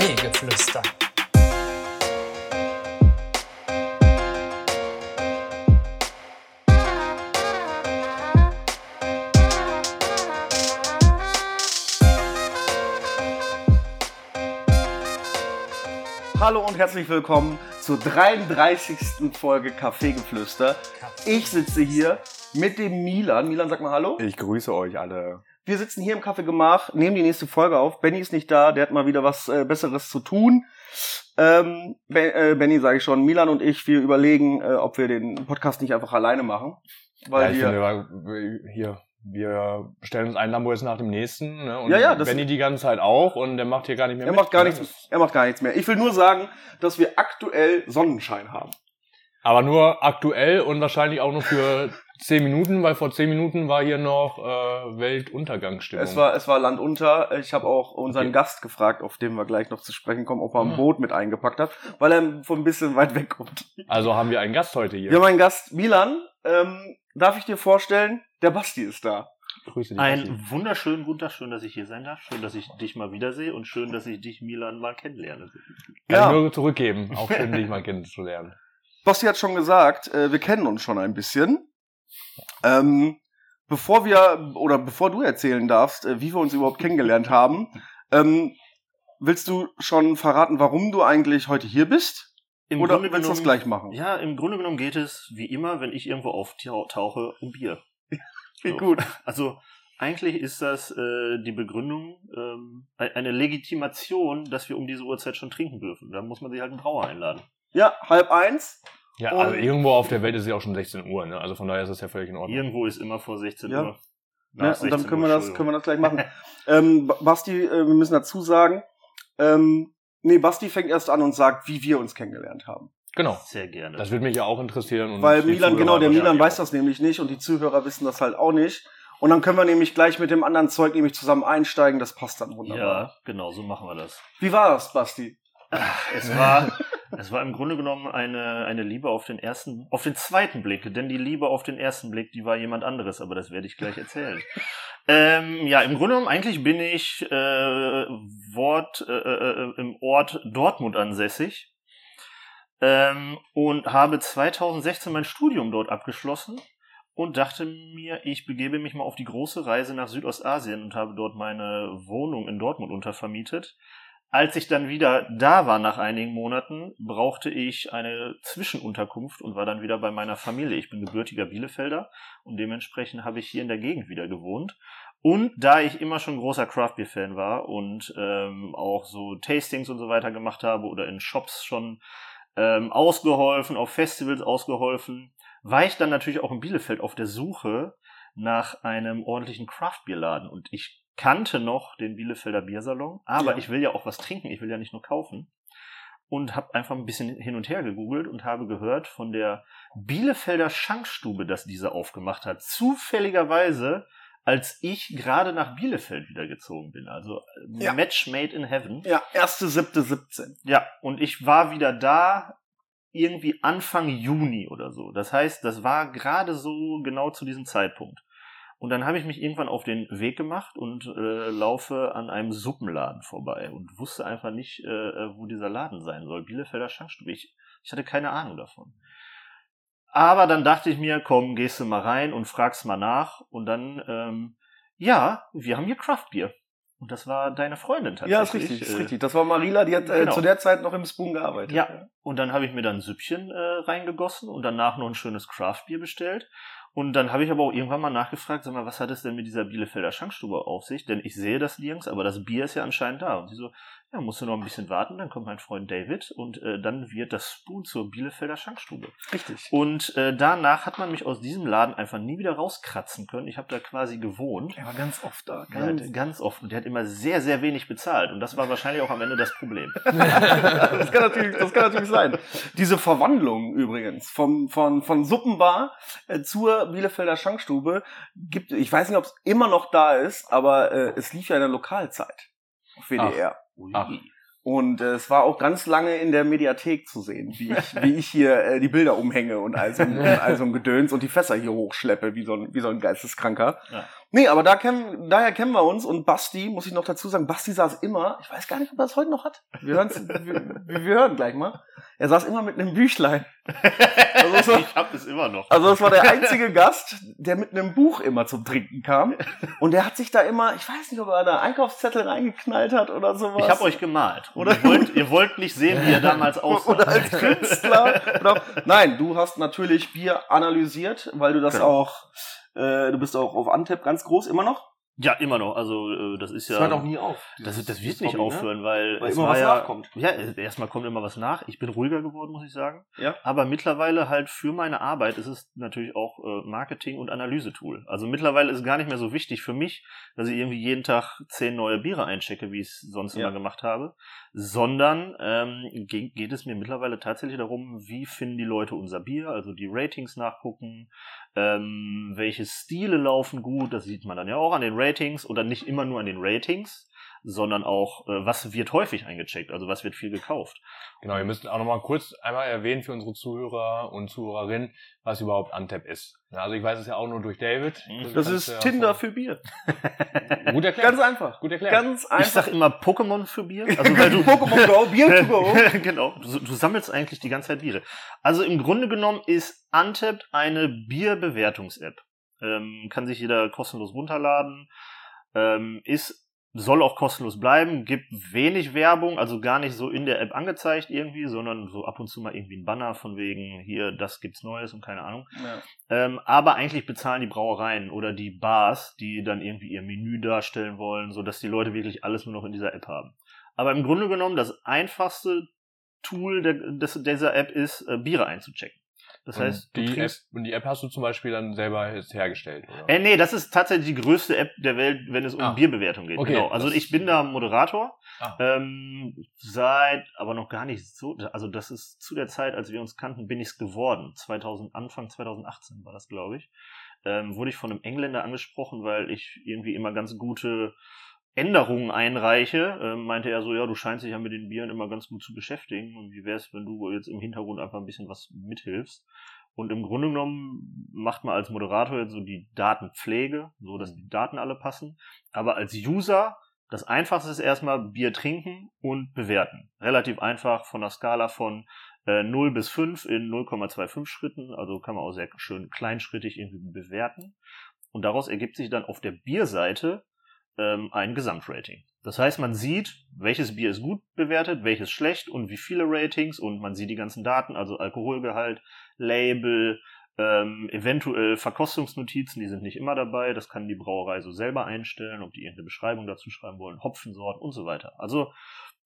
Kaffeegeflüster. Hallo und herzlich willkommen zur 33. Folge Kaffeegeflüster. Ich sitze hier mit dem Milan. Milan, sag mal Hallo. Ich grüße euch alle. Wir sitzen hier im Kaffeegemach, nehmen die nächste Folge auf. Benny ist nicht da, der hat mal wieder was äh, Besseres zu tun. Ähm, ben, äh, Benny sage ich schon, Milan und ich, wir überlegen, äh, ob wir den Podcast nicht einfach alleine machen. Weil ja, ich wir, finde, hier, wir stellen uns ein Lambo jetzt nach dem nächsten. Ne? Und Ja, ja, Benny die ganze Zeit auch und der macht hier gar nicht mehr er mit, macht gar nichts, er macht gar nichts mehr. Ich will nur sagen, dass wir aktuell Sonnenschein haben. Aber nur aktuell und wahrscheinlich auch nur für zehn Minuten, weil vor zehn Minuten war hier noch äh, Weltuntergangsstimmung. Es war, es war Land unter. Ich habe auch unseren Okay. Gast gefragt, auf den wir gleich noch zu sprechen kommen, ob er ein Ah. Boot mit eingepackt hat, weil er von ein bisschen weit weg kommt. also haben wir einen Gast heute hier. Wir haben einen Gast, Milan. Ähm, darf ich dir vorstellen? Der Basti ist da. Grüße dich. Ein wunderschönen guten Tag, schön, dass ich hier sein darf, schön, dass ich dich mal wiedersehe und schön, dass ich dich, Milan, mal kennenlerne. Kann Ja. ich nur zurückgeben. Auch schön, dich mal kennenzulernen. Basti hat schon gesagt, äh, wir kennen uns schon ein bisschen. Ähm, bevor wir, oder bevor du erzählen darfst, äh, wie wir uns überhaupt kennengelernt haben, ähm, willst du schon verraten, warum du eigentlich heute hier bist? Im Oder Grunde willst du das gleich machen? Ja, im Grunde genommen geht es, wie immer, wenn ich irgendwo auftauche, um Bier. Wie So. gut. Also, eigentlich ist das äh, die Begründung, ähm, ein- eine Legitimation, dass wir um diese Uhrzeit schon trinken dürfen. Da muss man sich halt einen Brauer einladen. Ja, halb eins. Ja, Und- also irgendwo auf der Welt ist es ja auch schon 16 Uhr, ne? Also von daher ist das ja völlig in Ordnung. Irgendwo ist immer vor 16 Ja. Uhr. Ja, Nach und dann 16 können wir das, können wir das gleich machen. ähm, Ba- Basti, äh, wir müssen dazu sagen, ähm, nee, Basti fängt erst an und sagt, wie wir uns kennengelernt haben. Genau. Sehr gerne. Das würde mich ja auch interessieren. Und Weil Milan, Zuhörer genau, der Milan weiß das nämlich nicht und die Zuhörer wissen das halt auch nicht. Und dann können wir nämlich gleich mit dem anderen Zeug nämlich zusammen einsteigen, das passt dann wunderbar. ja, genau, so machen wir das. Wie war das, Basti? Es war, es war im Grunde genommen eine, eine Liebe auf den ersten, auf den zweiten Blick, denn die Liebe auf den ersten Blick, die war jemand anderes, aber das werde ich gleich erzählen. ähm, ja, im Grunde genommen eigentlich bin ich äh, Wort, äh, äh, im Ort Dortmund ansässig ähm, und habe 2016 mein Studium dort abgeschlossen und dachte mir, ich begebe mich mal auf die große Reise nach Südostasien und habe dort meine Wohnung in Dortmund untervermietet. Als ich dann wieder da war nach einigen Monaten, brauchte ich eine Zwischenunterkunft und war dann wieder bei meiner Familie. Ich bin gebürtiger Bielefelder und dementsprechend habe ich hier in der Gegend wieder gewohnt. Und da ich immer schon großer Craft Beer Fan war und ähm, auch so Tastings und so weiter gemacht habe oder in Shops schon ähm, ausgeholfen, auf Festivals ausgeholfen, war ich dann natürlich auch in Bielefeld auf der Suche nach einem ordentlichen Craft Beer Laden und ich kannte noch den Bielefelder Biersalon, aber Ja. ich will ja auch was trinken, ich will ja nicht nur kaufen und habe einfach ein bisschen hin und her gegoogelt und habe gehört von der Bielefelder Schankstube, dass diese aufgemacht hat, zufälligerweise als ich gerade nach Bielefeld wieder gezogen bin, also äh, Ja. Match made in heaven. Ja, 1.7.17. Ja, und ich war wieder da irgendwie Anfang Juni oder so. Das heißt, das war gerade so genau zu diesem Zeitpunkt. Und dann habe ich mich irgendwann auf den Weg gemacht und äh, laufe an einem Suppenladen vorbei und wusste einfach nicht, äh, wo dieser Laden sein soll. Bielefelder Schankstube. Ich, ich hatte keine Ahnung davon. Aber dann dachte ich mir, komm, gehst du mal rein und fragst mal nach. Und dann, ähm, ja, wir haben hier Craftbier. Und das war deine Freundin tatsächlich. Ja, ist richtig, ist Äh, richtig. Das war Marila, die hat äh, genau. zu der Zeit noch im Spoon gearbeitet. Ja, und dann habe ich mir dann ein Süppchen äh, reingegossen und danach noch ein schönes Craftbier bestellt. Und dann habe ich aber auch irgendwann mal nachgefragt, sag mal, was hat es denn mit dieser Bielefelder Schankstube auf sich? Denn ich sehe das nirgends, aber das Bier ist ja anscheinend da. Und sie so, ja, musst du noch ein bisschen warten, dann kommt mein Freund David und äh, dann wird das Spoon zur Bielefelder Schankstube. Richtig. Und äh, danach hat man mich aus diesem Laden einfach nie wieder rauskratzen können. Ich habe da quasi gewohnt. Er war ganz oft da. Ganz, Ganz. ganz oft. Und der hat immer sehr, sehr wenig bezahlt. Und das war wahrscheinlich auch am Ende das Problem. das, kann natürlich, das kann natürlich sein. Diese Verwandlung übrigens vom, von, von Suppenbar äh, zur Bielefelder Schankstube gibt, ich weiß nicht, ob es immer noch da ist, aber äh, es lief ja in der Lokalzeit auf WDR. Ach. Und äh, es war auch ganz lange in der Mediathek zu sehen, wie ich, wie ich hier äh, die Bilder umhänge und all so, ein- und all so ein Gedöns und die Fässer hier hochschleppe, wie so ein, wie so ein Geisteskranker. Ja. Nee, aber da kennen, daher kennen wir uns und Basti, muss ich noch dazu sagen, Basti saß immer, ich weiß gar nicht, ob er es heute noch hat. Wir, hören's, wir, wir hören gleich mal. Er saß immer mit einem Büchlein. Also so, ich habe es immer noch. Also das war der einzige Gast, der mit einem Buch immer zum Trinken kam. Und der hat sich da immer, ich weiß nicht, ob er da Einkaufszettel reingeknallt hat oder sowas. Ich habe euch gemalt. Oder ihr wollt, ihr wollt nicht sehen, wie er damals aussah. Oder als Künstler. oder, nein, du hast natürlich Bier analysiert, weil du das Genau. auch, äh, du bist auch auf Antep ganz groß immer noch. Ja, immer noch. Also äh, das ist ja. Das hört auch nie auf. Das, das wird nicht Hobby, ne? aufhören, weil, Weil es immer war was ja, nachkommt. Ja, erstmal kommt immer was nach. Ich bin ruhiger geworden, muss ich sagen. Ja. Aber mittlerweile halt für meine Arbeit ist es natürlich auch äh, Marketing- und Analysetool. Also mittlerweile ist es gar nicht mehr so wichtig für mich, dass ich irgendwie jeden Tag zehn neue Biere einchecke, wie ich es sonst Ja. immer gemacht habe, sondern ähm, ge geht es mir mittlerweile tatsächlich darum, wie finden die Leute unser Bier, also die Ratings nachgucken, ähm, welche Stile laufen gut, das sieht man dann ja auch an den Ratings oder nicht immer nur an den Ratings, sondern auch, äh, was wird häufig eingecheckt, also was wird viel gekauft. Genau, wir müssen auch nochmal kurz einmal erwähnen für unsere Zuhörer und Zuhörerinnen, was überhaupt Antep ist. Also ich weiß es ja auch nur durch David. Mhm. Das kannst ist ja Tinder für Bier. Gut erklärt. Ganz einfach. Gut erklärt. Ganz Ich einfach. sag immer Pokémon für Bier, also weil du Pokémon Go, Bier to go. genau, du, du sammelst eigentlich die ganze Zeit Biere. Also im Grunde genommen ist Untapped eine Bierbewertungs-App. Ähm, kann sich jeder kostenlos runterladen. Ähm, ist soll auch kostenlos bleiben, gibt wenig Werbung, also gar nicht so in der App angezeigt irgendwie, sondern so ab und zu mal irgendwie ein Banner von wegen hier, das gibt's Neues und keine Ahnung. Ja. Ähm, aber eigentlich bezahlen die Brauereien oder die Bars, die dann irgendwie ihr Menü darstellen wollen, so dass die Leute wirklich alles nur noch in dieser App haben. Aber im Grunde genommen das einfachste Tool der, des, dieser App ist, äh, Biere einzuchecken. Das Und heißt, die App, und die App hast du zum Beispiel dann selber hergestellt, oder? äh, nee, das ist tatsächlich die größte App der Welt, wenn es um Ah. Bierbewertung geht. Okay, genau. Also ich bin da Moderator. Ah. Ähm, seit, aber noch gar nicht so, also das ist zu der Zeit, als wir uns kannten, bin ich es geworden. 2000, Anfang 2018 war das, glaube ich. Ähm, wurde ich von einem Engländer angesprochen, weil ich irgendwie immer ganz gute Änderungen einreiche, ähm, meinte er so, ja, du scheinst dich ja mit den Bieren immer ganz gut zu beschäftigen und wie wär's, wenn du jetzt im Hintergrund einfach ein bisschen was mithilfst? Und im Grunde genommen macht man als Moderator jetzt so die Datenpflege, so dass die Daten alle passen. Aber als User, das einfachste ist erstmal Bier trinken und bewerten. Relativ einfach von der Skala von äh, 0 bis 5 in 0,25 Schritten. Also kann man auch sehr schön kleinschrittig irgendwie bewerten. Und daraus ergibt sich dann auf der Bierseite ähm, ein Gesamtrating. Das heißt, man sieht, welches Bier ist gut bewertet, welches schlecht und wie viele Ratings und man sieht die ganzen Daten, also Alkoholgehalt, Label, ähm, eventuell Verkostungsnotizen, die sind nicht immer dabei, das kann die Brauerei so selber einstellen, ob die irgendeine Beschreibung dazu schreiben wollen, Hopfensorten und so weiter. Also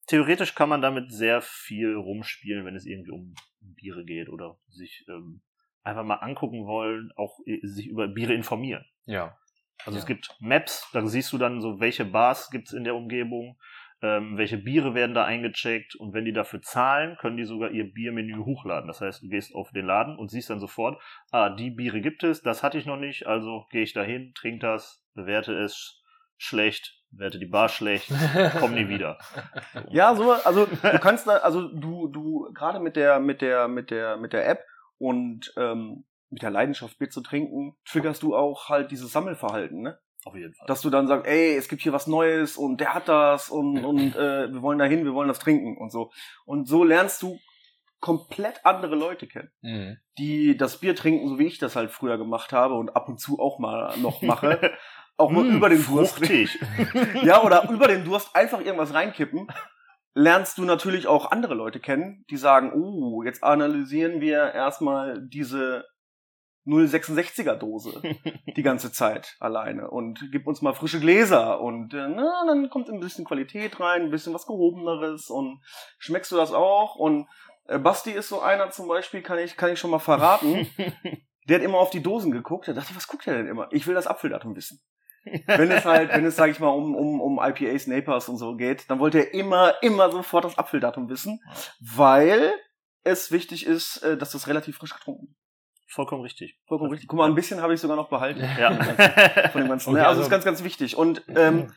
theoretisch kann man damit sehr viel rumspielen, wenn es irgendwie um Biere geht oder sich ähm, einfach mal angucken wollen, auch äh, sich über Biere informieren. Ja. Also Ja. es gibt Maps, da siehst du dann so, welche Bars gibt's in der Umgebung, ähm, welche Biere werden da eingecheckt und wenn die dafür zahlen, können die sogar ihr Biermenü hochladen. Das heißt, du gehst auf den Laden und siehst dann sofort, ah, die Biere gibt es, das hatte ich noch nicht, also gehe ich dahin, trink das, bewerte es schlecht, werte die Bar schlecht, komm nie wieder. Ja, so, also du kannst da, also du, du, gerade mit der, mit der, mit der, mit der App und ähm, mit der Leidenschaft Bier zu trinken, triggerst du auch halt dieses Sammelverhalten, ne? Auf jeden Fall. Dass du dann sagst, ey, es gibt hier was Neues und der hat das und, und äh, wir wollen da hin, wir wollen das trinken und so. Und so lernst du komplett andere Leute kennen, Mhm. die das Bier trinken, so wie ich das halt früher gemacht habe und ab und zu auch mal noch mache. Auch mal Mm, über den Durst fruchtig. ja, oder über den Durst einfach irgendwas reinkippen, lernst du natürlich auch andere Leute kennen, die sagen, oh, jetzt analysieren wir erstmal diese 066er Dose die ganze Zeit alleine und gib uns mal frische Gläser und äh, na, dann kommt ein bisschen Qualität rein, ein bisschen was gehobeneres und schmeckst du das auch und äh, Basti ist so einer zum Beispiel, kann ich, kann ich schon mal verraten, der hat immer auf die Dosen geguckt, der dachte, was guckt er denn immer? Ich will das Apfeldatum wissen wenn es halt, wenn es, sag ich mal, um, um, um IPAs, Napers und so geht, dann wollte er immer, immer sofort das Apfeldatum wissen, weil es wichtig ist, äh, dass das relativ frisch getrunken. Vollkommen richtig. Vollkommen richtig. Guck mal, ein bisschen habe ich sogar noch behalten. Ja. Von dem ganzen. Okay, also, also- ist ganz, ganz wichtig. Und ähm,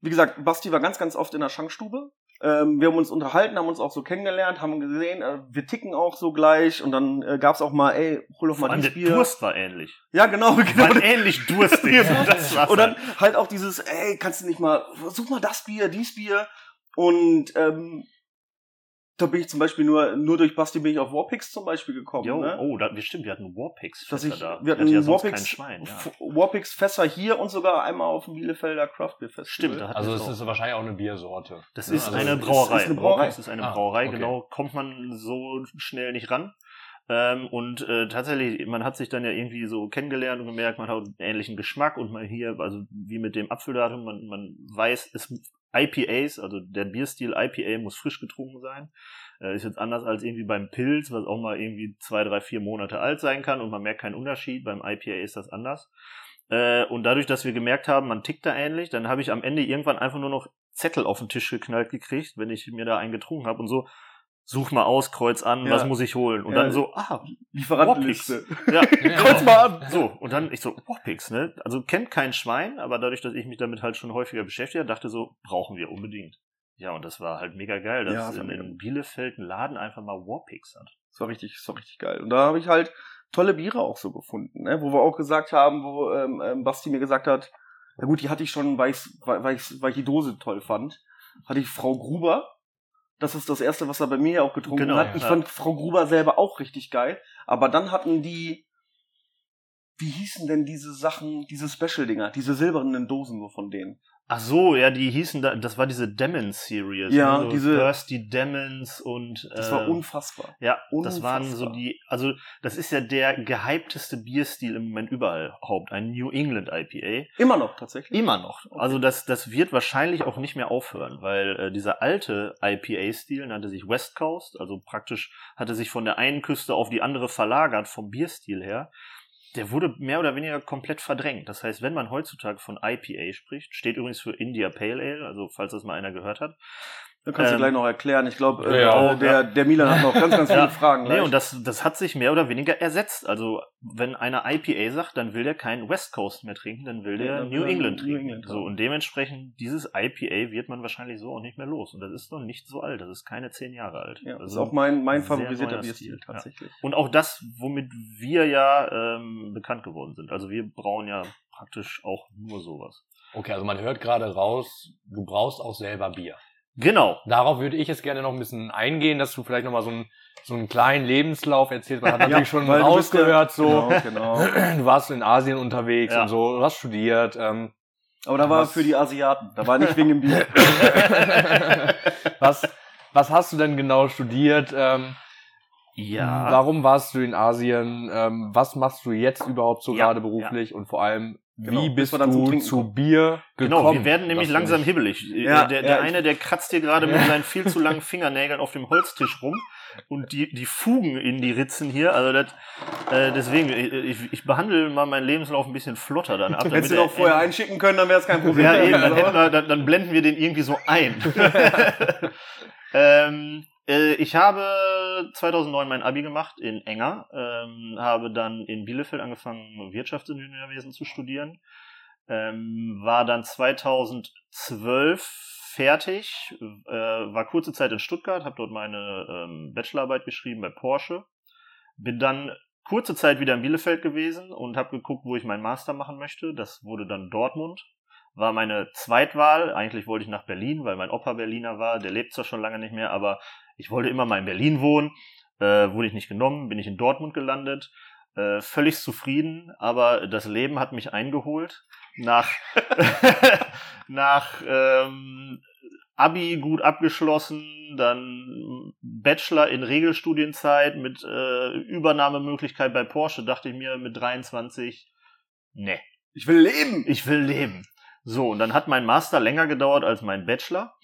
wie gesagt, Basti war ganz, ganz oft in der Schankstube. Ähm, wir haben uns unterhalten, haben uns auch so kennengelernt, haben gesehen, äh, wir ticken auch so gleich und dann äh, gab's auch mal, ey, hol doch Vor mal dieses der Bier. Durst war ähnlich. Ja, genau, genau. waren ähnlich durstig. Und dann halt. halt auch dieses, ey, kannst du nicht mal, such mal das Bier, dies Bier. Und ähm, da bin ich zum Beispiel nur, nur durch Basti bin ich auf Warpix zum Beispiel gekommen. Jo, ne? oh, da, wir stimmt, wir hatten Warpix Dass ich, da. wir hatten ja sonst Warpix, kein Schwein, ja. F- Warpix Fässer hier und sogar einmal auf dem Bielefelder Craft Beer Festival. Stimmt, da Also es ist wahrscheinlich auch eine Biersorte. Das ist Also eine es ist- Brauerei. ist eine Brauerei. Warpix ist eine Ah, Brauerei, okay. genau. Kommt man so schnell nicht ran. Ähm, und äh, tatsächlich, man hat sich dann ja irgendwie so kennengelernt und gemerkt, man hat einen ähnlichen Geschmack und mal hier, also wie mit dem Apfeldatum, man, man weiß, es IPAs, also der Bierstil IPA muss frisch getrunken sein. Äh, ist jetzt anders als irgendwie beim Pilz, was auch mal irgendwie zwei, drei, vier Monate alt sein kann und man merkt keinen Unterschied. Beim IPA ist das anders. Äh, und dadurch, dass wir gemerkt haben, man tickt da ähnlich, dann habe ich am Ende irgendwann einfach nur noch Zettel auf den Tisch geknallt gekriegt, wenn ich mir da einen getrunken habe und so, such mal aus, kreuz an, Ja. was muss ich holen? Und Ja. dann so, ah, Lieferantenliste. ja, Kreuz mal an. so, und dann ich so, Warpix, ne? Also kennt kein Schwein, aber dadurch, dass ich mich damit halt schon häufiger beschäftigt habe, dachte so, brauchen wir unbedingt. Ja, und das war halt mega geil, dass Ja, in, in Bielefeld ein Laden einfach mal Warpix hat. Das war richtig, das war richtig geil. Und da habe ich halt tolle Biere auch so gefunden, ne? wo wir auch gesagt haben, wo ähm, ähm, Basti mir gesagt hat, na gut, die hatte ich schon, weil, ich's, weil, weil, ich's, weil ich die Dose toll fand, hatte ich Frau Gruber. Das ist das erste, was er bei mir auch getrunken Genau, hat. Ich ja. fand Frau Gruber selber auch richtig geil. Aber dann hatten die, wie hießen denn diese Sachen, diese Special-Dinger, diese silbernen Dosen nur von denen? Ach so, ja, die hießen da, das war diese Demons Series. Ja, ne? so diese- Thirsty Demons und Das war äh, unfassbar. Ja, das waren so Unfassbar. die, also das ist ja der gehypteste Bierstil im Moment überhaupt, ein New England IPA. Immer noch tatsächlich. Immer noch. Also das, das wird wahrscheinlich auch nicht mehr aufhören, weil äh, dieser alte IPA-Stil nannte sich West Coast, also praktisch hatte sich von der einen Küste auf die andere verlagert vom Bierstil her. Der wurde mehr oder weniger komplett verdrängt. Das heißt, wenn man heutzutage von IPA spricht, steht übrigens für India Pale Ale, also falls das mal einer gehört hat, Da kannst du Ähm, gleich noch erklären. Ich glaube, äh, Ja, äh, der, der Milan hat noch ganz, ganz viele Ja. Fragen. Nee, gleich. und das, das hat sich mehr oder weniger ersetzt. Also, wenn einer IPA sagt, dann will der kein West Coast mehr trinken, dann will der Ja, New England New trinken. England so, und dementsprechend, dieses IPA wird man wahrscheinlich so auch nicht mehr los. Und das ist noch nicht so alt. Das ist keine zehn Jahre alt. ja, das also, ist auch mein, mein favorisierter Bierstil Stil, ja. tatsächlich. und auch das, womit wir ja ähm, bekannt geworden sind. Also, wir brauen ja praktisch auch nur sowas. Okay, also man hört gerade raus, du brauchst auch selber Bier. Genau. Darauf würde ich jetzt gerne noch ein bisschen eingehen, dass du vielleicht noch mal so einen, so einen kleinen Lebenslauf erzählst. Man hat natürlich schon ja- rausgehört, so, Genau, genau. du warst in Asien unterwegs Ja. und so, du hast studiert. Ähm, Aber da war Was- für die Asiaten. Da war nicht wegen dem Bier. was, was hast du denn genau studiert? Ähm, Ja. Warum warst du in Asien? Ähm, was machst du jetzt überhaupt so Ja, gerade beruflich? Und vor allem, Genau, wie bis bist du Trinken zu kommen. Bier gekommen? Genau, wir werden nämlich dass du langsam hibbelig. Ja, der der ja, eine, der kratzt hier gerade mit seinen viel zu langen Fingernägeln auf dem Holztisch rum und die, die Fugen in die Ritzen hier. Also das, äh, deswegen, ich, ich behandle mal meinen Lebenslauf ein bisschen flotter dann ab. Hättest du doch vorher er- einschicken können, dann wäre es kein Problem. Ja, eben, dann, Also, wir, dann, dann blenden wir den irgendwie so ein. ähm, äh, ich habe 2009 mein Abi gemacht in Enger, ähm, habe dann in Bielefeld angefangen, Wirtschaftsingenieurwesen zu studieren, ähm, war dann 2012 fertig, äh, war kurze Zeit in Stuttgart, habe dort meine ähm, Bachelorarbeit geschrieben bei Porsche, bin dann kurze Zeit wieder in Bielefeld gewesen und habe geguckt, wo ich meinen Master machen möchte. Das wurde dann Dortmund war meine Zweitwahl. Eigentlich wollte ich nach Berlin, weil mein Opa Berliner war. Der lebt zwar schon lange nicht mehr, aber ich wollte immer mal in Berlin wohnen. Äh, wurde ich nicht genommen, bin ich in Dortmund gelandet. Äh, völlig zufrieden, aber das Leben hat mich eingeholt. Nach, nach ähm, Abi gut abgeschlossen, dann Bachelor in Regelstudienzeit mit äh, Übernahmemöglichkeit bei Porsche, dachte ich mir mit 23, ne, ich will leben. ich will leben. So, und dann hat mein Master länger gedauert als mein Bachelor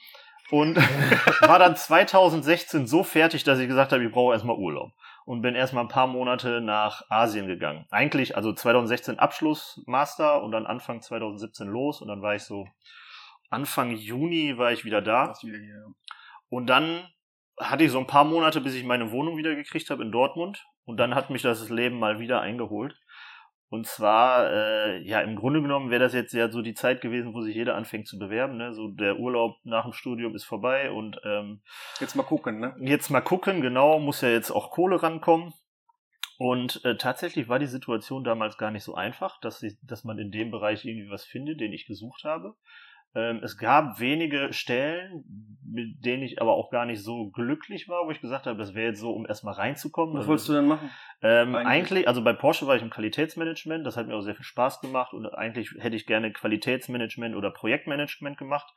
und war dann 2016 so fertig, dass ich gesagt habe, ich brauche erstmal Urlaub und bin erstmal ein paar Monate nach Asien gegangen. Eigentlich, also 2016 Abschluss Master und dann Anfang 2017 los und dann war ich so, Anfang Juni war ich wieder da Das wieder hier, ja. und dann hatte ich so ein paar Monate, bis ich meine Wohnung wieder gekriegt habe in Dortmund. Und dann hat mich das Leben mal wieder eingeholt. Und zwar, äh, ja, im Grunde genommen wäre das jetzt ja so die Zeit gewesen, wo sich jeder anfängt zu bewerben. Ne? So der Urlaub nach dem Studium ist vorbei und ähm, Jetzt mal gucken, ne? jetzt mal gucken, genau, muss ja jetzt auch Kohle rankommen. Und äh, tatsächlich war die Situation damals gar nicht so einfach, dass, ich, dass man in dem Bereich irgendwie was findet, den ich gesucht habe. Ähm, es gab wenige Stellen, mit denen ich aber auch gar nicht so glücklich war, wo ich gesagt habe, das wäre jetzt so, um erstmal reinzukommen. Was Also, wolltest du denn machen? ähm, eigentlich? eigentlich? also bei Porsche war ich im Qualitätsmanagement, das hat mir auch sehr viel Spaß gemacht und eigentlich hätte ich gerne Qualitätsmanagement oder Projektmanagement gemacht.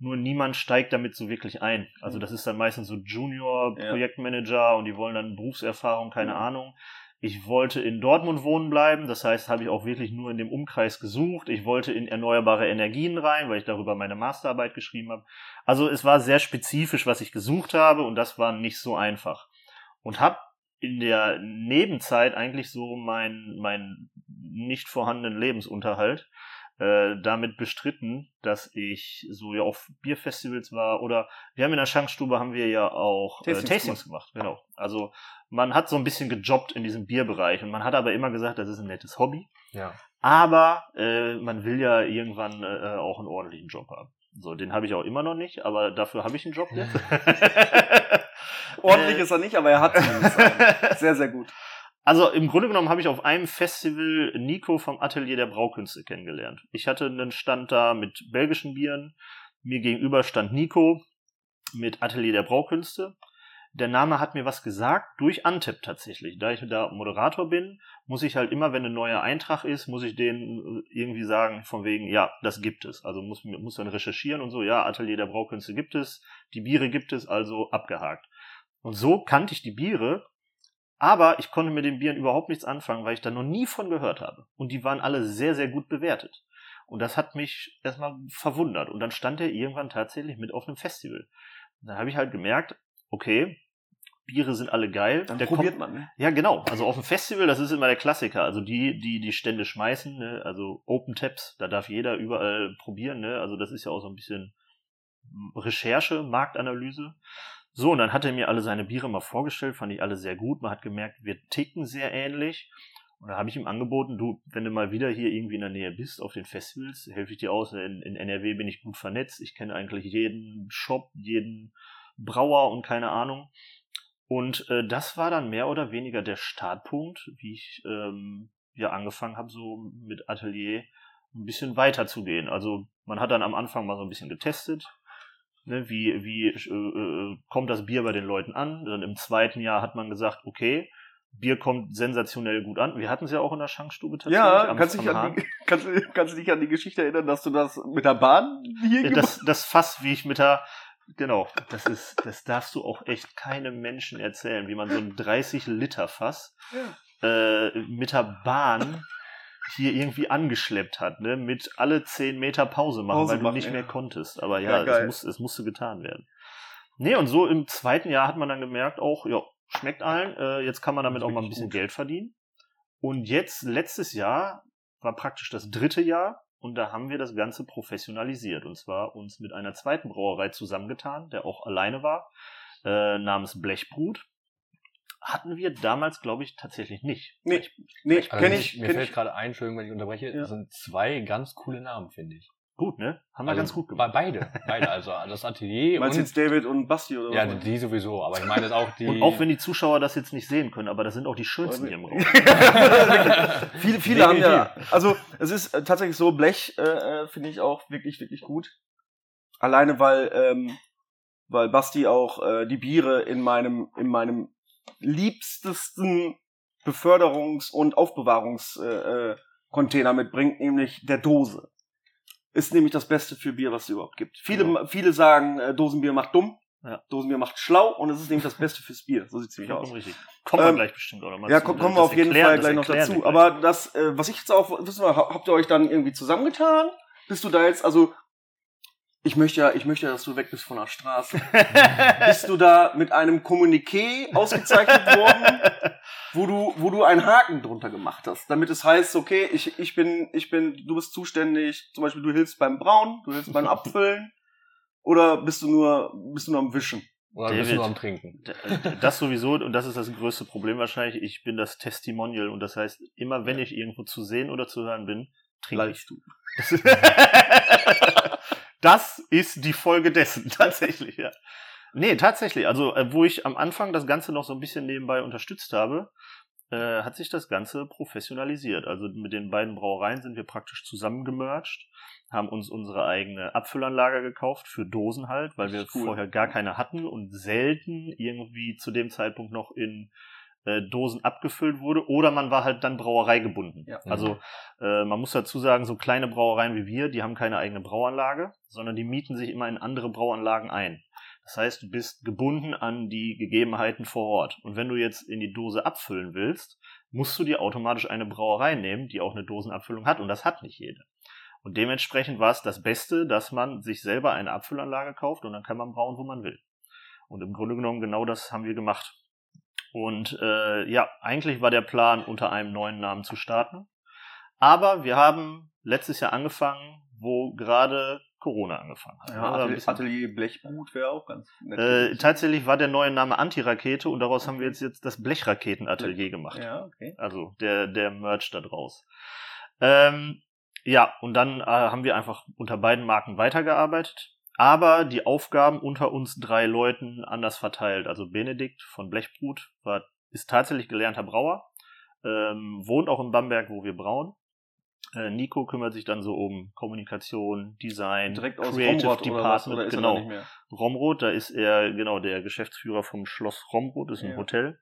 Nur niemand steigt damit so wirklich ein. Also das ist dann meistens so Ja. Junior-Projektmanager und die wollen dann Berufserfahrung, keine Mhm. Ahnung. Ich wollte in Dortmund wohnen bleiben, das heißt, habe ich auch wirklich nur in dem Umkreis gesucht. Ich wollte in erneuerbare Energien rein, weil ich darüber meine Masterarbeit geschrieben habe. Also es war sehr spezifisch, was ich gesucht habe und das war nicht so einfach. Und habe in der Nebenzeit eigentlich so meinen meinen nicht vorhandenen Lebensunterhalt äh, damit bestritten, dass ich so ja auf Bierfestivals war oder wir haben in der Schankstube haben wir ja auch äh, Tastings Tastings gemacht, genau. Also man hat so ein bisschen gejobbt in diesem Bierbereich und man hat aber immer gesagt, das ist ein nettes Hobby, Ja. aber äh, man will ja irgendwann äh, auch einen ordentlichen Job haben. So, den habe ich auch immer noch nicht, aber dafür habe ich einen Job jetzt. Ordentlich Äh, ist er nicht, aber er hat zumindest einen. Sehr, sehr gut. Also im Grunde genommen habe ich auf einem Festival Nico vom Atelier der Braukünste kennengelernt. Ich hatte einen Stand da mit belgischen Bieren. Mir gegenüber stand Nico mit Atelier der Braukünste. Der Name hat mir was gesagt, durch Antep tatsächlich. Da ich da Moderator bin, muss ich halt immer, wenn ein neuer Eintrag ist, muss ich denen irgendwie sagen, von wegen, ja, das gibt es. Also muss, muss dann recherchieren und so, ja, Atelier der Braukünste gibt es, die Biere gibt es, also abgehakt. Und so kannte ich die Biere, aber ich konnte mit den Bieren überhaupt nichts anfangen, weil ich da noch nie von gehört habe. Und die waren alle sehr, sehr gut bewertet. Und das hat mich erstmal verwundert. Und dann stand er irgendwann tatsächlich mit auf einem Festival. Und dann habe ich halt gemerkt, okay, Biere sind alle geil. Dann Der probiert kommt, man, ne? ja, genau. Also auf dem Festival, das ist immer der Klassiker. Also die, die die Stände schmeißen, ne? also Open Taps, da darf jeder überall probieren. Ne? Also das ist ja auch so ein bisschen Recherche, Marktanalyse. So, und dann hat er mir alle seine Biere mal vorgestellt, fand ich alle sehr gut. Man hat gemerkt, wir ticken sehr ähnlich. Und da habe ich ihm angeboten, du, wenn du mal wieder hier irgendwie in der Nähe bist, auf den Festivals, helfe ich dir aus. In, in NRW bin ich gut vernetzt. Ich kenne eigentlich jeden Shop, jeden Brauer und keine Ahnung. Und äh, das war dann mehr oder weniger der Startpunkt, wie ich ähm, ja angefangen habe, so mit Atelier ein bisschen weiter zu gehen. Also man hat dann am Anfang mal so ein bisschen getestet, ne, wie, wie äh, äh, kommt das Bier bei den Leuten an. Dann im zweiten Jahr hat man gesagt, okay, Bier kommt sensationell gut an. Wir hatten es ja auch in der Schankstube tatsächlich. Ja, am- kannst, dich an die, kannst, du- kannst dich an die Geschichte erinnern, dass du das mit der Bahn hier Ja, das, das Fass, wie ich mit der, genau, das ist, das darfst du auch echt keinem Menschen erzählen, wie man so ein 30 Liter Fass äh, mit der Bahn hier irgendwie angeschleppt hat, ne, mit alle 10 Meter Pause machen, Pause weil du machen, nicht ja. mehr konntest. Aber Ja, ja, es, muss, es musste getan werden. Nee, und so im zweiten Jahr hat man dann gemerkt, auch, ja, schmeckt allen, äh, jetzt kann man damit auch mal ein bisschen gut. Geld verdienen. Und jetzt, letztes Jahr, war praktisch das dritte Jahr und da haben wir das Ganze professionalisiert. Und zwar uns mit einer zweiten Brauerei zusammengetan, der auch alleine war, äh, namens Blechbrut. Hatten wir damals, glaube ich, tatsächlich nicht. Nee. Blech- Nee, Blechbrut. Also kenn ich, ich, mir kenn fällt ich. gerade ein, Entschuldigung, wenn ich unterbreche, Ja. das sind zwei ganz coole Namen, finde ich. Gut, ne? Haben wir Also ganz gut gemacht. Beide, beide. Also das Atelier Meinst du und jetzt David und Basti oder ja, was? die sowieso. Aber ich meine jetzt auch die. Und auch wenn die Zuschauer das jetzt nicht sehen können, aber das sind auch die schönsten hier im Raum. viele, viele haben ja. Also es ist äh, tatsächlich so, Blech äh, äh, finde ich auch wirklich, wirklich gut. Alleine weil, ähm, weil Basti auch äh, die Biere in meinem, in meinem liebstesten Beförderungs- und Aufbewahrungscontainer äh, Container mitbringt, nämlich der Dose. Ist nämlich das Beste für Bier, was es überhaupt gibt. Viele, Ja. viele sagen, äh, Dosenbier macht dumm. Ja. Dosenbier macht schlau und es ist nämlich das Beste fürs Bier. So sieht's nämlich aus. Richtig. Kommen wir Ähm, gleich bestimmt auch nochmal Ja, kommen wir auf jeden erklären- Fall gleich noch dazu. wir Aber das, äh, was ich jetzt auch wissen will, ha- habt ihr euch dann irgendwie zusammengetan? Bist du da jetzt, also ich möchte ja, ich möchte ja, dass du weg bist von der Straße. Bist du da mit einem Kommuniqué ausgezeichnet worden, wo du, wo du einen Haken drunter gemacht hast, damit es heißt, okay, ich, ich bin, ich bin, du bist zuständig, zum Beispiel du hilfst beim Brauen, du hilfst beim Abfüllen, oder bist du nur, bist du nur am Wischen? Oder bist du David. nur am Trinken? Das sowieso, und das ist das größte Problem wahrscheinlich, ich bin das Testimonial und das heißt, immer wenn ich irgendwo zu sehen oder zu hören bin, trinke ich. Bleibst du. das ist die Folge dessen, tatsächlich, ja. Nee, tatsächlich. Also, äh, wo ich am Anfang das Ganze noch so ein bisschen nebenbei unterstützt habe, äh, hat sich das Ganze professionalisiert. Also mit den beiden Brauereien sind wir praktisch zusammengemerged, haben uns unsere eigene Abfüllanlage gekauft für Dosen halt, weil wir cool. vorher gar keine hatten und selten irgendwie zu dem Zeitpunkt noch in äh, Dosen abgefüllt wurde oder man war halt dann Brauerei gebunden. Ja. Also äh, man muss dazu sagen, so kleine Brauereien wie wir, die haben keine eigene Brauanlage, sondern die mieten sich immer in andere Brauanlagen ein. Das heißt, du bist gebunden an die Gegebenheiten vor Ort. Und wenn du jetzt in die Dose abfüllen willst, musst du dir automatisch eine Brauerei nehmen, die auch eine Dosenabfüllung hat. Und das hat nicht jede. Und dementsprechend war es das Beste, dass man sich selber eine Abfüllanlage kauft und dann kann man brauen, wo man will. Und im Grunde genommen genau das haben wir gemacht. Und äh, ja, eigentlich war der Plan, unter einem neuen Namen zu starten. Aber wir haben letztes Jahr angefangen, wo gerade Corona angefangen hat. Ja, ein Atelier, Atelier Blechbrut wäre auch ganz nett. äh, tatsächlich war der neue Name Antirakete und daraus haben wir jetzt, jetzt das Blechraketenatelier gemacht. ja, okay. Also der, der Merch da draus. Ähm, ja, und dann äh, haben wir einfach unter beiden Marken weitergearbeitet, aber die Aufgaben unter uns drei Leuten anders verteilt. Also Benedikt von Blechbrut war, ist tatsächlich gelernter Brauer, ähm, wohnt auch in Bamberg, wo wir brauen. Äh, Nico kümmert sich dann so um Kommunikation, Design, Direkt aus Creative Romrod oder was? Department, Oder ist er genau. da nicht mehr? Romrod, da ist er, genau, der Geschäftsführer vom Schloss Romrod, ist ein Ja. Hotel.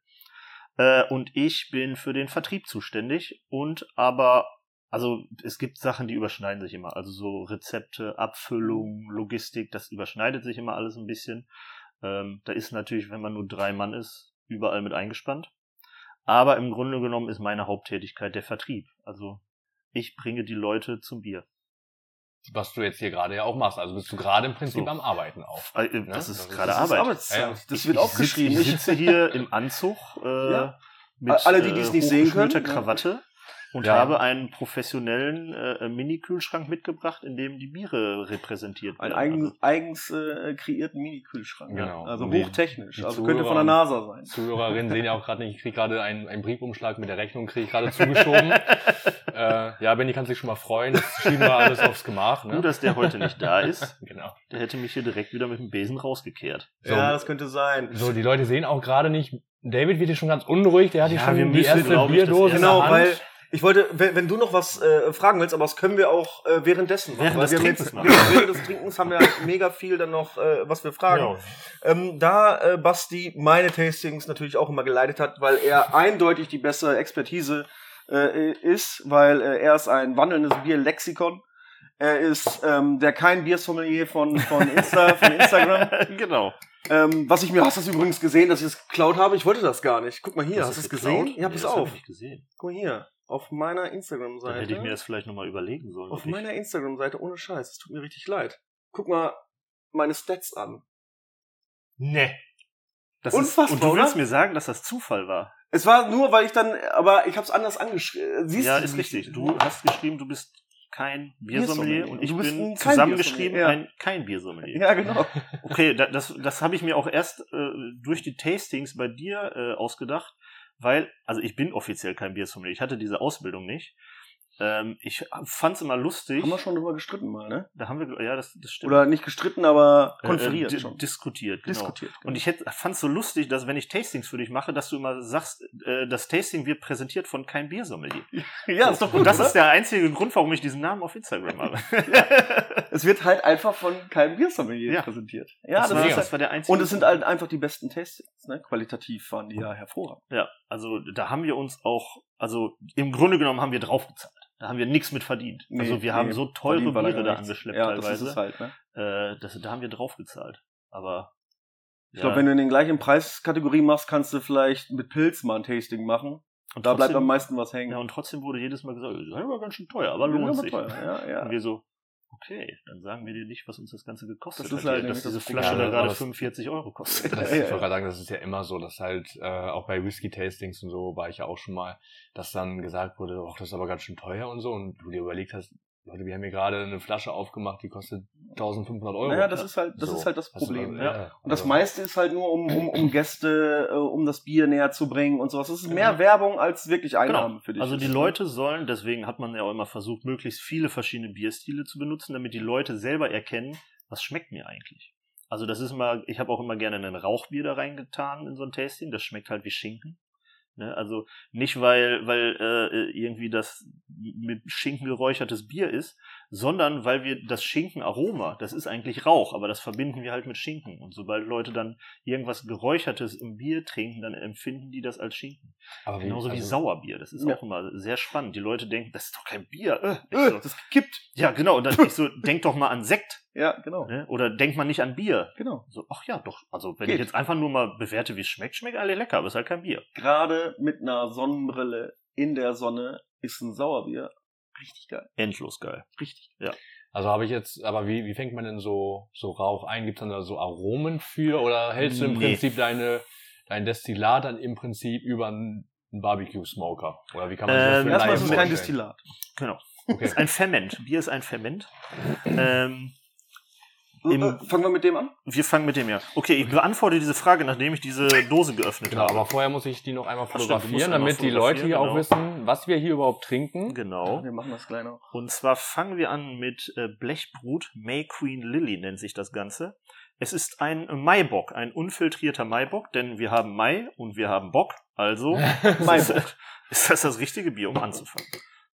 Äh, und ich bin für den Vertrieb zuständig und aber, also es gibt Sachen, die überschneiden sich immer. Also so Rezepte, Abfüllung, Logistik, das überschneidet sich immer alles ein bisschen. Ähm, da ist natürlich, wenn man nur drei Mann ist, überall mit eingespannt. Aber im Grunde genommen ist meine Haupttätigkeit der Vertrieb. Also ich bringe die Leute zum Bier. Was du jetzt hier gerade ja auch machst. Also bist du gerade im Prinzip So. am Arbeiten auch. Äh, Das Ja, ist das ist- gerade Das ist Arbeit. Arbeitszeit. Ja, Das Ich- wird ich aufgeschrieben. Sitze, ich sitze hier im Anzug äh, Ja. mit Alle, die dies nicht sehen können, ja. Krawatte und Ja. habe einen professionellen äh, Mini-Kühlschrank mitgebracht, in dem die Biere repräsentiert werden. eigen, eigens äh, kreierten Mini-Kühlschrank. Genau. Also die- hochtechnisch. die Also könnte von der Zuhörer- NASA sein. Zuhörerinnen sehen ja auch gerade nicht, ich kriege gerade einen, einen Briefumschlag mit der Rechnung, kriege ich gerade zugeschoben. äh, ja, Benny kann sich schon mal freuen. Das schieben wir alles aufs Gemach. Ne? Gut, dass der heute nicht da ist. genau. Der hätte mich hier direkt wieder mit dem Besen rausgekehrt. So. Ja, das könnte sein. So, die Leute sehen auch gerade nicht. David wird hier schon ganz unruhig. Der hat hier Ja, schon wir die müssen, erste ich, Bierdose in Genau, der Hand. weil ich wollte, wenn, wenn du noch was äh, fragen willst, aber das können wir auch äh, währenddessen machen. Während weil des wir Trinkens jetzt, machen. genau, während des Trinkens haben wir mega viel dann noch, äh, was wir fragen. Ja. Ähm, da äh, Basti meine Tastings natürlich auch immer geleitet hat, weil er eindeutig die bessere Expertise äh, ist, weil äh, er ist ein wandelndes Bierlexikon. Er ist ähm, der kein Biersommelier von, von, Insta, von Instagram. genau. Ähm, was ich mir, hast du das übrigens gesehen, dass ich es geklaut habe? Ich wollte das gar nicht. Guck mal hier, hast du es gesehen? Ja, Nee, pass das hab auf. ich nicht gesehen. Guck mal hier. Auf meiner Dann Instagram-Seite. hätte ich mir das vielleicht nochmal überlegen sollen. auf meiner Instagram-Seite, ohne Scheiß, es tut mir richtig leid. Guck mal meine Stats an. Nee. Das Unfassbar, ist, und du oder? willst mir sagen, dass das Zufall war? Es war nur, weil ich dann, aber ich habe es anders angeschrieben. Siehst ja, ist richtig. Du hast geschrieben, du bist kein Biersommelier Biersommelier. und ich bin zusammengeschrieben Biersommelier, ein kein Biersommelier. Ja, genau. Okay, da, das, das habe ich mir auch erst äh, durch die Tastings bei dir äh, ausgedacht, weil, also ich bin offiziell kein Biersommelier. Ich hatte diese Ausbildung nicht. Ähm, ich fand's immer lustig. Haben wir schon drüber gestritten mal, ne? Da haben wir, ja, das, das stimmt. Oder nicht gestritten, aber Äh, konferiert di- schon. Diskutiert, genau. Diskutiert. genau. Und ich hätte, fand's so lustig, dass wenn ich Tastings für dich mache, dass du immer sagst, äh, das Tasting wird präsentiert von kein Biersommelier. ja, ist doch gut. Und das oder? ist der einzige Grund, warum ich diesen Namen auf Instagram habe. es wird halt einfach von keinem Biersommelier Ja. präsentiert. Ja, das, das, war, ist das war der einzige Und es sind halt einfach die besten Tastings, ne? Qualitativ waren die ja hervorragend. Ja, also da haben wir uns auch, also im Grunde genommen haben wir draufgezahlt. Da haben wir nichts mit verdient. Nee, also wir nee, haben so teure Biere da angeschleppt ja, Das teilweise. es halt, ne? äh, das, da haben wir draufgezahlt. Aber Ich glaube, wenn du in den gleichen Preiskategorie machst, kannst du vielleicht mit Pilz mal ein Tasting machen. und Da bleibt trotzdem- am meisten was hängen. Ja, und trotzdem wurde jedes Mal gesagt, das ist aber ganz schön teuer, aber Ja, lohnt sich. teuer, Ja, ja. Und wir so, okay, dann sagen wir dir nicht, was uns das Ganze gekostet Das ist hat. hier, dass diese. Flasche Ja, da gerade das- 45 Euro kostet. Das, ich wollte gerade sagen, das ist ja immer so, dass halt, äh, auch bei Whisky-Tastings und so war ich ja auch schon mal, dass dann gesagt wurde, ach, das ist aber ganz schön teuer und so und du dir überlegt hast, Leute, wir haben hier gerade eine Flasche aufgemacht, die kostet 1500 Euro. Naja, das ist halt, das So. ist halt das Problem. äh, ja. Und das meiste ist halt nur, um, um, um Gäste, äh, um das Bier näher zu bringen und sowas. Das ist mehr Werbung als wirklich Einnahmen für dich. Also die. Leute sollen, deswegen hat man ja auch immer versucht, möglichst viele verschiedene Bierstile zu benutzen, damit die Leute selber erkennen, was schmeckt mir eigentlich. Also das ist immer, ich habe auch immer gerne ein Rauchbier da reingetan in so ein Tasting, das schmeckt halt wie Schinken. Ne? Also nicht, weil, weil äh, irgendwie das mit Schinken geräuchertes Bier ist, sondern weil wir das Schinkenaroma, das ist eigentlich Rauch, aber das verbinden wir halt mit Schinken. Und sobald Leute dann irgendwas Geräuchertes im Bier trinken, dann empfinden die das als Schinken. Aber Genauso wie also- Sauerbier. Das ist Ja. auch immer sehr spannend. Die Leute denken, das ist doch kein Bier. Äh, Äh, so, das kippt. ja, genau. Und dann ich so, denk doch mal an Sekt. Ja, genau. Ne? Oder denk mal nicht an Bier. Genau. So, ach ja, doch. Also wenn Geht. ich jetzt einfach nur mal bewerte, wie es schmeckt, schmeckt alle lecker, aber es ist halt kein Bier. Gerade mit einer Sonnenbrille in der Sonne ist ein Sauerbier richtig geil. Endlos geil. Richtig. Also habe ich jetzt, aber wie, wie fängt man denn so, so Rauch ein? Gibt es dann da so Aromen für oder hältst du im Nee. Prinzip deine, dein Destillat dann im Prinzip über einen, Barbecue-Smoker? Oder wie kann man das Ähm, Erstmal ist es kein? Destillat. Genau. Okay. Ist ein Ferment. Bier ist ein Ferment. Ähm, Im- Äh, Fangen wir mit dem an? wir fangen mit dem ja. Okay, ich beantworte diese Frage, nachdem ich diese Dose geöffnet Genau, habe. aber vorher muss ich die noch einmal Ach stimmt, musst fotografieren, damit die Leute hier auch fotografieren, wissen, was wir hier überhaupt trinken. Genau. Wir machen das gleich noch. Und zwar fangen wir an mit äh, Blechbrut. May Queen Lily nennt sich das Ganze. Es ist ein Maibock, ein unfiltrierter Maibock, denn wir haben Mai und wir haben Bock. Also Maibock. ist das das richtige Bier, um anzufangen.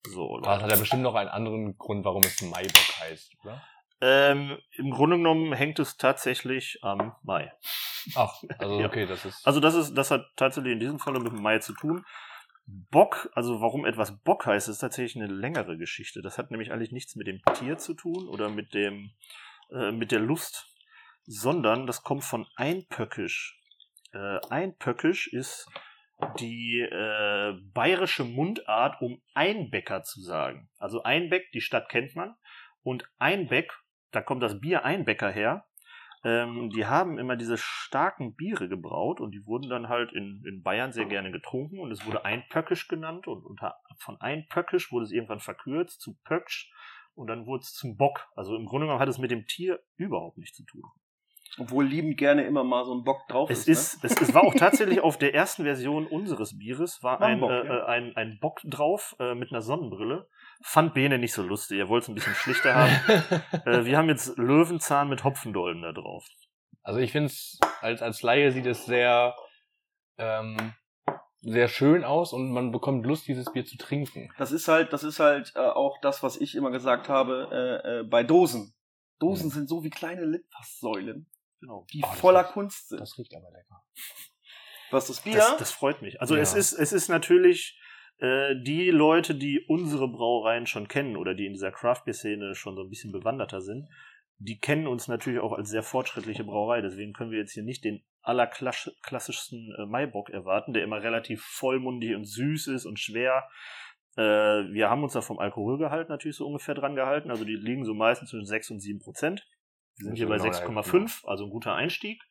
So, Das Leute. hat ja bestimmt noch einen anderen Grund, warum es Maibock heißt, oder? Ähm, Im Grunde genommen hängt es tatsächlich am Mai. Ach, also Ja. okay, das ist. Also das ist, das hat tatsächlich in diesem Falle mit dem Mai zu tun. Bock, also warum etwas Bock heißt, ist tatsächlich eine längere Geschichte. Das hat nämlich eigentlich nichts mit dem Tier zu tun oder mit dem, äh, mit der Lust, sondern das kommt von Einpöckisch. Äh, Einpöckisch ist die äh, bayerische Mundart, um Einbäcker zu sagen. Also Einbeck, die Stadt kennt man. Und Einbeck, da kommt das Bier Einbecker her. Ähm, die haben immer diese starken Biere gebraut und die wurden dann halt in, in Bayern sehr gerne getrunken und es wurde Einpöckisch genannt und unter, von Einpöckisch wurde es irgendwann verkürzt zu Pöcksch und dann wurde es zum Bock. Also im Grunde genommen hat es mit dem Tier überhaupt nichts zu tun. Obwohl liebend gerne immer mal so ein Bock drauf Es ist. ist, es, es war auch tatsächlich auf der ersten Version unseres Bieres war War ein ein, Bock, äh, ja. äh, ein, ein Bock drauf äh, mit einer Sonnenbrille. Fand Bene nicht so lustig. Er wollte es ein bisschen schlichter haben. äh, wir haben jetzt Löwenzahn mit Hopfendollen da drauf. Also ich finde es, als, als Laie sieht es sehr, ähm, sehr schön aus und man bekommt Lust, dieses Bier zu trinken. Das ist halt, das ist halt äh, auch das, was ich immer gesagt habe äh, äh, bei Dosen. Dosen Mhm. sind so wie kleine Litfaßsäulen, Genau. die Oh, voller riecht- Kunst sind. Das riecht aber lecker. Was das Bier? Das, das freut mich. Also Ja. es ist, es ist natürlich äh, die Leute, die unsere Brauereien schon kennen oder die in dieser Craft Beer Szene schon so ein bisschen bewanderter sind, die kennen uns natürlich auch als sehr fortschrittliche Brauerei. Deswegen können wir jetzt hier nicht den allerklassischsten äh, Maibock erwarten, der immer relativ vollmundig und süß ist und schwer. Äh, wir haben uns da vom Alkoholgehalt natürlich so ungefähr dran gehalten. Also die liegen so meistens zwischen 6 und 7 Prozent. Wir sind hier bei ist genau der- 6,5, also ein guter Einstieg.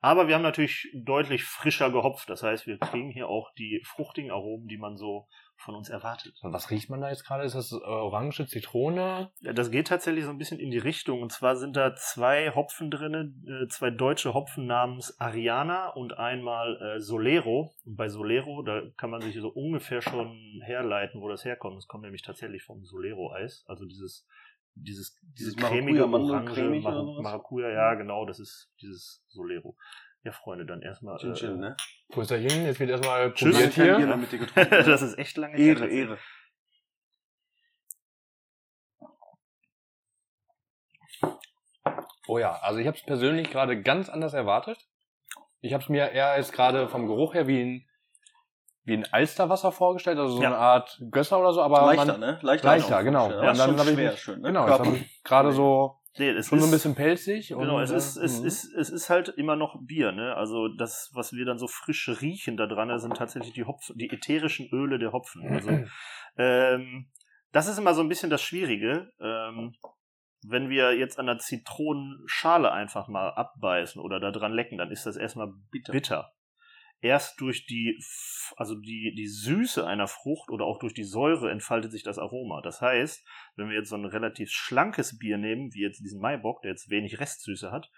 Aber wir haben natürlich deutlich frischer gehopft. Das heißt, wir kriegen hier auch die fruchtigen Aromen, die man so von uns erwartet. Und was riecht man da jetzt gerade? Ist das äh, Orange, Zitrone? Ja, Das geht tatsächlich so ein bisschen in die Richtung. Und zwar sind da zwei Hopfen drin, äh, zwei deutsche Hopfen namens Ariana und einmal äh, Solero. Und bei Solero, da kann man sich so ungefähr schon herleiten, wo das herkommt. Es kommt nämlich tatsächlich vom Solero-Eis. Also dieses, dieses, dieses cremige Maracuja, Orange, Mar? Maracuja, ja, genau, das ist dieses Solero. Ja, Freunde, dann erstmal. Chin Chin, ne? Prösterchen, jetzt wird erstmal Tschüss. probiert Bier hier. mehr mit dir getrunken. ne? das ist echt lange her. Ehre, Ehre. Oh ja, also ich habe es persönlich gerade ganz anders erwartet. Ich habe es mir eher jetzt gerade vom Geruch her wie ein, wie ein Alsterwasser vorgestellt, also so Ja. eine Art Gösser oder so, aber Leichter, man, ne? Leichter, leichter, genau. Ja, und dann ich schwer, mich- schön, ne? genau, jetzt Körper. habe ich gerade so Nee, es schon so ist- ein bisschen pelzig. Genau, es äh, ist, es, mhm. ist, es ist halt immer noch Bier, ne? Also das, was wir dann so frisch riechen da dran, das sind tatsächlich die Hopfen, die ätherischen Öle der Hopfen. Also ähm, das ist immer so ein bisschen das Schwierige. Ähm, wenn wir jetzt an der Zitronenschale einfach mal abbeißen oder da dran lecken, dann ist das erstmal Bitter. bitter. Erst durch die, also die, die Süße einer Frucht oder auch durch die Säure entfaltet sich das Aroma. Das heißt, wenn wir jetzt so ein relativ schlankes Bier nehmen, wie jetzt diesen Maibock, der jetzt wenig Restsüße hat,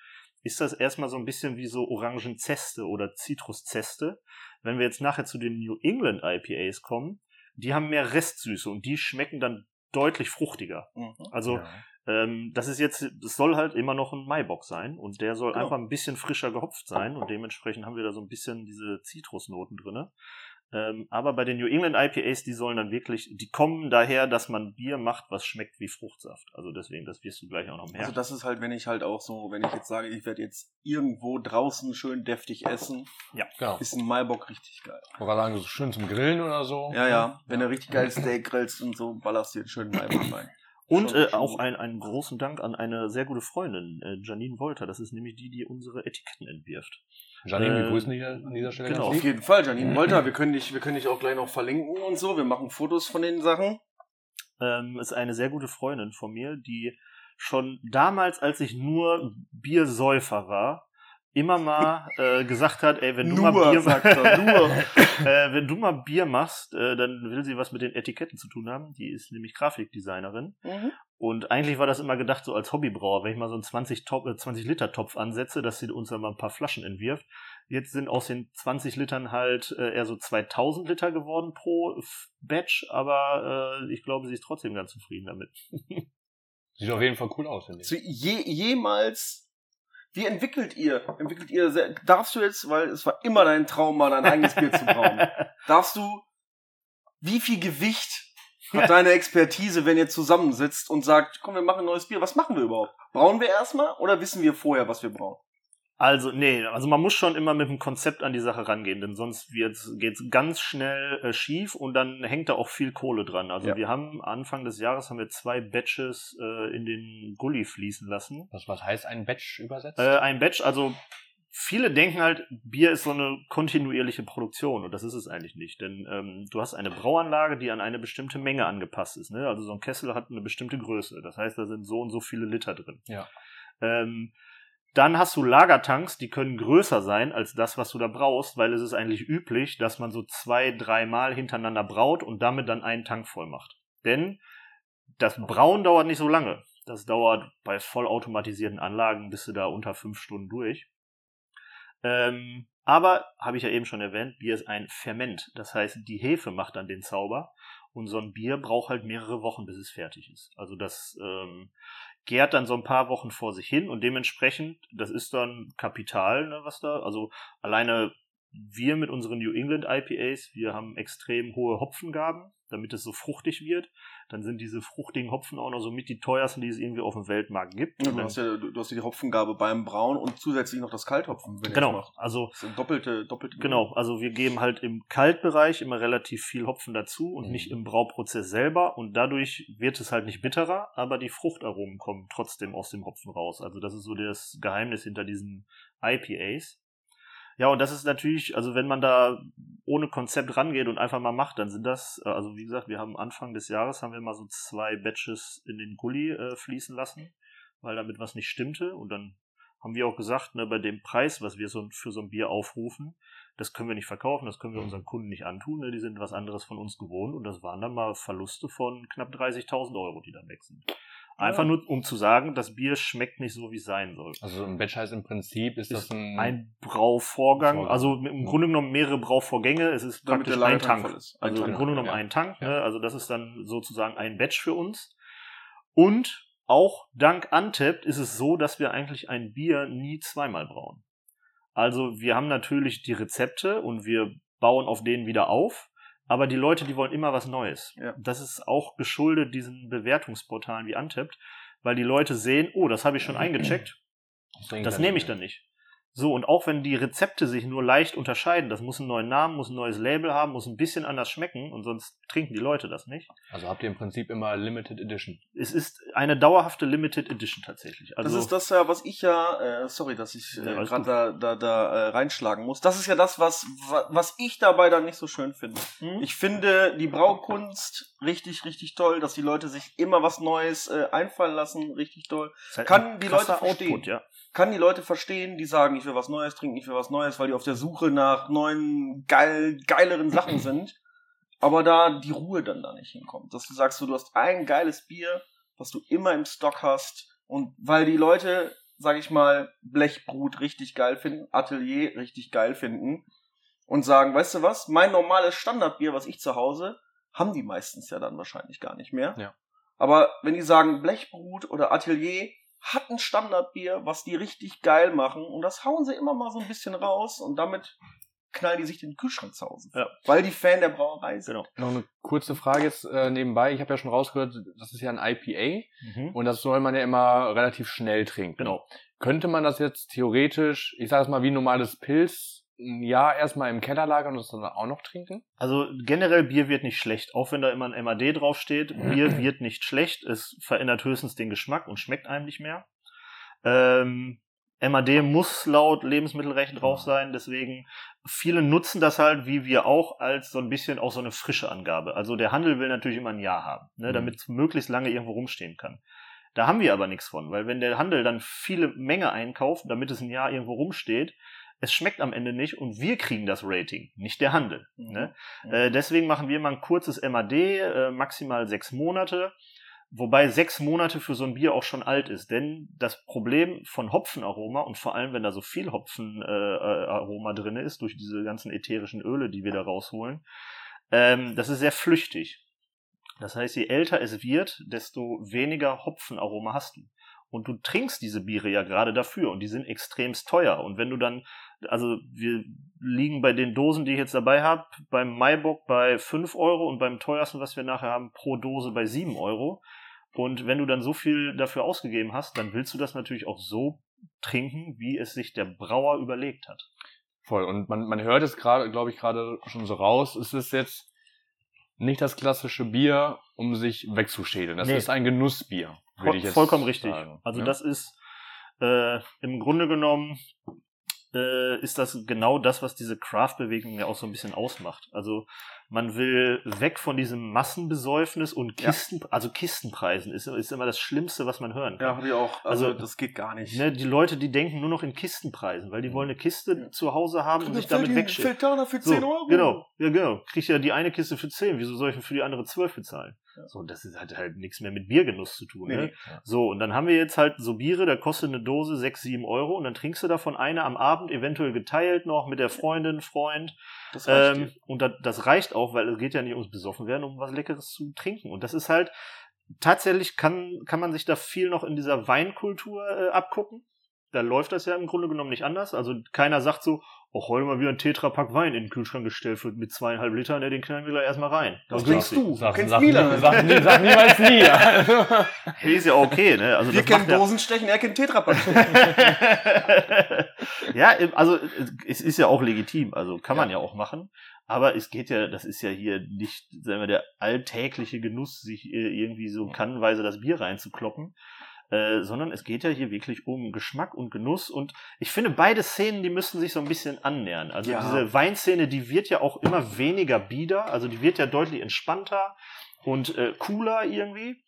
ist das erstmal so ein bisschen wie so Orangenzeste oder Zitruszeste. Wenn wir jetzt nachher zu den New England IPAs kommen, die haben mehr Restsüße und die schmecken dann deutlich fruchtiger. Mhm. Also Ja. Ähm, das ist jetzt, es soll halt immer noch ein Maibock sein und der soll Genau. einfach ein bisschen frischer gehopft sein und dementsprechend haben wir da so ein bisschen diese Zitrusnoten drinne. Ähm, aber bei den New England IPAs, die sollen dann wirklich, die kommen daher, dass man Bier macht, was schmeckt wie Fruchtsaft. Also deswegen, das wirst du gleich auch noch mehr. Also das ist halt, wenn ich halt auch so, wenn ich jetzt sage, ich werde jetzt irgendwo draußen schön deftig essen, Genau. ist ein Maibock richtig geil. Gerade sagen, so schön zum Grillen oder so. Ja, ja. Wenn du richtig geiles Steak grillst und so, ballerst du den schönen Maibock rein. Und äh, auch ein, einen großen Dank an eine sehr gute Freundin, äh, Janine Wolter. Das ist nämlich die, die unsere Etiketten entwirft. Janine, wir Äh, grüßen dich an dieser Stelle genau. Auf jeden Fall, Janine Wolter, wir können dich, wir können dich auch gleich noch verlinken und so. Wir machen Fotos von den Sachen. ähm, ist eine sehr gute Freundin von mir, die schon damals, als ich nur Biersäufer war, immer mal äh, gesagt hat, ey, wenn du Nur, mal Bier sagt er, nur. äh, wenn du mal Bier machst, äh, dann will sie was mit den Etiketten zu tun haben. Die ist nämlich Grafikdesignerin. Mhm. Und eigentlich war das immer gedacht so als Hobbybrauer, wenn ich mal so einen 20, Top, äh, 20 Liter Topf ansetze, dass sie uns dann mal ein paar Flaschen entwirft. Jetzt sind aus den 20 Litern halt äh, eher so 2000 Liter geworden pro F- Batch, aber äh, ich glaube, sie ist trotzdem ganz zufrieden damit. Sieht auf jeden Fall cool aus, finde ich. Zu je, jemals, wie entwickelt ihr? Entwickelt ihr, darfst du jetzt, weil es war immer dein Traum, mal dein eigenes Bier zu brauen, darfst du, wie viel Gewicht hat deine Expertise, wenn ihr zusammensitzt und sagt, komm, wir machen ein neues Bier, was machen wir überhaupt? Brauen wir erstmal oder wissen wir vorher, was wir brauen? Also, nee, also man muss schon immer mit dem Konzept an die Sache rangehen, denn sonst wird's, geht's ganz schnell äh, schief und dann hängt da auch viel Kohle dran. Also Ja. wir haben Anfang des Jahres haben wir zwei Batches äh, in den Gully fließen lassen. Was, was heißt ein Batch übersetzt? Äh, ein Batch, also viele denken halt, Bier ist so eine kontinuierliche Produktion und das ist es eigentlich nicht, denn ähm, du hast eine Brauanlage, die an eine bestimmte Menge angepasst ist. Ne? Also so ein Kessel hat eine bestimmte Größe, das heißt, da sind so und so viele Liter drin. Ja. Ähm, dann hast du Lagertanks, die können größer sein als das, was du da brauchst, weil es ist eigentlich üblich, dass man so zwei, dreimal hintereinander braut und damit dann einen Tank voll macht. Denn das Brauen dauert nicht so lange. Das dauert bei vollautomatisierten Anlagen bist du da unter fünf Stunden durch. Ähm, aber, habe ich ja eben schon erwähnt, Bier ist ein Ferment. Das heißt, die Hefe macht dann den Zauber. Und so ein Bier braucht halt mehrere Wochen, bis es fertig ist. Also das ähm, gärt dann so ein paar Wochen vor sich hin und dementsprechend, das ist dann Kapital, ne, was da, also alleine wir mit unseren New England IPAs, wir haben extrem hohe Hopfengaben, damit es so fruchtig wird. Dann sind diese fruchtigen Hopfen auch noch so mit die teuersten, die es irgendwie auf dem Weltmarkt gibt. Ja, du, hast ja, du, hast ja die Hopfengabe beim Brauen und zusätzlich noch das Kalthopfen. Genau, also doppelte, doppelte. Genau, also wir geben halt im Kaltbereich immer relativ viel Hopfen dazu und Mhm. nicht im Brauprozess selber und dadurch wird es halt nicht bitterer, aber die Fruchtaromen kommen trotzdem aus dem Hopfen raus. Also das ist so das Geheimnis hinter diesen IPAs. Ja, und das ist natürlich, also wenn man da ohne Konzept rangeht und einfach mal macht, dann sind das, äh, also wie gesagt, wir haben Anfang des Jahres haben wir mal so zwei Batches in den Gully äh, fließen lassen, weil damit was nicht stimmte. Und dann haben wir auch gesagt, ne, bei dem Preis, was wir so für so ein Bier aufrufen, das können wir nicht verkaufen, das können wir unseren Kunden nicht antun, ne, die sind was anderes von uns gewohnt und das waren dann mal Verluste von knapp 30.000 Euro, die dann weg sind. Einfach Ja. nur, um zu sagen, das Bier schmeckt nicht so, wie es sein soll. also ein Batch heißt im Prinzip, ist, das ein, Ein Brauvorgang, Vorgang. also im. Grunde genommen mehrere Brauvorgänge, es ist Damit praktisch ein Tank. ist. Ein Also im Tank, Grunde genommen ja. ein Tank, ne? also das ist dann sozusagen ein Batch für uns. Und auch dank Untapped ist es so, dass wir eigentlich ein Bier nie zweimal brauen. Also wir haben natürlich die Rezepte und wir bauen auf denen wieder auf, aber die Leute, die wollen immer was Neues. Ja. Das ist auch geschuldet diesen Bewertungsportalen wie Untapped, weil die Leute sehen, oh, das habe ich schon eingecheckt, das kann nehme ich dann nicht. So, und auch wenn die Rezepte sich nur leicht unterscheiden, das muss einen neuen Namen, muss ein neues Label haben, muss ein bisschen anders schmecken und sonst trinken die Leute das nicht. Also habt ihr im Prinzip immer Limited Edition. Es ist eine dauerhafte Limited Edition tatsächlich. Also das ist das ja, was ich ja, äh, sorry, dass ich äh, Ja, gerade da, da, da äh, reinschlagen muss. Das ist ja das, was, wa- was ich dabei dann nicht so schön finde. Hm? Ich finde die Braukunst richtig, richtig toll, dass die Leute sich immer was Neues äh, einfallen lassen, richtig toll. Halt kann die Leute verstehen. ja. Kann die Leute verstehen, die sagen, ich will was Neues trinken, ich will was Neues, weil die auf der Suche nach neuen, geil, geileren Sachen sind. Aber da die Ruhe dann da nicht hinkommt. Dass du sagst, du hast ein geiles Bier, was du immer im Stock hast. Und weil die Leute, sag ich mal, Blechbrut richtig geil finden, Atelier richtig geil finden und sagen, weißt du was, mein normales Standardbier, was ich zu Hause, haben die meistens ja dann wahrscheinlich gar nicht mehr. Ja. Aber wenn die sagen Blechbrut oder Atelier, hat ein Standardbier, was die richtig geil machen und das hauen sie immer mal so ein bisschen raus und damit knallen die sich den Kühlschrank zu Hause. Ja. Weil die Fan der Brauerei sind. Genau. Noch eine kurze Frage jetzt äh, nebenbei. Ich habe ja schon rausgehört, das ist ja ein IPA Mhm. und das soll man ja immer relativ schnell trinken. Genau. Könnte man das jetzt theoretisch, ich sage es mal wie ein normales Pilz, ein Jahr erstmal im Keller lagern und das dann auch noch trinken? Also generell Bier wird nicht schlecht, auch wenn da immer ein MAD draufsteht. Bier wird nicht schlecht, es verändert höchstens den Geschmack und schmeckt einem nicht mehr. Ähm, MAD muss laut Lebensmittelrecht drauf sein, deswegen viele nutzen das halt, wie wir auch, als so ein bisschen auch so eine frische Angabe. Also der Handel will natürlich immer ein Jahr haben, ne, Mhm. damit es möglichst lange irgendwo rumstehen kann. Da haben wir aber nichts von, weil wenn der Handel dann viele Menge einkauft, damit es ein Jahr irgendwo rumsteht, es schmeckt am Ende nicht und wir kriegen das Rating, nicht der Handel. Mhm. Ne? Äh, deswegen machen wir mal ein kurzes MAD, äh, maximal sechs Monate. Wobei sechs Monate für so ein Bier auch schon alt ist. Denn das Problem von Hopfenaroma und vor allem, wenn da so viel Hopfenaroma äh, Aroma drin ist, durch diese ganzen ätherischen Öle, die wir da rausholen, ähm, das ist sehr flüchtig. Das heißt, je älter es wird, desto weniger Hopfenaroma hast du. Und du trinkst diese Biere ja gerade dafür und die sind extremst teuer. Und wenn du dann, also wir liegen bei den Dosen, die ich jetzt dabei habe, beim Maibock bei 5 Euro und beim teuersten, was wir nachher haben, pro Dose bei 7 Euro. Und wenn du dann so viel dafür ausgegeben hast, dann willst du das natürlich auch so trinken, wie es sich der Brauer überlegt hat. Voll. Und man, man hört es gerade, glaube ich, gerade schon so raus. Es ist jetzt nicht das klassische Bier, um sich wegzuschädeln. Das Nee. ist ein Genussbier. Voll, ich jetzt vollkommen richtig. sagen. Also Ja? das ist äh, im Grunde genommen äh, ist das genau das, was diese Craft-Bewegung ja auch so ein bisschen ausmacht. Also man will weg von diesem Massenbesäufnis und Ja. Kisten, also Kistenpreisen ist, ist immer das Schlimmste, was man hören kann. Ja, hab ich auch. Also, Also, das geht gar nicht. Ne, die Leute, die denken nur noch in Kistenpreisen, weil die wollen eine Kiste Ja. zu Hause haben und sich damit wegschälen. Filter für So, 10 Euro. Genau, ja genau. Krieg ja die eine Kiste für 10, wieso soll ich für die andere 12 bezahlen? So, das ist, hat halt nichts mehr mit Biergenuss zu tun. Ne? nee. So, und dann haben wir jetzt halt so Biere, da kostet eine Dose 6, 7 Euro und dann trinkst du davon eine am Abend, eventuell geteilt noch mit der Freundin, Freund. Das reicht Ähm, und das, das reicht auch, weil es geht ja nicht ums besoffen werden, um was Leckeres zu trinken. Und das ist halt, tatsächlich kann, kann man sich da viel noch in dieser Weinkultur äh, abgucken. Da läuft das ja im Grunde genommen nicht anders. Also keiner sagt so, oh, heute mal wieder ein Tetrapack Wein in den Kühlschrank gestellt wird mit zweieinhalb Litern, ne, den knallen wir gleich erstmal rein. Was Das trinkst darf du? Sag, Kennst sag, Milan? sag, nie- sag niemals nie. Hey, ist ja okay, ne? Also Wir das kennen macht ja, Dosenstechen, er kennt Tetrapack. ja, im- also es ist ja auch legitim, also kann man ja auch machen. Aber es geht ja, das ist ja hier nicht, sagen wir, der alltägliche Genuss, sich äh, irgendwie so kannenweise das Bier reinzukloppen, äh, sondern es geht ja hier wirklich um Geschmack und Genuss. Und ich finde, beide Szenen, die müssen sich so ein bisschen annähern. Also Ja. diese Weinszene, die wird ja auch immer weniger bieder, also die wird ja deutlich entspannter und äh, cooler irgendwie.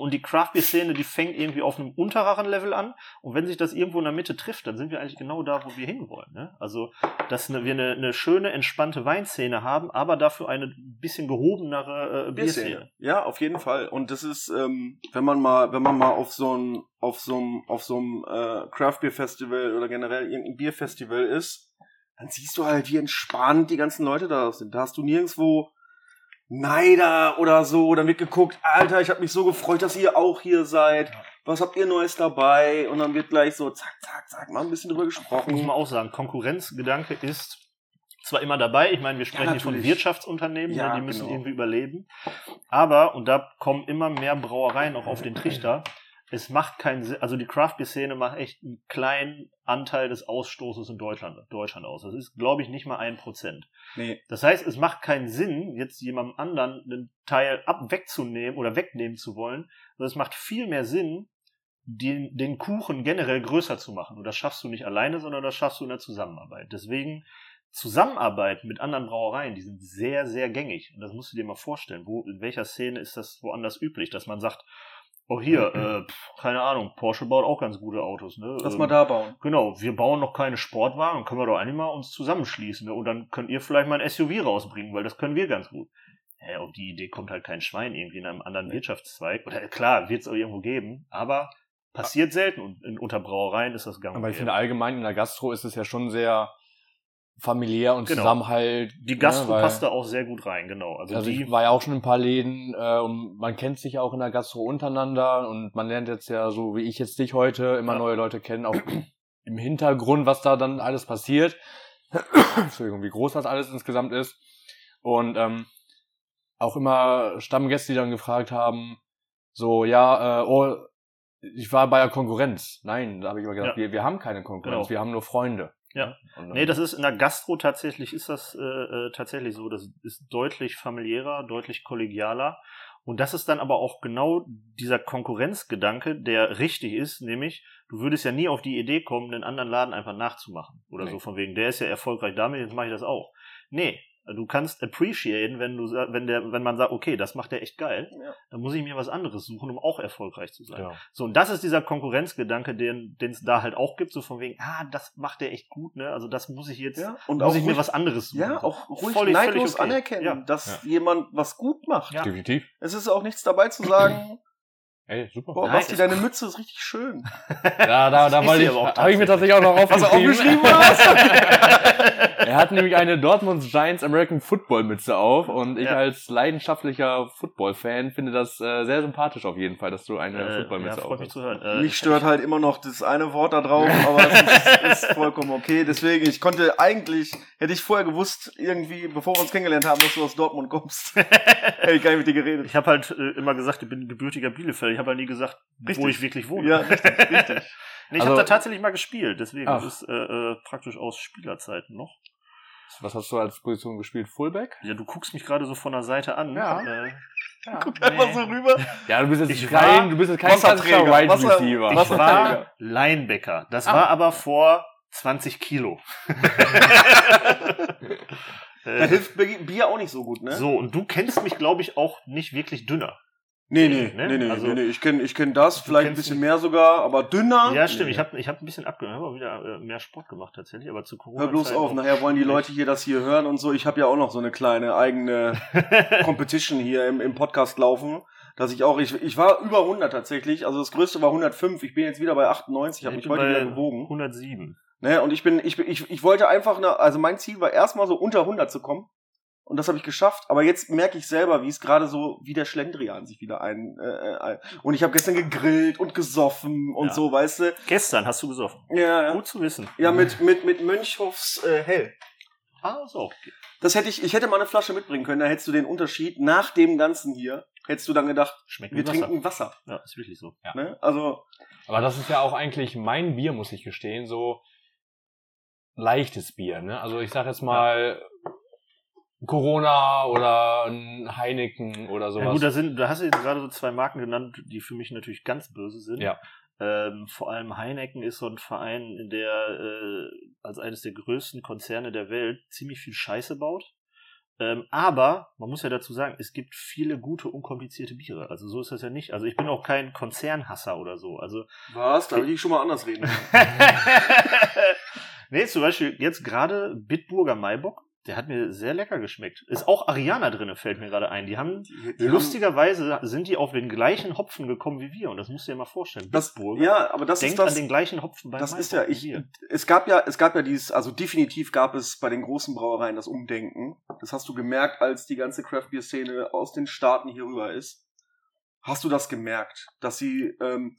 Und die Craft Beer Szene, die fängt irgendwie auf einem untereren Level an. Und wenn sich das irgendwo in der Mitte trifft, dann sind wir eigentlich genau da, wo wir hinwollen. Ne? Also, dass ne, wir eine, eine schöne, entspannte Weinszene haben, aber dafür eine bisschen gehobenere äh, Bierszene. Ja, auf jeden Fall. Und das ist, ähm, wenn man mal, wenn man mal auf so ein, auf so einem, auf so einem äh, Craft Beer Festival oder generell irgendein Bierfestival ist, dann siehst du halt, wie entspannt die ganzen Leute da sind. Da hast du nirgendwo Neider oder so. Dann wird geguckt, Alter, ich habe mich so gefreut, dass ihr auch hier seid. Was habt ihr Neues dabei? Und dann wird gleich so, zack, zack, zack, mal ein bisschen drüber muss gesprochen. man auch sagen, Konkurrenzgedanke ist zwar immer dabei, ich meine, wir sprechen hier von. Wirtschaftsunternehmen, Ja, ne, die müssen genau. irgendwie überleben. Aber, und da kommen immer mehr Brauereien auch auf den Trichter, es macht keinen Sinn, also die Craft Beer Szene macht echt einen kleinen Anteil des Ausstoßes in Deutschland, Deutschland aus. Das ist, glaube ich, nicht mal ein Prozent. Nee. Das heißt, es macht keinen Sinn, jetzt jemandem anderen einen Teil ab wegzunehmen oder wegnehmen zu wollen, sondern es macht viel mehr Sinn, den, den Kuchen generell größer zu machen. Und das schaffst du nicht alleine, sondern das schaffst du in der Zusammenarbeit. Deswegen Zusammenarbeit mit anderen Brauereien, die sind sehr, sehr gängig. Und das musst du dir mal vorstellen. Wo, in welcher Szene ist das woanders üblich, dass man sagt, Oh, hier, äh, pf, keine Ahnung, Porsche baut auch ganz gute Autos, ne? Lass Ähm, mal da bauen. Genau, wir bauen noch keine Sportwagen, können wir doch eigentlich mal uns zusammenschließen. Ne? Und dann könnt ihr vielleicht mal ein SUV rausbringen, weil das können wir ganz gut. Ja, auf die Idee kommt halt kein Schwein irgendwie in einem anderen Wirtschaftszweig. Oder klar, wird es auch irgendwo geben, aber passiert selten. Und in unter Brauereien ist das gang und Aber ich finde allgemein in der Gastro ist es ja schon sehr familiär und Genau. Zusammenhalt. Die Gastro ne, passt da auch sehr gut rein, genau. Also, Also die, ich war ja auch schon in ein paar Läden äh, und man kennt sich auch in der Gastro untereinander und man lernt jetzt ja so wie ich jetzt dich heute immer Ja. neue Leute kennen, auch im Hintergrund, was da dann alles passiert. Entschuldigung, wie groß das alles insgesamt ist. Und ähm, auch immer Stammgäste, die dann gefragt haben, so, ja, äh, oh, ich war bei der Konkurrenz. Nein, da habe ich immer gesagt, Ja. wir, wir haben keine Konkurrenz, Genau. wir haben nur Freunde. Ja. Und, ähm, Nee, das ist in der Gastro tatsächlich ist das äh, äh, tatsächlich so. Das ist deutlich familiärer, deutlich kollegialer. Und das ist dann aber auch genau dieser Konkurrenzgedanke, der richtig ist, nämlich, du würdest ja nie auf die Idee kommen, den anderen Laden einfach nachzumachen. Oder Nee. so von wegen, der ist ja erfolgreich damit, jetzt mache ich das auch. Nee, du kannst appreciaten, wenn du wenn der, wenn man sagt, okay, das macht der echt geil, Ja. dann muss ich mir was anderes suchen, um auch erfolgreich zu sein. ja. So, und das ist dieser Konkurrenzgedanke, den es da halt auch gibt, so von wegen, ah, das macht der echt gut, ne? Also das muss ich jetzt, Ja, und muss auch ich mir ruhig, was anderes suchen. ja, So. auch ruhig Völlig- neidlos völlig okay. anerkennen, Ja. dass jemand was gut macht. Ja. definitiv. Es ist auch nichts dabei zu sagen, Ey, super. boah, Basti, deine Mütze ist richtig schön. Da, da, da wollte ich, habe ich mir tatsächlich auch noch Was aufgeschrieben. du aufgeschrieben hast? er hat nämlich eine Dortmund Giants American Football Mütze auf und ich Ja. als leidenschaftlicher Football-Fan finde das äh, sehr sympathisch auf jeden Fall, dass du eine Äh, ja, Footballmütze freut mich auf zu hören. Äh, Mich stört halt immer noch das eine Wort da drauf, aber es ist, ist vollkommen okay. Deswegen, ich konnte eigentlich, hätte ich vorher gewusst, irgendwie, bevor wir uns kennengelernt haben, dass du aus Dortmund kommst, hätte ich gar nicht mit dir geredet. Ich habe halt äh, immer gesagt, ich bin gebürtiger Bielefeld. Ich habe halt nie gesagt, wo Richtig. ich wirklich wohne. Ja, richtig, richtig. Nee, ich Also- habe da tatsächlich mal gespielt, deswegen Ach. das ist äh, äh, praktisch aus Spielerzeiten noch. Was hast du als Position gespielt? Fullback? Ja, du guckst mich gerade so von der Seite an. Ja. Äh, Guck einfach so rüber. Ja, du bist jetzt Ich kein, war du bist jetzt kein Wasserträger, Wide Wasser- Receiver. ich war Linebacker. Das Ah. war aber vor 20 Kilo. Da hilft Bi- Bier auch nicht so gut, ne? so, und du kennst mich, glaube ich, auch nicht wirklich dünner. Nee, nee, Ne? nee, nee, Also- nee, nee. Ich kenne ich kenn das, vielleicht ein bisschen mehr sogar, aber dünner. Ja, stimmt. Nee. Ich habe ich hab ein bisschen abgenommen, habe wieder äh, mehr Sport gemacht tatsächlich, aber zu Corona. Hör bloß auf, nachher wollen die Leute hier das hier hören und so. Ich habe ja auch noch so eine kleine eigene Competition hier im, im Podcast laufen, dass ich auch, ich, ich war über 100 tatsächlich, also das größte war 105, ich bin jetzt wieder bei 98, habe Ich mich heute wieder gewogen. 107. Ne, und ich bin, ich, bin- ich, ich wollte einfach, eine, also mein Ziel war erstmal so unter 100 zu kommen. Und das habe ich geschafft. Aber jetzt merke ich selber, wie es gerade so, wie der Schlendrian sich wieder ein. Äh, ein und ich habe gestern gegrillt und gesoffen und Ja. so, weißt du. Gestern hast du gesoffen. Ja, ja. Gut zu wissen. Ja, mit, mit, mit Mönchhofs äh, Hell. Ah, so. Das hätte ich, ich hätte mal eine Flasche mitbringen können, da hättest du den Unterschied nach dem Ganzen hier, hättest du dann gedacht, Schmeckt wir Wasser. trinken Wasser. Ja, ist wirklich so. Ne? Also, Aber das ist ja auch eigentlich mein Bier, muss ich gestehen, so leichtes Bier, ne? Also ich sag jetzt mal Corona oder ein Heineken oder sowas. Ja, gut, da, sind, da hast du jetzt gerade so zwei Marken genannt, die für mich natürlich ganz böse sind. Ja. Ähm, vor allem Heineken ist so ein Verein, in der äh, als eines der größten Konzerne der Welt ziemlich viel Scheiße baut. Ähm, aber man muss ja dazu sagen, es gibt viele gute, unkomplizierte Biere. Also so ist das ja nicht. Also ich bin auch kein Konzernhasser oder so. Also was? Da will ich schon mal anders reden. nee, zum Beispiel jetzt gerade Bitburger Maibock, der hat mir sehr lecker geschmeckt. Ist auch Ariana drinne, fällt mir gerade ein. Die haben Die- die lustigerweise sind die auf den gleichen Hopfen gekommen wie wir und das musst du dir mal vorstellen. Das, Bitburger ja, aber das denkt ist das. an den gleichen Hopfen beim Das ist Maibock ja, ich, es gab ja, es gab ja dieses, also definitiv gab es bei den großen Brauereien das Umdenken. Das hast du gemerkt, als die ganze Craft Beer Szene aus den Staaten hier rüber ist. Hast du das gemerkt, dass sie, ähm,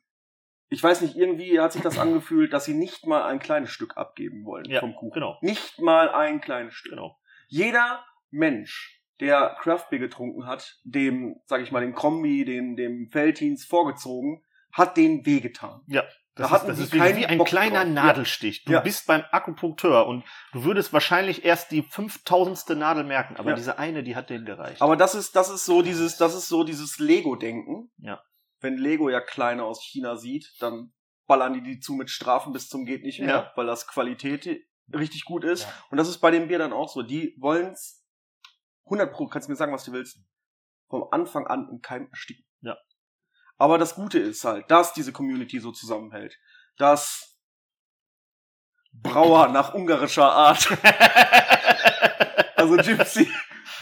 ich weiß nicht, irgendwie hat sich das angefühlt, dass sie nicht mal ein kleines Stück abgeben wollen Ja, vom Kuchen. genau. Nicht mal ein kleines Stück. Genau. Jeder Mensch, der Craft Beer getrunken hat, dem, sag ich mal, den Kombi, den, dem Feltins vorgezogen, hat den wehgetan. Ja. Da Das, hatten ist, das ist wie, ein Bock kleiner drauf. Nadelstich. Du Ja. bist beim Akupunkteur und du würdest wahrscheinlich erst die 5000. Nadel merken, aber Ja. diese eine, die hat denen gereicht. Aber das ist, das ist so dieses, das ist so dieses Lego-Denken. Ja. Wenn Lego ja kleine aus China sieht, dann ballern die die zu mit Strafen bis zum geht nicht mehr, Ja. weil das Qualität richtig gut ist. Ja. Und das ist bei dem Bier dann auch so. Die wollen's 100 Pro, kannst du mir sagen, was du willst, vom Anfang an im Keim ersticken. Ja. Aber das Gute ist halt, dass diese Community so zusammenhält. Dass Brauer nach ungarischer Art, also Gypsy,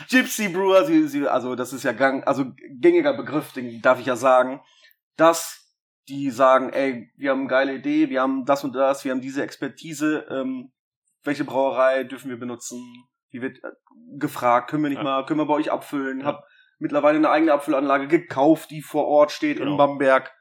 Gypsy Brewer, sie, sie, also das ist ja gang, also gängiger Begriff, den darf ich ja sagen, dass die sagen, ey, wir haben eine geile Idee, wir haben das und das, wir haben diese Expertise, ähm, welche Brauerei dürfen wir benutzen? Die wird äh, gefragt, können wir nicht Ja. mal, können wir bei euch abfüllen? Ja. Hab mittlerweile eine eigene Abfüllanlage gekauft, die vor Ort steht Genau. in Bamberg.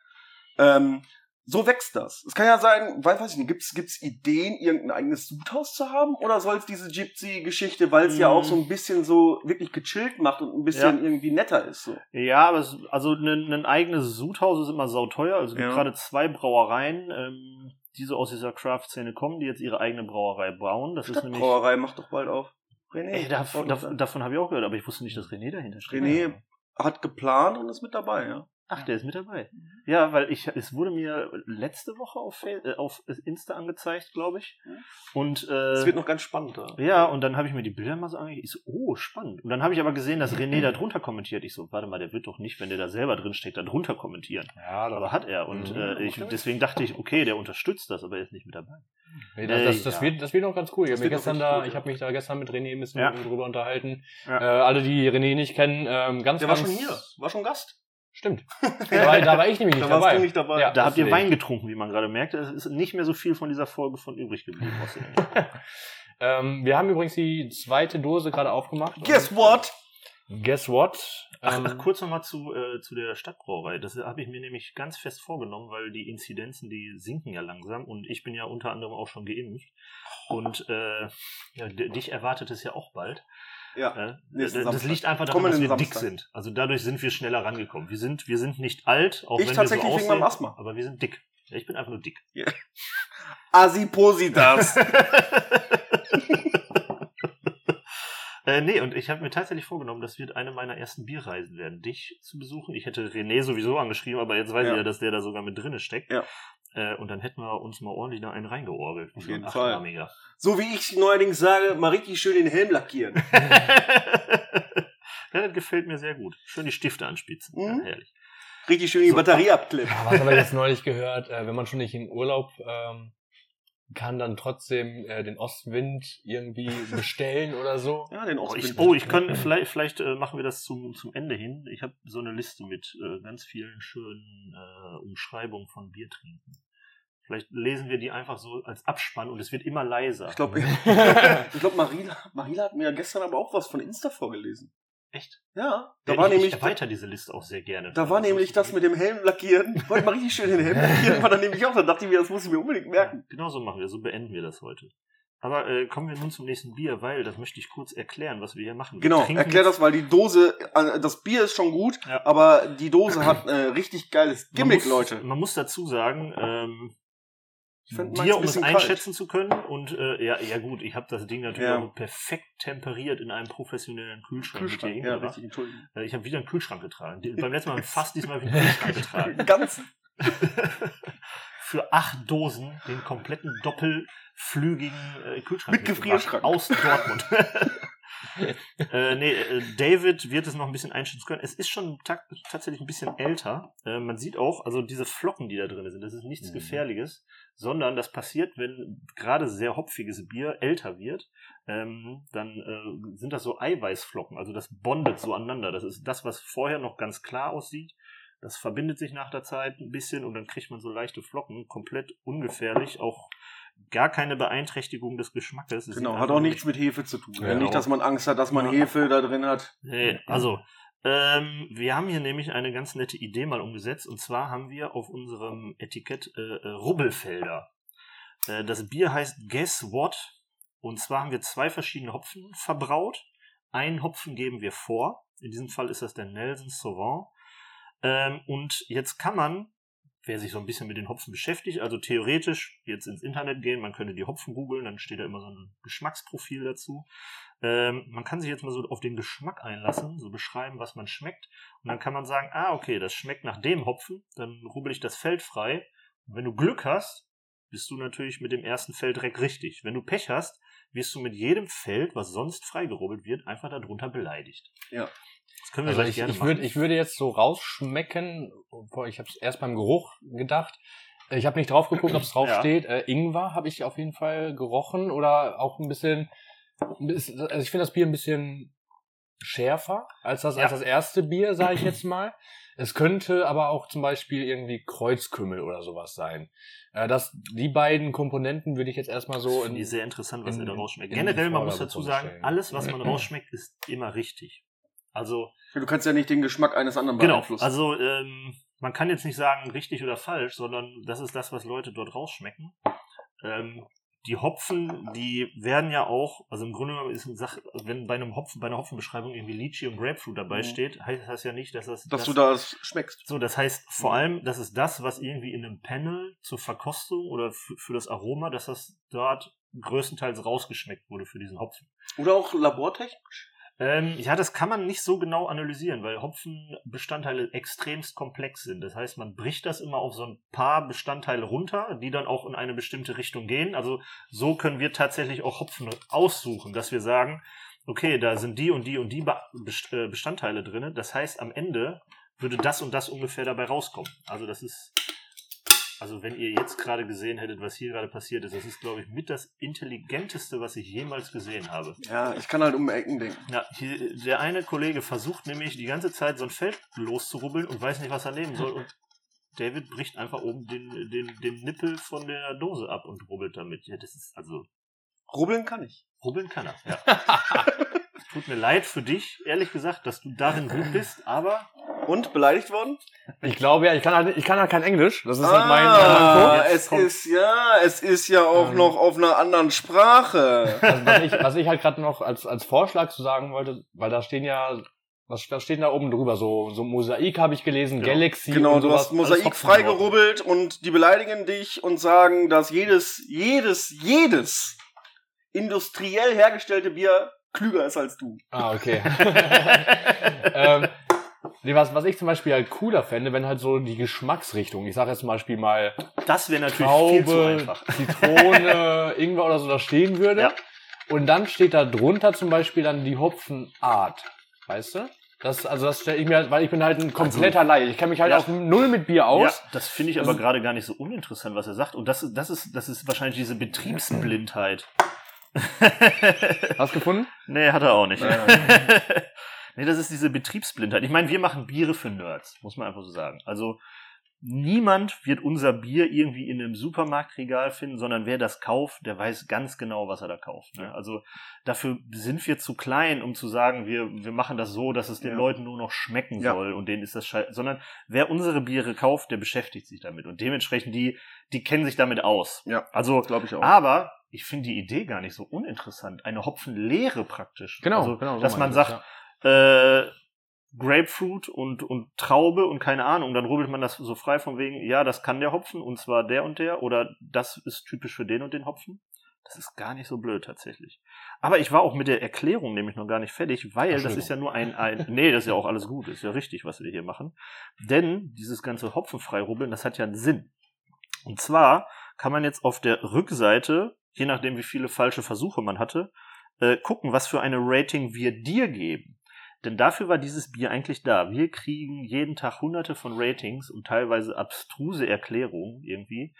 Ähm, so wächst das. Es kann ja sein, weil, weiß ich nicht, gibt's, gibt's Ideen, irgendein eigenes Sudhaus zu haben? Oder soll es diese Gypsy-Geschichte, weil es ja Mm. auch so ein bisschen so wirklich gechillt macht und ein bisschen irgendwie netter ist, so? Ja, aber es, also ein, ein eigenes Sudhaus ist immer sauteuer. Also es gibt Ja. gerade zwei Brauereien, ähm, die so aus dieser Craft-Szene kommen, die jetzt ihre eigene Brauerei bauen. Das ist nämlich. Stadtbrauerei macht doch bald auf. René, Ey, dav dav davon habe ich auch gehört, aber ich wusste nicht, dass René dahinter steht. René hat geplant und ist mit dabei, ja. Ach, der ist mit dabei. Ja, weil ich, es wurde mir letzte Woche auf, äh, auf Insta angezeigt, glaube ich. Und Es äh, wird noch ganz spannend da. ja, und dann habe ich mir die Bilder mal so angeguckt. Ich so, oh, spannend. Und dann habe ich aber gesehen, dass René da drunter kommentiert. Ich so, warte mal, der wird doch nicht, wenn der da selber drin steckt, da drunter kommentieren. Ja, Aber hat er. Und Mhm, äh, ich, deswegen dachte ich, okay, der unterstützt das, aber er ist nicht mit dabei. Nee, das, das, Äh, das, ja. wird, das wird noch ganz cool. Ich habe gestern da, gut, ich ja. habe mich da gestern mit René ein bisschen Ja. drüber unterhalten. Ja. Äh, alle, die René nicht kennen, ähm, ganz, Der war ganz, schon hier, war schon Gast. Stimmt. da, war, da war ich nämlich nicht Da dabei. nicht dabei. Ja. Da habt ihr. Wein getrunken, wie man gerade merkt. Es ist nicht mehr so viel von dieser Folge von übrig geblieben. Ähm, wir haben übrigens die zweite Dose gerade aufgemacht. Guess Und- what? Guess what? Ach, Ähm, ach kurz nochmal zu, äh, zu der Stadtbrauerei. Das habe ich mir nämlich ganz fest vorgenommen, weil die Inzidenzen, die sinken ja langsam und ich bin ja unter anderem auch schon geimpft. Und äh, ja, dich erwartet es ja auch bald. Ja. Äh, nächsten das liegt einfach daran, dass wir dick Samstag. sind. Also dadurch sind wir schneller rangekommen. Wir sind, wir sind nicht alt, auch Ich wenn tatsächlich wir so wegen meinem aussehen, Asthma. aber wir sind dick. Ja, ich bin einfach nur dick. Asipositas. Äh, nee, und ich habe mir tatsächlich vorgenommen, das wird eine meiner ersten Bierreisen werden, dich zu besuchen. Ich hätte René sowieso angeschrieben, aber jetzt weiß Ja. ich ja, dass der da sogar mit drinne steckt. Ja. Äh, und dann hätten wir uns mal ordentlich da einen reingeorgelt. Auf jeden Fall. So wie ich neuerdings sage, mal richtig schön den Helm lackieren. ja, das gefällt mir sehr gut. Schön die Stifte anspitzen. Mhm. Ja, herrlich. Richtig schön die So. Batterie abklippen. Ja, was habe ich jetzt neulich gehört? Äh, wenn man schon nicht in Urlaub ähm, kann, dann trotzdem äh, den Ostwind irgendwie bestellen oder so. Ja, den Oh, Ostwind. ich, oh, ich kann, vielleicht, vielleicht äh, machen wir das zum, zum Ende hin. Ich habe so eine Liste mit äh, ganz vielen schönen äh, Umschreibungen von Bier trinken. Vielleicht lesen wir die einfach so als Abspann und es wird immer leiser. Ich glaube, ich glaub, Marila, Marila hat mir ja gestern aber auch was von Insta vorgelesen. Echt? Ja, da Ja, war ich, nämlich, ich erweitere diese Liste auch sehr gerne. da war nämlich das mit dem Helm lackieren. Wollte mal richtig schön den Helm lackieren, war dann nämlich auch. Da dachte ich mir, das muss ich mir unbedingt merken. Genau so machen wir, so beenden wir das heute. Aber äh, kommen wir nun zum nächsten Bier, weil das möchte ich kurz erklären, was wir hier machen. Wir Genau, erklär das, weil die Dose, äh, das Bier ist schon gut, Ja. aber die Dose hat äh, richtig geiles Man Gimmick, muss, Leute. Man muss dazu sagen, ähm, dir, ein um es einschätzen zu können. Und äh, ja, ja gut, ich habe das Ding natürlich Ja. auch perfekt temperiert in einem professionellen Kühlschrank. Kühlschrank, ja, richtig, Entschuldigung. Äh, Ich habe wieder einen Kühlschrank getragen. Beim letzten Mal fast diesmal wieder einen Kühlschrank getragen. Ganz, Für acht Dosen den kompletten doppelflügigen äh, Kühlschrank Mit Gefrierschrank. aus Dortmund. äh, nee, äh, David wird es noch ein bisschen einschätzen können. Es ist schon ta tatsächlich ein bisschen älter. Äh, man sieht auch, also diese Flocken, die da drin sind, das ist nichts Mhm. Gefährliches, sondern das passiert, wenn gerade sehr hopfiges Bier älter wird, ähm, dann äh, sind das so Eiweißflocken. Also das bondet so aneinander. Das ist das, was vorher noch ganz klar aussieht. Das verbindet sich nach der Zeit ein bisschen und dann kriegt man so leichte Flocken, komplett ungefährlich, auch gar keine Beeinträchtigung des Geschmackes. Es genau, hat einfach auch nichts mit Hefe zu tun. Ja, nicht, dass man Angst hat, dass man Ja. Hefe da drin hat. Nee, also, ähm, wir haben hier nämlich eine ganz nette Idee mal umgesetzt. Und zwar haben wir auf unserem Etikett äh, äh, Rubbelfelder. Äh, das Bier heißt Guess What. Und zwar haben wir zwei verschiedene Hopfen verbraut. Einen Hopfen geben wir vor. In diesem Fall ist das der Nelson Sauvant. Ähm, und jetzt kann man, wer sich so ein bisschen mit den Hopfen beschäftigt, also theoretisch jetzt ins Internet gehen, man könnte die Hopfen googeln, dann steht da immer so ein Geschmacksprofil dazu. Ähm, man kann sich jetzt mal so auf den Geschmack einlassen, so beschreiben, was man schmeckt. Und dann kann man sagen, ah, okay, das schmeckt nach dem Hopfen, dann rubbel ich das Feld frei. Und wenn du Glück hast, bist du natürlich mit dem ersten Feld direkt richtig. Wenn du Pech hast, wirst du mit jedem Feld, was sonst freigerubbelt wird, einfach darunter beleidigt. Ja. Das können wir Also gleich ich, gerne ich, machen. würd, ich würde jetzt so rausschmecken, obwohl ich habe es erst beim Geruch gedacht, ich habe nicht drauf geguckt, ob es drauf Ja. steht. Äh, Ingwer habe ich auf jeden Fall gerochen oder auch ein bisschen, also ich finde das Bier ein bisschen schärfer als das, Ja. als das erste Bier, sage ich jetzt mal. Es könnte aber auch zum Beispiel irgendwie Kreuzkümmel oder sowas sein. Äh, das, die beiden Komponenten würde ich jetzt erstmal so Finde in, ich sehr interessant, was in- er da rausschmeckt. Generell, man muss dazu sagen, alles, was man rausschmeckt, ist immer richtig. Also, Du kannst ja nicht den Geschmack eines anderen genau. beeinflussen. Also, ähm, man kann jetzt nicht sagen, richtig oder falsch, sondern das ist das, was Leute dort rausschmecken. Ähm, die Hopfen, die werden ja auch, also im Grunde genommen ist eine Sache, wenn bei einem Hopfen, bei einer Hopfenbeschreibung irgendwie Lychee und Grapefruit dabei Mhm. steht, heißt das ja nicht, dass das, dass das du das schmeckst. So, das heißt vor Mhm. allem, das ist das, was irgendwie in einem Panel zur Verkostung oder für, für das Aroma, dass das dort größtenteils rausgeschmeckt wurde für diesen Hopfen. Oder auch labortechnisch? Ähm, ja, das kann man nicht so genau analysieren, weil Hopfenbestandteile extremst komplex sind. Das heißt, man bricht das immer auf so ein paar Bestandteile runter, die dann auch in eine bestimmte Richtung gehen. Also so können wir tatsächlich auch Hopfen aussuchen, dass wir sagen, okay, da sind die und die und die äh, Bestandteile drin. Das heißt, am Ende würde das und das ungefähr dabei rauskommen. Also das ist, also wenn ihr jetzt gerade gesehen hättet, was hier gerade passiert ist, das ist, glaube ich, mit das intelligenteste, was ich jemals gesehen habe. Ja, ich kann halt um Ecken denken. Ja, hier, der eine Kollege versucht nämlich die ganze Zeit so ein Feld loszurubbeln und weiß nicht, was er nehmen soll. Und David bricht einfach oben den, den, den Nippel von der Dose ab und rubbelt damit. Ja, das ist also. Rubbeln kann ich. Rubbeln kann er, ja. Tut mir leid für dich, ehrlich gesagt, dass du darin gut bist, aber Und beleidigt worden? ich glaube ja, ich kann halt, ich kann halt kein Englisch. Das ist halt mein, mein ah. Jetzt es kommt- ist ja, es ist ja auch Ähm. noch auf einer anderen Sprache. Also, was ich, was ich halt gerade noch als, als Vorschlag zu sagen wollte, weil da stehen ja, was, was steht da oben drüber? So, so Mosaik habe ich gelesen, Genau. Galaxy Genau, und du sowas. hast Mosaik freigerubbelt und die beleidigen dich und sagen, dass jedes, jedes, jedes industriell hergestellte Bier klüger ist als du. Ah, okay. ähm, nee, was, was ich zum Beispiel halt cooler fände, wenn halt so die Geschmacksrichtung, ich sage jetzt zum Beispiel mal das wäre natürlich viel zu Traube, einfach. Zitrone, Ingwer oder so da stehen würde. Ja. Und dann steht da drunter zum Beispiel dann die Hopfenart. Weißt du? Das, also das stelle ich mir, halt- weil ich bin halt ein kompletter Laie. Ich kenne mich halt Ja. auf null mit Bier aus. Ja, das finde ich aber gerade gar nicht so uninteressant, was er sagt. Und das, ist- das, ist, das ist wahrscheinlich diese Betriebsblindheit. Hast du gefunden? Nee, hat er auch nicht. Ja. nee, das ist diese Betriebsblindheit. Ich meine, wir machen Biere für Nerds, muss man einfach so sagen. Also niemand wird unser Bier irgendwie in einem Supermarktregal finden, sondern wer das kauft, der weiß ganz genau, was er da kauft. Ne? Also dafür sind wir zu klein, um zu sagen, wir, wir machen das so, dass es den Ja. Leuten nur noch schmecken Ja. soll und denen ist das scheiße. Sondern wer unsere Biere kauft, der beschäftigt sich damit. Und dementsprechend, die, die kennen sich damit aus. Ja. Also Glaube ich auch. aber ich finde die Idee gar nicht so uninteressant. Eine Hopfenlehre praktisch. Genau, also, genau. so dass man sagt, äh, Grapefruit und, und Traube und keine Ahnung, dann rubbelt man das so frei von wegen, ja, das kann der Hopfen und zwar der und der oder das ist typisch für den und den Hopfen. Das ist gar nicht so blöd tatsächlich. Aber ich war auch mit der Erklärung nämlich noch gar nicht fertig, weil das ist ja nur ein, ein nee, das ist ja auch alles gut, ist ja richtig, was wir hier machen. Denn dieses ganze Hopfenfrei rubbeln, das hat ja einen Sinn. Und zwar kann man jetzt auf der Rückseite, je nachdem wie viele falsche Versuche man hatte, äh, gucken, was für eine Rating wir dir geben. Denn dafür war dieses Bier eigentlich da. Wir kriegen jeden Tag hunderte von Ratings und teilweise abstruse Erklärungen irgendwie.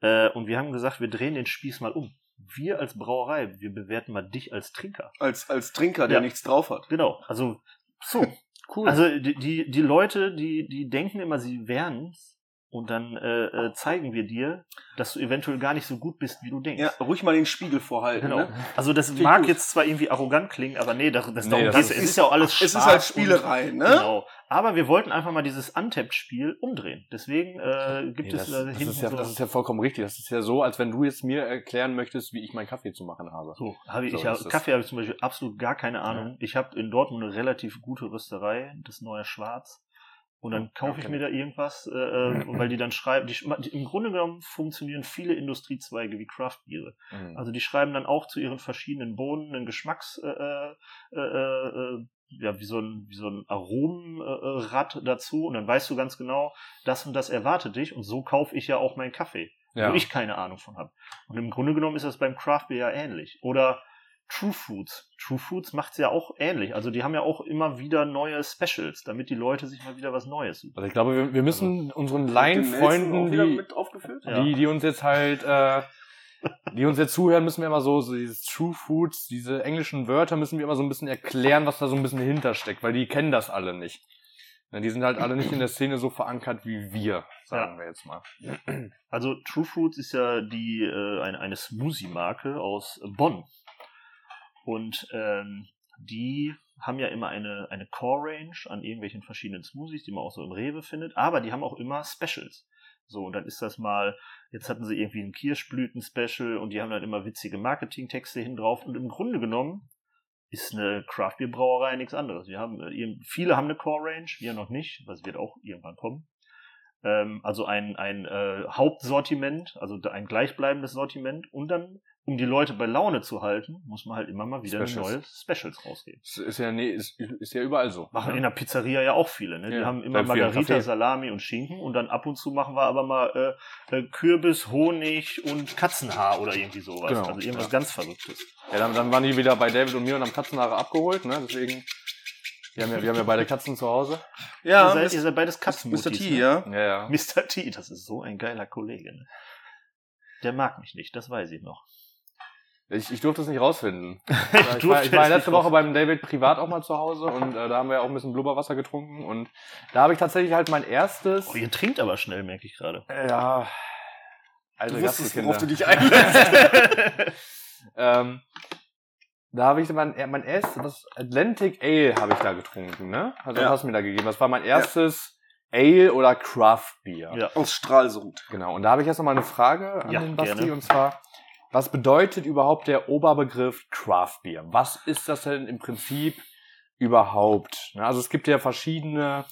Äh, und wir haben gesagt, wir drehen den Spieß mal um. Wir als Brauerei, wir bewerten mal dich als Trinker. Als, als Trinker, der Ja. nichts drauf hat. Genau. Also, so. Cool. Also die, die, die Leute, die, die denken immer, sie wären's. Und dann äh, äh, zeigen wir dir, dass du eventuell gar nicht so gut bist, wie du denkst. Ja, ruhig mal den Spiegel vorhalten. Genau. Ne? Also das ich mag gut. jetzt zwar irgendwie arrogant klingen, aber nee, das, das Nee, darum das geht's. ist- es ist ja auch alles Spaß. Es ist halt und- Spielerei, ne? Genau. Aber wir wollten einfach mal dieses Untapped-Spiel umdrehen. Deswegen äh, gibt Nee, es das, äh, das, hinten ist ja, so, das ist ja vollkommen richtig. Das ist ja so, als wenn du jetzt mir erklären möchtest, wie ich meinen Kaffee zu machen habe. so, habe ich, So ich hab, es. Kaffee habe ich zum Beispiel absolut gar keine Ahnung. Ich habe in Dortmund eine relativ gute Rösterei, das neue Schwarz. Und dann kaufe ich okay. mir da irgendwas, äh, äh, weil die dann schreiben, die, die, im Grunde genommen funktionieren viele Industriezweige wie Craftbiere. Mhm. Also die schreiben dann auch zu ihren verschiedenen Bohnen einen Geschmacks, äh, äh, äh, äh, ja, wie so ein, wie so ein Aromenrad dazu und dann weißt du ganz genau, das und das erwartet dich und so kaufe ich ja auch meinen Kaffee, ja. wo ich keine Ahnung von habe. Und im Grunde genommen ist das beim Craft Beer ja ähnlich. Oder True Foods. True Foods macht's ja auch ähnlich. Also die haben ja auch immer wieder neue Specials, damit die Leute sich mal wieder was Neues suchen. Also ich glaube, wir, wir müssen unseren Nelson auch Laienfreunden, die? Ja. die, die uns jetzt halt, äh, die uns jetzt zuhören, müssen wir immer so, so dieses True Foods, diese englischen Wörter müssen wir immer so ein bisschen erklären, was da so ein bisschen hintersteckt, weil die kennen das alle nicht. Ja, Die sind halt alle nicht in der Szene so verankert wie wir, sagen wir jetzt mal. Also True Foods ist ja die äh, eine, eine Smoothie-Marke aus Bonn. Und ähm, die haben ja immer eine, eine Core-Range an irgendwelchen verschiedenen Smoothies, die man auch so im Rewe findet, aber die haben auch immer Specials. So, und dann ist das mal, jetzt hatten sie irgendwie ein Kirschblüten-Special und die haben dann immer witzige Marketingtexte hin drauf. Und im Grunde genommen ist eine Craft Beer Brauerei nichts anderes. Wir haben, äh, viele haben eine Core Range, wir noch nicht, das wird auch irgendwann kommen. Ähm, also ein, ein äh, Hauptsortiment, also ein gleichbleibendes Sortiment und dann, um die Leute bei Laune zu halten, muss man halt immer mal wieder Specials. neue Specials rausgeben. Das ist ja, nee, ist, ist ja überall so. Machen in der Pizzeria ja auch viele. Ne? Die Ja, haben immer Margarita. Salami und Schinken und dann ab und zu machen wir aber mal äh, äh, Kürbis, Honig und Katzenhaar oder irgendwie sowas. Genau, also irgendwas ja. ganz Verrücktes. Ja, dann, dann waren die wieder bei David und mir und haben Katzenhaare abgeholt, ne? Deswegen, wir haben ja, wir haben ja beide Katzen zu Hause. Ja, ihr, seid, Mr. ihr seid beides Mr. Katzenmutis. T, ne? ja. Ja, ja. Mr. T, das ist so ein geiler Kollege. Ne? Der mag mich nicht, das weiß ich noch. Ich, ich durfte es nicht rausfinden. Ja, ich, war, ich war letzte Woche beim David privat auch mal zu Hause und äh, da haben wir auch ein bisschen Blubberwasser getrunken und da habe ich tatsächlich halt mein erstes. Oh, ihr trinkt aber schnell, merke ich gerade. Ja. Also Du wusstest, worauf du dich einlässt. ähm, da habe ich mein, mein erstes, das Atlantic Ale habe ich da getrunken, ne? Also Ja. das hast du mir da gegeben. Das war mein erstes Ale oder Craft Beer. ja. Aus Stralsund. Genau. Und da habe ich jetzt noch mal eine Frage an Ja, den Basti gerne. und zwar, was bedeutet überhaupt der Oberbegriff Craft Beer? Was ist das denn im Prinzip überhaupt? Also es gibt ja verschiedene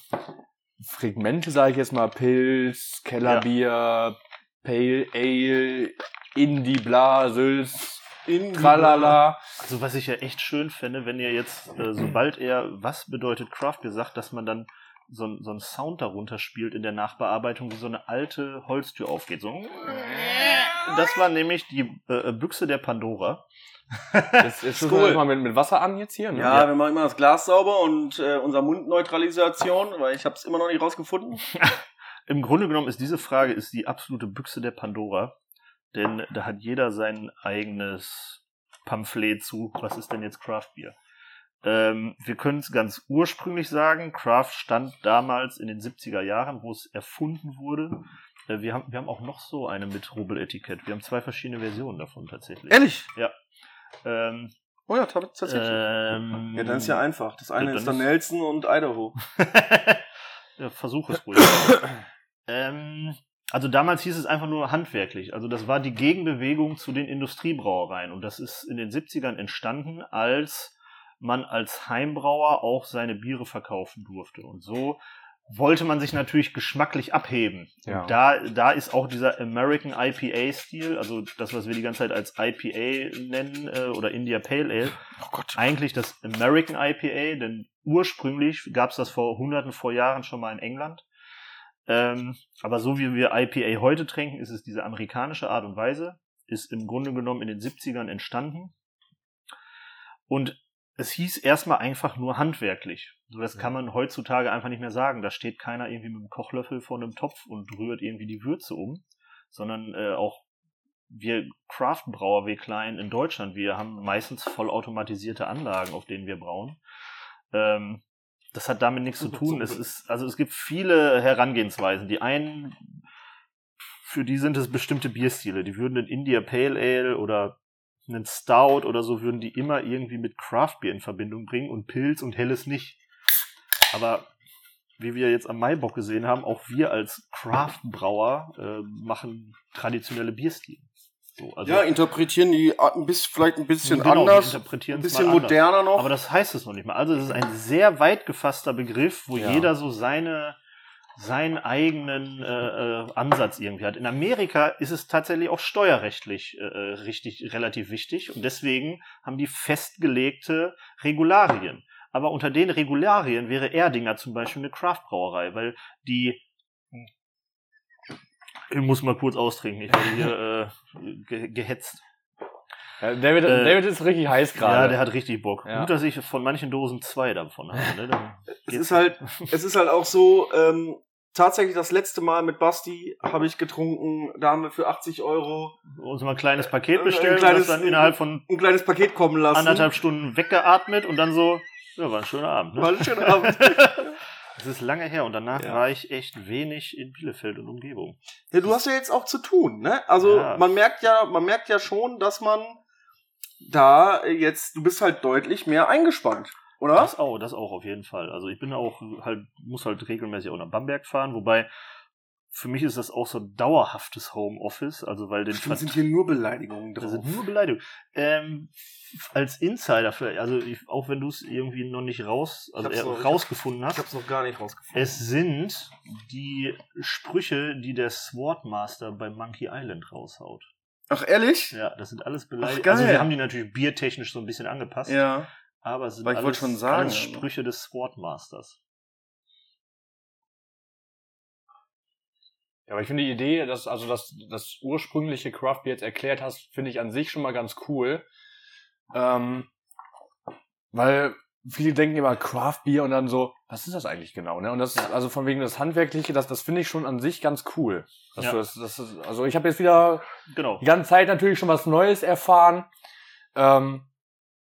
Fragmente, sage ich jetzt mal, Pilz, Kellerbier, Pale Ale, Indie, Bla, Sülz, In Tralala. Also was ich ja echt schön fände, wenn ihr jetzt, äh, sobald er was bedeutet Craft Beer sagt, dass man dann so, ein- so einen Sound darunter spielt in der Nachbearbeitung, wie so eine alte Holztür aufgeht. So. Das war nämlich die äh, Büchse der Pandora. Jetzt, jetzt müssen Cool. wir das mal mit, mit Wasser an jetzt hier. Ne? Ja, wir machen immer das Glas sauber und äh, unser Mundneutralisation, weil ich habe es immer noch nicht rausgefunden. Im Grunde genommen ist diese Frage ist die absolute Büchse der Pandora, denn da hat jeder sein eigenes Pamphlet zu, was ist denn jetzt Craft Beer? Ähm, wir können es ganz ursprünglich sagen, Craft stand damals in den 70er Jahren, wo es erfunden wurde. Äh, wir, haben, wir haben auch noch so eine mit Rubbel-Etikett. Wir haben zwei verschiedene Versionen davon tatsächlich. Ehrlich? Ähm, Oh ja, tat- tatsächlich. ähm, ja, dann ist ja einfach. Das eine dann ist dann Nelson und Idaho. ja, versuch es ruhig. ähm, also damals hieß es einfach nur handwerklich. Also das war die Gegenbewegung zu den Industriebrauereien. Und das ist in den 70ern entstanden, als man als Heimbrauer auch seine Biere verkaufen durfte. Und so wollte man sich natürlich geschmacklich abheben. Ja. Da, da ist auch dieser American IPA-Stil, also das, was wir die ganze Zeit als IPA nennen äh, oder India Pale Ale, Oh eigentlich das American IPA, denn ursprünglich gab es das vor hunderten vor Jahren schon mal in England. Ähm, aber so wie wir IPA heute trinken, ist es diese amerikanische Art und Weise, ist im Grunde genommen in den 70ern entstanden. Und es hieß erstmal einfach nur handwerklich. So, das kann man heutzutage einfach nicht mehr sagen. Da steht keiner irgendwie mit einem Kochlöffel vor einem Topf und rührt irgendwie die Würze um, sondern äh, auch wir Craft-Brauer, wir Klein in Deutschland, wir haben meistens vollautomatisierte Anlagen, auf denen wir brauen. Ähm, das hat damit nichts zu tun. Es ist, also es gibt viele Herangehensweisen. Die einen, für die sind es bestimmte Bierstile. Die würden einen India Pale Ale oder einen Stout oder so würden die immer irgendwie mit Craft Beer in Verbindung bringen und Pilz und Helles nicht. Aber wie wir jetzt am Maibock gesehen haben, auch wir als Craft-Brauer äh, machen traditionelle Bierstile. So, also, ja, interpretieren die ein bisschen, vielleicht ein bisschen Genau, anders, ein bisschen mal anders. moderner noch. aber das heißt es noch nicht mal. Also es ist ein sehr weit gefasster Begriff, wo Ja. jeder so seine seinen eigenen äh, äh, Ansatz irgendwie hat. In Amerika ist es tatsächlich auch steuerrechtlich äh, äh, richtig relativ wichtig und deswegen haben die festgelegte Regularien. Aber unter den Regularien wäre Erdinger zum Beispiel eine Craft-Brauerei, weil die ich muss mal kurz austrinken, ich werde hier äh, ge gehetzt. Ja, David, Äh, David ist richtig heiß gerade. Ja, der hat richtig Bock. Ja. Gut, dass ich von manchen Dosen zwei davon habe. Ne? Dann Es ist halt, es ist halt auch so, ähm, tatsächlich das letzte Mal mit Basti habe ich getrunken, da haben wir für 80 Euro uns mal ein kleines Paket Ein bestellt kleines- und das dann innerhalb von ein kleines Paket kommen lassen. anderthalb Stunden weggeatmet und dann so, ja, war ein schöner Abend. Ne? War ein schöner Abend. Das ist lange her und danach Ja. war ich echt wenig in Bielefeld und Umgebung. Ja, du hast ja jetzt auch zu tun, ne? Also Ja. man merkt ja, man merkt ja schon, dass man da jetzt, du bist halt deutlich mehr eingespannt, oder? Das auch, das auch auf jeden Fall. Also ich bin auch halt, muss halt regelmäßig auch nach Bamberg fahren, wobei für mich ist das auch so dauerhaftes Homeoffice, also weil den Stimmt, sind hier nur Beleidigungen drauf. sind nur Beleidigungen. Ähm, als Insider, vielleicht, also ich, auch wenn du es irgendwie noch nicht raus, also äh, noch- ich rausgefunden Ich hast, hab's noch gar nicht rausgefunden. es sind die Sprüche, die der Swordmaster bei Monkey Island raushaut. Ach, ehrlich? Ja, das sind alles Beleidigungen. Also wir haben die natürlich biertechnisch so ein bisschen angepasst, Ja. aber es sind Weil ich wollte alles, schon sagen, alles. Sprüche des Swordmasters. Ja, aber ich finde die Idee, dass, also das, das ursprüngliche Craft jetzt erklärt hast, finde ich an sich schon mal ganz cool. Ähm, weil viele denken immer Craft Beer und dann so, was ist das eigentlich genau, ne? Und das, Ja. also von wegen das Handwerkliche, das, das finde ich schon an sich ganz cool. Ja. das, das ist, also ich habe jetzt wieder Genau. die ganze Zeit natürlich schon was Neues erfahren. Ähm,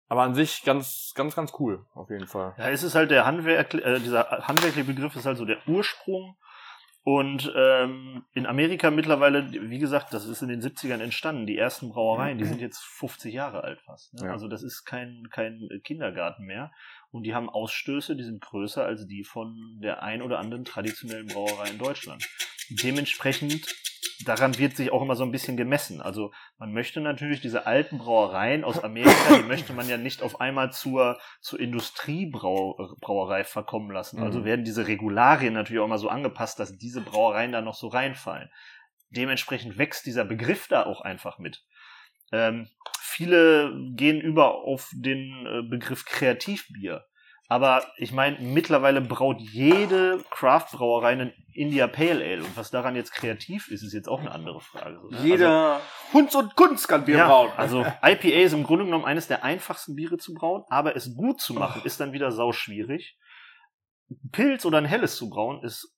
aber an sich ganz, ganz, ganz cool, auf jeden Fall. Ja, es ist halt der Handwerk, äh, dieser handwerkliche Begriff ist halt so der Ursprung. Und ähm, in Amerika mittlerweile, wie gesagt, das ist in den 70ern entstanden. Die ersten Brauereien, die sind jetzt 50 Jahre alt fast. Ne? Ja. Also das ist kein, kein Kindergarten mehr. Und die haben Ausstöße, die sind größer als die von der ein oder anderen traditionellen Brauerei in Deutschland. Dementsprechend, daran wird sich auch immer so ein bisschen gemessen. Also man möchte natürlich diese alten Brauereien aus Amerika, die möchte man ja nicht auf einmal zur, zur Industriebrauerei verkommen lassen. Mhm. Also werden diese Regularien natürlich auch immer so angepasst, dass diese Brauereien da noch so reinfallen. Dementsprechend wächst dieser Begriff da auch einfach mit. Ähm, viele gehen über auf den äh, Begriff Kreativbier. Aber ich meine, mittlerweile braut jede Craft-Brauerei einen India Pale Ale. Und was daran jetzt kreativ ist, ist jetzt auch eine andere Frage. so, ne? Jeder Hund und Kunst kann Bier ja, brauen. Also IPA ist im Grunde genommen eines der einfachsten Biere zu brauen, aber es gut zu machen ist dann wieder sau schwierig. Pilz oder ein helles zu brauen ist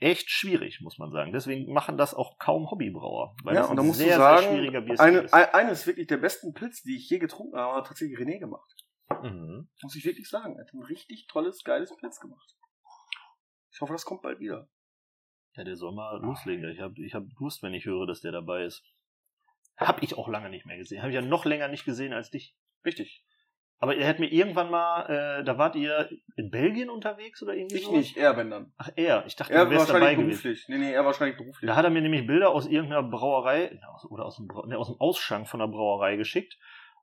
echt schwierig, muss man sagen. Deswegen machen das auch kaum Hobbybrauer. Weil ja, das und da ein musst sehr, du sagen, sehr schwieriger Bierstil eine, ist. ein- eines wirklich der besten Pilz, die ich je getrunken habe, hat tatsächlich René gemacht. Mhm. Muss ich wirklich sagen. Er hat ein richtig tolles, geiles Pilz gemacht. Ich hoffe, das kommt bald wieder. Ja, der soll mal loslegen. Ich habe ich hab Durst, wenn ich höre, dass der dabei ist. Hab ich auch lange nicht mehr gesehen. Habe ich ja noch länger nicht gesehen als dich. Richtig. Aber ihr hättet mir irgendwann mal, äh, da wart ihr in Belgien unterwegs oder irgendwie Ich sowas? nicht, er, wenn dann. Ach, er. Ich dachte, Er du wärst dabei wahrscheinlich gewesen. beruflich. Nee, nee, er wahrscheinlich beruflich. Da hat er mir nämlich Bilder aus irgendeiner Brauerei oder aus dem, Brau- ne, aus dem Ausschank von der Brauerei geschickt.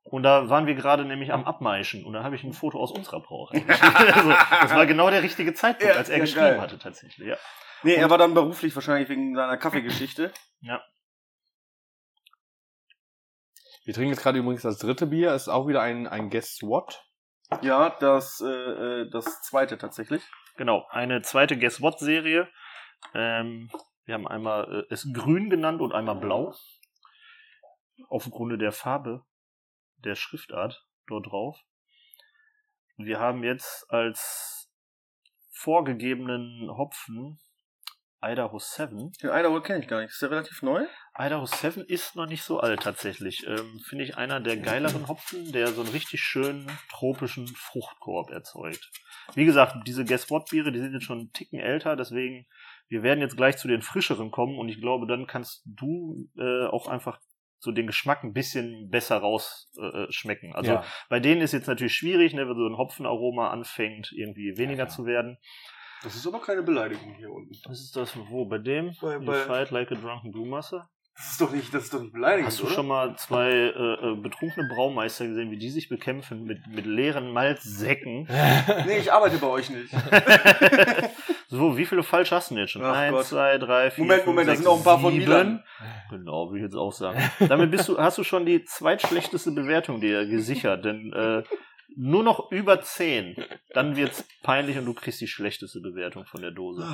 Und da waren wir gerade nämlich am Abmeischen. Und da habe ich ein Foto aus unserer Brauerei also, das war genau der richtige Zeitpunkt, Ja, als er ja, geschrieben geil. hatte tatsächlich. Ja. nee, er war dann beruflich wahrscheinlich wegen seiner Kaffeegeschichte. Wir trinken jetzt gerade übrigens das dritte Bier, ist auch wieder ein, ein Guess What. Ja, das, äh, äh, das zweite tatsächlich. Genau, eine zweite Guess What Serie. Ähm, wir haben einmal äh, es grün genannt und einmal blau. Aufgrund der Farbe der Schriftart dort drauf. Wir haben jetzt als vorgegebenen Hopfen Idaho 7. Den Idaho kenne ich gar nicht. Ist der relativ neu? Idaho 7 ist noch nicht so alt tatsächlich. Ähm, Finde ich einer der geileren Hopfen, der so einen richtig schönen tropischen Fruchtkorb erzeugt. Wie gesagt, diese Guess What Biere, die sind jetzt schon einen Ticken älter, deswegen, wir werden jetzt gleich zu den frischeren kommen und ich glaube, dann kannst du äh, auch einfach so den Geschmack ein bisschen besser rausschmecken. Äh, schmecken. also ja. bei denen ist jetzt natürlich schwierig, ne, wenn so ein Hopfenaroma anfängt, irgendwie weniger Ja. zu werden. Das ist aber keine Beleidigung hier unten. Was ist das? Wo? Bei dem? Bei- You bei- fight like a drunken brewmaster? Das ist doch nicht, das ist doch nicht beleidigend, Hast du oder? schon mal zwei äh, äh, betrunkene Braumeister gesehen, wie die sich bekämpfen mit, mit leeren Malzsäcken? Nee, ich arbeite bei euch nicht. so, wie viele falsch hast du denn jetzt schon? Ach Eins, Gott. zwei, drei, vier, Moment, fünf, Moment, da sechs, sind auch ein paar von sieben. Milan. Genau, würde ich jetzt auch sagen. Damit bist du, hast du schon die zweitschlechteste Bewertung dir gesichert, denn äh, nur noch über 10, dann wird's peinlich und du kriegst die schlechteste Bewertung von der Dose.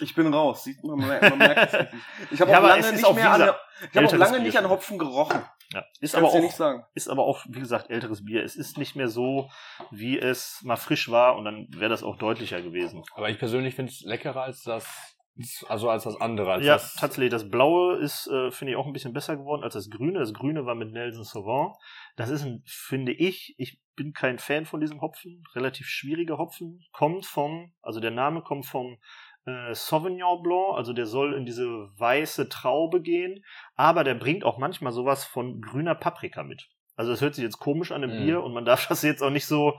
Ich bin raus. Sieht man, man merkt es richtig. Ich habe Ja, auch lange nicht auch, mehr an, ich habe auch lange Bier nicht an. Hopfen gerochen. Ja. Ist aber auch nicht sagen. ist aber auch, wie gesagt, älteres Bier. Es ist nicht mehr so, wie es mal frisch war und dann wäre das auch deutlicher gewesen. Aber ich persönlich finde es leckerer als das, also als das andere. Als ja, das, tatsächlich. Das Blaue ist, äh, finde ich, auch ein bisschen besser geworden als das Grüne. Das Grüne war mit Nelson Sauvant. Das ist ein, finde ich, ich bin kein Fan von diesem Hopfen. Relativ schwieriger Hopfen. Kommt vom, also der Name kommt vom äh, Sauvignon Blanc. Also der soll in diese weiße Traube gehen. Aber der bringt auch manchmal sowas von grüner Paprika mit. Also das hört sich jetzt komisch an im Mhm. Bier und man darf das jetzt auch nicht so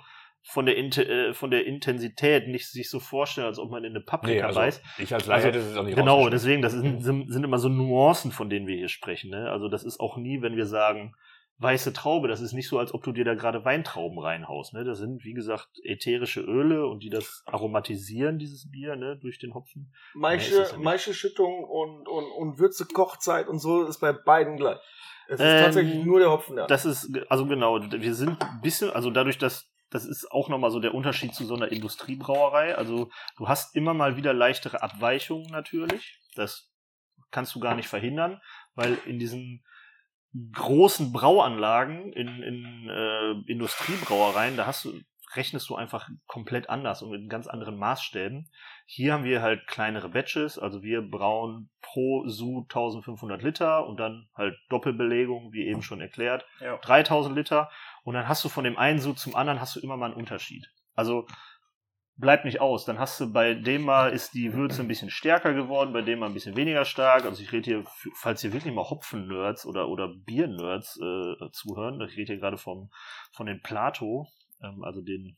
von der, Int äh, von der Intensität nicht sich so vorstellen, als ob man in eine Paprika nee, also, beißt. ich als Laie Also, hätte es auch nicht Genau, deswegen, das sind, sind sind immer so Nuancen, von denen wir hier sprechen. Ne? Also das ist auch nie, wenn wir sagen, weiße Traube, das ist nicht so, als ob du dir da gerade Weintrauben reinhaust. Ne? Das sind, wie gesagt, ätherische Öle und die das aromatisieren, dieses Bier, ne, durch den Hopfen. Maische, ja. Maischeschüttung und, und, und Würze, Kochzeit und so ist bei beiden gleich. Es ist Ähm, tatsächlich nur der Hopfen, ja. Das ist, also genau, wir sind ein bisschen, also dadurch, dass das ist auch nochmal so der Unterschied zu so einer Industriebrauerei. Also du hast immer mal wieder leichtere Abweichungen natürlich. Das kannst du gar nicht verhindern, weil in diesen großen Brauanlagen, in, in äh, Industriebrauereien, da hast du, rechnest du einfach komplett anders und mit ganz anderen Maßstäben. Hier haben wir halt kleinere Batches, also wir brauen pro Su 1500 Liter und dann halt Doppelbelegung, wie eben schon erklärt, Ja. 3000 Liter und dann hast du von dem einen Su zum anderen hast du immer mal einen Unterschied. Also bleibt nicht aus. Dann hast du bei dem mal ist die Würze ein bisschen stärker geworden, bei dem mal ein bisschen weniger stark. Also ich rede hier, falls ihr wirklich mal Hopfen-Nerds oder, oder Bier-Nerds äh, zuhören, ich rede hier gerade vom, von den Plato, ähm, also den,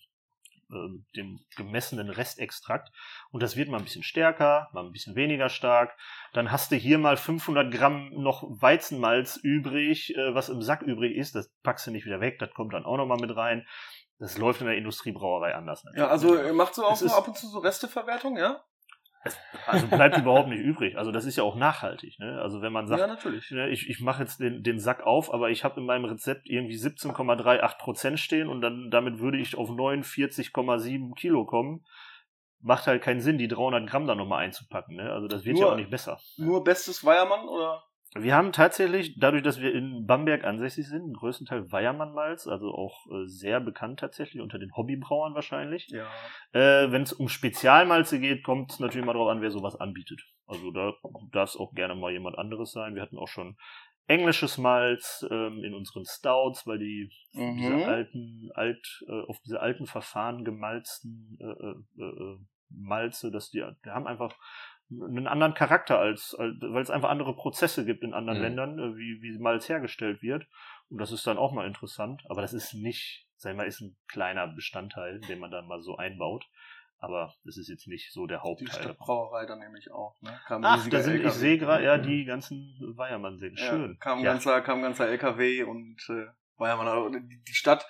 ähm, dem gemessenen Restextrakt. Und das wird mal ein bisschen stärker, mal ein bisschen weniger stark. Dann hast du hier mal 500 Gramm noch Weizenmalz übrig, äh, was im Sack übrig ist. Das packst du nicht wieder weg, das kommt dann auch nochmal mit rein. Das läuft in der Industriebrauerei anders. natürlich. Ja, also äh, macht so auch Es so ab und zu so Resteverwertung, ja? Also bleibt überhaupt nicht übrig. Also das ist ja auch nachhaltig. Ne? Also wenn man sagt, ja, natürlich. ne, ich, ich mache jetzt den, den Sack auf, aber ich habe in meinem Rezept irgendwie 17,38 Prozent stehen und dann damit würde ich auf 49,7 Kilo kommen. Macht halt keinen Sinn, die 300 Gramm da nochmal einzupacken. Ne? Also das wird ja Nur- auch nicht besser. Nur bestes Weiermann oder? Wir haben tatsächlich, dadurch, dass wir in Bamberg ansässig sind, einen größten Teil Weiermann-Malz, also auch äh, sehr bekannt tatsächlich, unter den Hobbybrauern wahrscheinlich. Ja. Äh, Wenn es um Spezialmalze geht, kommt es natürlich mal darauf an, wer sowas anbietet. Also da darf es auch gerne mal jemand anderes sein. Wir hatten auch schon englisches Malz ähm, in unseren Stouts, weil die diese Mhm. alten, alt, äh, auf diese alten Verfahren gemalzten äh, äh, äh, Malze, dass die, die haben einfach einen anderen Charakter als, als weil es einfach andere Prozesse gibt in anderen Mhm. Ländern, äh, wie, wie Malz hergestellt wird. Und das ist dann auch mal interessant. Aber das ist nicht, sag ich mal, ist ein kleiner Bestandteil, den man dann mal so einbaut. Aber das ist jetzt nicht so der Die Hauptteil. Stadtbrauerei dann nämlich auch. Ne? Kam Ach, da sind, ich sehe gerade, ja, die ganzen Weiermann-Sägen. Ja, Schön. Kam ja. ganzer, kam ganzer LKW und äh, Weiermann, also die, die Stadt,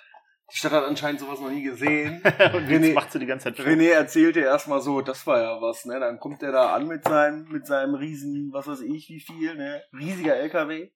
die Stadt hat anscheinend sowas noch nie gesehen. Und René- macht sie die ganze Zeit René erzählte erstmal so, das war ja was, ne? Dann kommt er da an mit seinem, mit seinem riesen, was weiß ich, wie viel, ne? Riesiger LKW.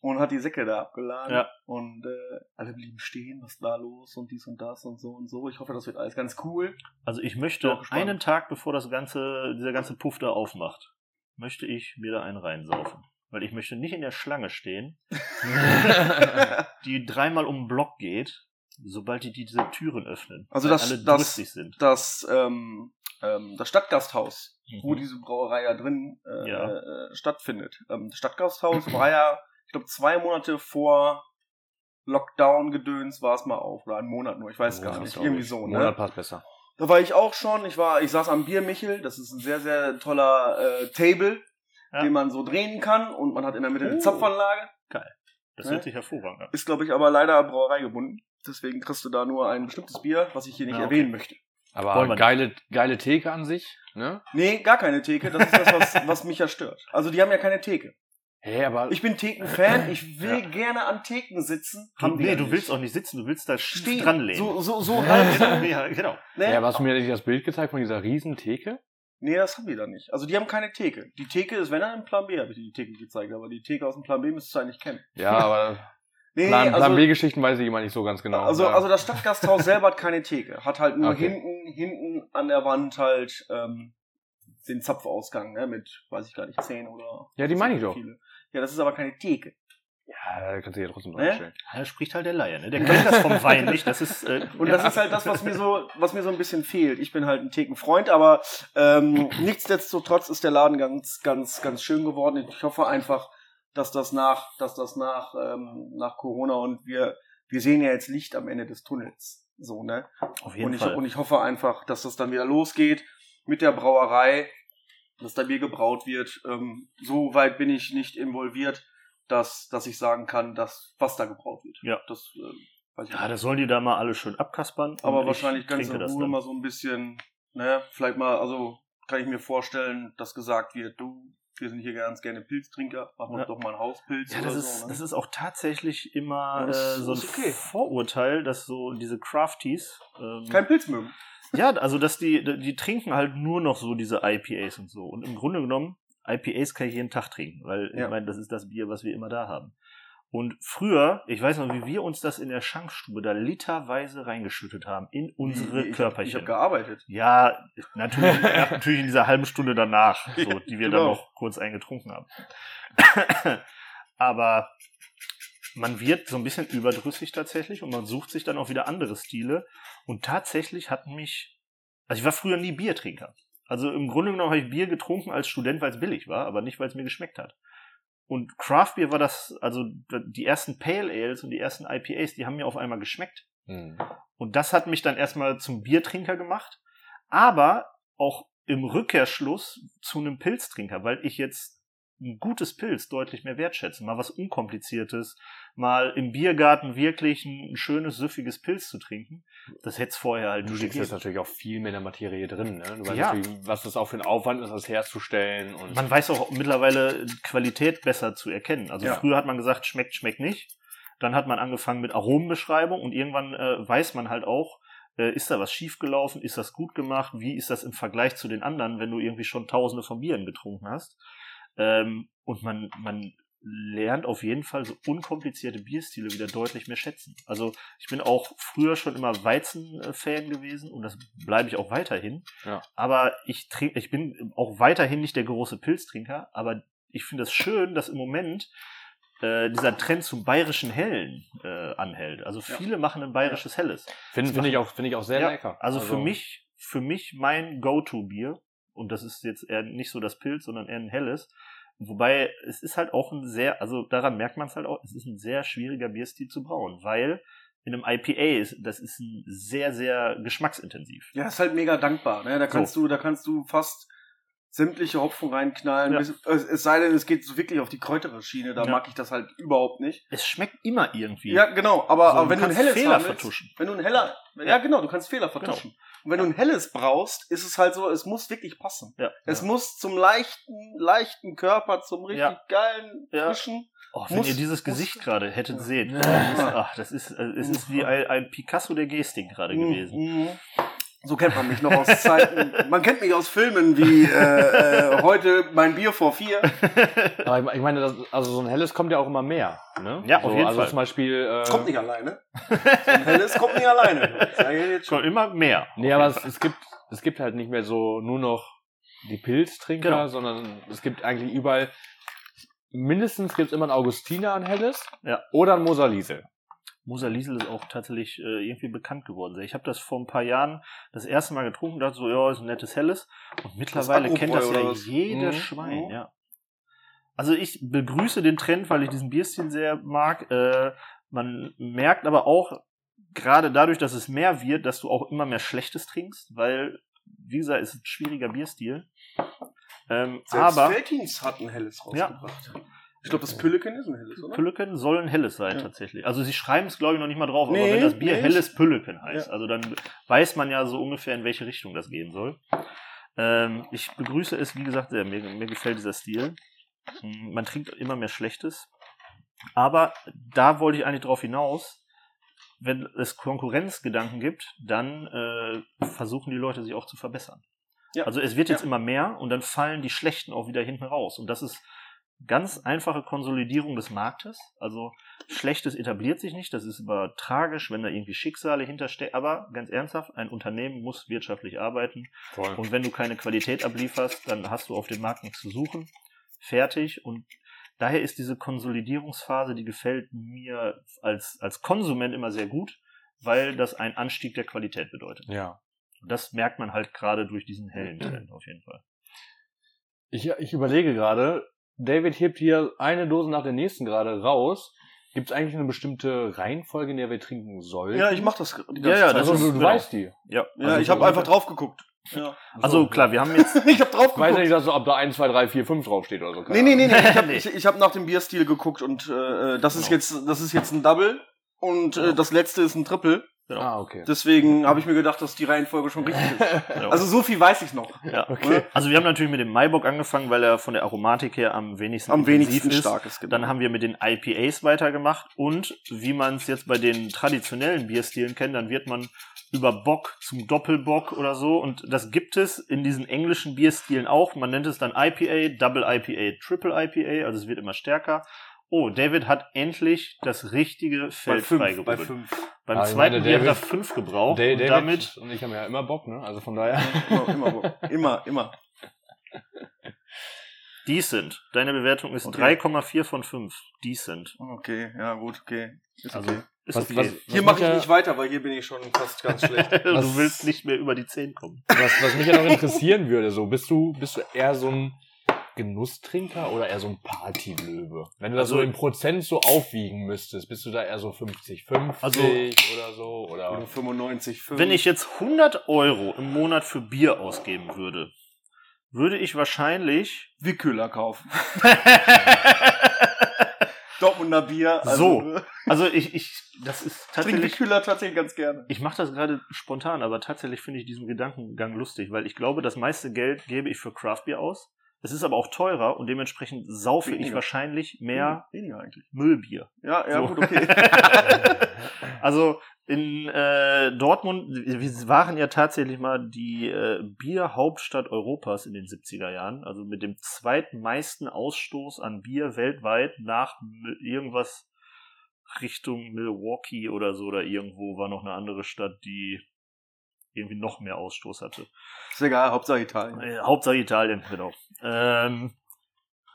Und hat die Säcke da abgeladen. Ja. Und äh, alle blieben stehen, was da los und dies und das und so und so. Ich hoffe, das wird alles ganz cool. Also ich möchte einen Tag, bevor das ganze, dieser ganze Puff da aufmacht, möchte ich mir da einen reinsaufen. Weil ich möchte nicht in der Schlange stehen, die dreimal um den Block geht, sobald die diese Türen öffnen. Also das- alle das- sind. das, ähm, ähm, das Stadtgasthaus, wo Mhm. diese Brauerei ja drin äh, Ja. äh, stattfindet. Ähm, das Stadtgasthaus war ja, ich glaube, zwei Monate vor Lockdown-Gedöns war es mal auf. Oder einen Monat nur, ich weiß gar Monat, nicht. glaub Irgendwie ich. so, Monat ne? passt besser. Da war ich auch schon. Ich war, ich saß am Biermichel. Das ist ein sehr, sehr toller äh, Table, Ja. den man so drehen kann. Und man hat in der Mitte eine Oh. Zapfanlage. Das ne? hört sich hervorragend an. Ist, glaube ich, aber leider Brauerei gebunden. Deswegen kriegst du da nur ein bestimmtes Bier, was ich hier nicht Ja, okay. erwähnen möchte. Aber geile, geile Theke an sich, ne? Nee, gar keine Theke. Das ist das, was, was mich ja stört. Also die haben ja keine Theke. Hä, aber Ich bin Theken-Fan. Ich will Ja. gerne an Theken sitzen. Du, nee, ja du nicht. willst auch nicht sitzen, du willst da stehen. dran lehnen. So, so, so Ja, genau, ja, genau. Ne? ja, aber hast du mir nicht das Bild gezeigt von dieser riesen Theke? Nee, das haben die da nicht. Also die haben keine Theke. Die Theke ist, wenn er im Plan B, habe ich dir die Theke gezeigt, aber die Theke aus dem Plan B müsstest du eigentlich kennen. Ja, aber Nee, Plan, nee, also, Plan B-Geschichten weiß ich immer nicht so ganz genau. also, Ja. also das Stadtgasthaus selber hat keine Theke. Hat halt nur Okay. hinten, hinten an der Wand halt ähm, den Zapfausgang, ne, mit, weiß ich gar nicht, zehn oder. Ja, die meine ich doch. Viele. Ja, das ist aber keine Theke. Ja, da kannst du ja trotzdem Ne? reinstellen. Da spricht halt der Laie, ne? Der kennt das vom Wein nicht. Das ist, äh, Und das ist halt das, was mir so, was mir so ein bisschen fehlt. Ich bin halt ein Thekenfreund, aber ähm, nichtsdestotrotz ist der Laden ganz, ganz, ganz schön geworden. Ich hoffe einfach, dass das nach, dass das nach, ähm, nach Corona und wir, wir sehen ja jetzt Licht am Ende des Tunnels. So, ne? auf jeden Und ich, Fall. und ich hoffe einfach, dass das dann wieder losgeht mit der Brauerei, dass da Bier gebraut wird. Ähm, so weit bin ich nicht involviert, dass, dass ich sagen kann, dass was da gebraut wird. Ja. Das ähm, weiß ich ja, nicht. das sollen die da mal alle schön abkaspern. Aber wahrscheinlich ich ganz in Ruhe mal so ein bisschen, ne, vielleicht mal, also kann ich mir vorstellen, dass gesagt wird, du, wir sind hier ganz gerne Pilztrinker, machen wir Ja. doch mal einen Hauspilz Ja, oder das ist, so. Ne? das ist auch tatsächlich immer äh, so ein okay. Vorurteil, dass so diese Crafties. Ähm, Kein Pilz mögen. ja, also dass die, die trinken halt nur noch so diese IPAs und so. Und im Grunde genommen, IPAs kann ich jeden Tag trinken, weil Ja. ich meine, das ist das Bier, was wir immer da haben. Und früher, ich weiß noch, wie wir uns das in der Schankstube da literweise reingeschüttet haben in unsere ich, Ich Körperchen. habe gearbeitet. Ja, natürlich, natürlich in dieser halben Stunde danach, so, die wir genau. dann noch kurz eingetrunken haben. Aber man wird so ein bisschen überdrüssig tatsächlich und man sucht sich dann auch wieder andere Stile. Und tatsächlich hat mich, also ich war früher nie Biertrinker. Also im Grunde genommen habe ich Bier getrunken als Student, weil es billig war, aber nicht, weil es mir geschmeckt hat. Und Craft Beer war das, also die ersten Pale Ales und die ersten IPAs, die haben mir auf einmal geschmeckt. Mhm. Und das hat mich dann erstmal zum Biertrinker gemacht, aber auch im Rückkehrschluss zu einem Pilztrinker, weil ich jetzt ein gutes Pilz deutlich mehr wertschätze. Mal was Unkompliziertes, mal im Biergarten wirklich ein, schönes, süffiges Pilz zu trinken. Das hätte es vorher halt Du nicht steckst jetzt natürlich auch viel mehr in der Materie drin, ne? Du weißt Ja. natürlich, was das auch für ein Aufwand ist, das herzustellen und Man weiß auch mittlerweile Qualität besser zu erkennen. Also Ja. früher hat man gesagt, schmeckt, schmeckt nicht. Dann hat man angefangen mit Aromenbeschreibung und irgendwann äh, weiß man halt auch, äh, ist da was schiefgelaufen, ist das gut gemacht, wie ist das im Vergleich zu den anderen, wenn du irgendwie schon tausende von Bieren getrunken hast. Ähm, und man, man lernt auf jeden Fall so unkomplizierte Bierstile wieder deutlich mehr schätzen. Also ich bin auch früher schon immer Weizen-Fan gewesen und das bleibe ich auch weiterhin. Ja. Aber ich trinke, ich bin auch weiterhin nicht der große Pilztrinker, aber ich finde es schön, dass im Moment äh, dieser Trend zum bayerischen Hellen äh, anhält. Also Ja. viele machen ein bayerisches Helles. finde find ich auch finde ich auch sehr Ja, lecker. Also, für mich, für mich mein Go-To-Bier, und das ist jetzt eher nicht so das Pilz, sondern eher ein helles. Wobei es ist halt auch ein sehr, also daran merkt man es halt auch, es ist ein sehr schwieriger Bierstil zu brauen, weil in einem IPA ist, das ist ein sehr, sehr geschmacksintensiv. Ja, ist halt mega dankbar. Ne? Da kannst du, da kannst du fast sämtliche Hopfen reinknallen. Ja. Bis, es, es sei denn, es geht so wirklich auf die kräutere Schiene. Da Ja. mag ich das halt überhaupt nicht. Es schmeckt immer irgendwie. Ja, genau. Aber, So, aber du wenn du ein kannst helles Fehler haben willst, vertuschen. wenn du ein heller, ja, Ja. genau, du kannst Fehler vertuschen. Und wenn du ein helles brauchst, ist es halt so, es muss wirklich passen. Ja. Es ja. muss zum leichten, leichten Körper, zum richtig Ja. geilen, Ja. frischen. Oh, wenn muss- ihr dieses Gesicht gerade hättet Ja. sehen. Ja. Ach, das ist, äh, es ist wie ein, ein Picasso der Gestik gerade gewesen. Mhm. So kennt man mich noch aus Zeiten. Man kennt mich aus Filmen wie äh, äh, heute mein Bier vor vier. Aber ich- ich meine, das, also so ein helles kommt ja auch immer mehr. Ne? Ja, auf so, jeden also Fall. zum Beispiel. Äh, Kommt nicht alleine. So ein helles kommt nicht alleine. Jetzt schon. Schon immer mehr. Nee, aber es, es gibt es gibt halt nicht mehr so nur noch die Pilztrinker, Genau. sondern es gibt eigentlich überall mindestens gibt es immer ein Augustiner ein helles Ja. oder ein Moserliesel. Moser Liesel ist auch tatsächlich äh, irgendwie bekannt geworden. Ich habe das vor ein paar Jahren das erste Mal getrunken, dachte so, ja, ist ein nettes Helles. Und mittlerweile Agrobräu kennt das ja was? jeder Mhm. Schwein, Mhm. ja. Also ich begrüße den Trend, weil ich diesen Bierstil sehr mag. Äh, man merkt aber auch, gerade dadurch, dass es mehr wird, dass du auch immer mehr Schlechtes trinkst, weil, wie gesagt, es ist ein schwieriger Bierstil. Ähm, Selbst aber Veltins hat ein helles rausgebracht. Ich glaube, das Pülleken ist ein helles, oder? Pülleken soll ein helles sein Ja. tatsächlich. Also sie schreiben es, glaube ich, noch nicht mal drauf, aber Nee, wenn das Bier nee. helles Pülleken heißt, Ja. also dann weiß man ja so ungefähr, in welche Richtung das gehen soll. Ähm, ich begrüße es, wie gesagt, sehr. Mir, mir gefällt dieser Stil. Mm, Man trinkt immer mehr Schlechtes. Aber da wollte ich eigentlich drauf hinaus, wenn es Konkurrenzgedanken gibt, dann äh, versuchen die Leute sich auch zu verbessern. Ja. Also es wird jetzt Ja. immer mehr und dann fallen die Schlechten auch wieder hinten raus. Und das ist Ganz einfache Konsolidierung des Marktes. Also Schlechtes etabliert sich nicht. Das ist aber tragisch, wenn da irgendwie Schicksale hinterstecken. Aber ganz ernsthaft, ein Unternehmen muss wirtschaftlich arbeiten. Voll. Und wenn du keine Qualität ablieferst, dann hast du auf dem Markt nichts zu suchen. Fertig. Und daher ist diese Konsolidierungsphase, die gefällt mir als, als Konsument immer sehr gut, weil das einen Anstieg der Qualität bedeutet. Ja. Und das merkt man halt gerade durch diesen hellen Trend auf jeden Fall. Ich, ich überlege gerade, David hebt hier eine Dose nach der nächsten gerade raus. Gibt es eigentlich eine bestimmte Reihenfolge, in der wir trinken sollen? Ja, ich mach das die ganze Ja, ja, Zeit. das Also ist- du, genau. weißt die. Ja, ja, also ich habe einfach drauf geguckt. Ja. also klar, wir haben jetzt ich habe drauf Ich weiß ja geguckt. nicht, dass so ob da 1, 2, 3, 4, 5 draufsteht oder so. keine Nee, nee, nee, nee. Ich habe Nee. ich, ich hab nach dem Bierstil geguckt und äh, das ist Genau. jetzt das ist jetzt ein Double und Genau. äh, das letzte ist ein Triple. Genau. Ah, okay. Deswegen habe ich mir gedacht, dass die Reihenfolge schon richtig ist. genau. Also so viel weiß ich noch. ja. Okay. Also wir haben natürlich mit dem Maibock angefangen, weil er von der Aromatik her am wenigsten Am wenigsten ist. stark ist. Genau. Dann haben wir mit den IPAs weitergemacht und wie man es jetzt bei den traditionellen Bierstilen kennt, dann wird man über Bock zum Doppelbock oder so und das gibt es in diesen englischen Bierstilen auch. Man nennt es dann IPA, Double IPA, Triple IPA, also es wird immer stärker. Oh, David hat endlich das richtige bei Feld fünf, bei fünf. Beim Ah, ich zweiten meine, Bier hat er David- fünf gebraucht Da- und David damit und ich haben ja immer Bock, ne? Also von daher. Immer, immer, immer, immer. decent. Deine Bewertung ist Okay. 3,4 von 5. Decent. Okay, ja gut, okay. Ist Also okay. ist Was- okay. was- Hier was mache mich ich ja- nicht weiter, weil hier bin ich schon fast ganz schlecht. du willst nicht mehr über die 10 kommen. Was, was mich ja noch interessieren würde, so, bist du, bist du eher so ein Genusstrinker oder eher so ein Partylöwe? Wenn du das Also- so in Prozent so aufwiegen müsstest, bist du da eher so 50-50 Also- oder so? Oder? Oder 95, 5. Wenn ich jetzt 100 Euro im Monat für Bier ausgeben würde, würde ich wahrscheinlich Wickhüller kaufen. Dortmunder Bier. So. Also ich, ich, das ist Trinke tatsächlich. Wickhüller tatsächlich ganz gerne. Ich mache das gerade spontan, aber tatsächlich finde ich diesen Gedankengang lustig, weil ich glaube, das meiste Geld gebe ich für Craftbier aus. Es ist aber auch teurer und dementsprechend saufe ich Weniger. wahrscheinlich mehr Weniger eigentlich. Müllbier. Ja, ja, So. gut, okay. Also in äh, Dortmund, wir waren ja tatsächlich mal die äh, Bierhauptstadt Europas in den 70er Jahren, also mit dem zweitmeisten Ausstoß an Bier weltweit nach irgendwas Richtung Milwaukee oder so oder irgendwo war noch eine andere Stadt, die irgendwie noch mehr Ausstoß hatte. Ist egal, Hauptsache Italien. Äh, Hauptsache Italien, genau. Ähm,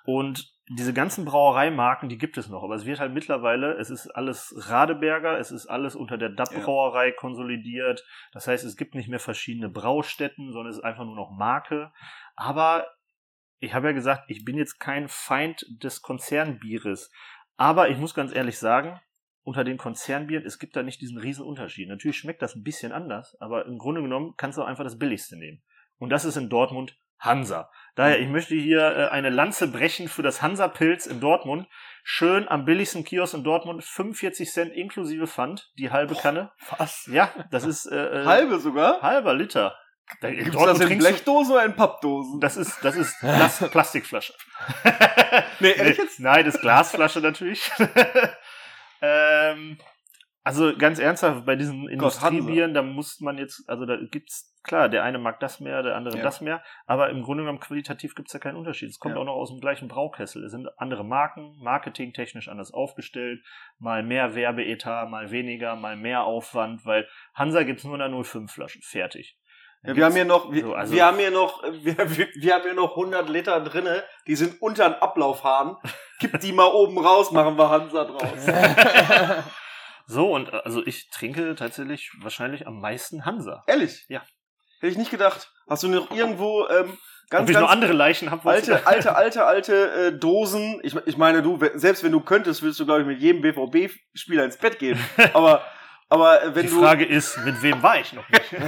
und diese ganzen Brauereimarken, die gibt es noch, aber es wird halt mittlerweile, es ist alles Radeberger, es ist alles unter der DAP Ja. Konsolidiert. Das heißt, es gibt nicht mehr verschiedene Braustätten, sondern es ist einfach nur noch Marke. Aber ich habe ja gesagt, ich bin jetzt kein Feind des Konzernbieres. Aber ich muss ganz ehrlich sagen, unter den Konzernbieren, es gibt da nicht diesen riesen Unterschied. Natürlich schmeckt das ein bisschen anders, aber im Grunde genommen kannst du auch einfach das billigste nehmen. Und das ist in Dortmund Hansa. Daher, ich möchte hier äh, eine Lanze brechen für das Hansa-Pilz in Dortmund. Schön am billigsten Kiosk in Dortmund, 45 Cent inklusive Pfand, die halbe Kanne. Was? Ja, das ist äh, äh, Halbe sogar? halber Liter. Da, in Gibt's Dortmund das in Blechdosen oder in Pappdosen? Das ist, das ist Plas Plastikflasche. Nee, ehrlich jetzt? Nein, das ist Glasflasche natürlich. ähm, also ganz ernsthaft, bei diesen Industriebieren, da muss man jetzt, also da gibt's, klar, der eine mag das mehr, der andere Ja. das mehr, aber im Grunde genommen qualitativ gibt's da keinen Unterschied. Es kommt Ja. auch noch aus dem gleichen Braukessel. Es sind andere Marken, marketingtechnisch anders aufgestellt, mal mehr Werbeetat, mal weniger, mal mehr Aufwand, weil Hansa gibt's nur in der 05 Flasche, fertig. Ja, wir haben hier noch, wir, So, also- wir haben hier noch, wir, wir, wir haben hier noch 100 Liter drinne, die sind unter den Ablaufhahn. Kipp die mal oben raus, machen wir Hansa draus. So, und äh, also ich trinke tatsächlich wahrscheinlich am meisten Hansa. Ehrlich? Ja. Hätte ich nicht gedacht. Hast du noch irgendwo ähm, ganz, Ob ich ganz noch andere Leichen habe? alte, alte, alte, alte äh, Dosen? Ich, ich meine, du, selbst wenn du könntest, würdest du, glaube ich, mit jedem BVB-Spieler ins Bett gehen. Aber, aber äh, wenn Die du. Frage ist, mit wem war ich noch nicht?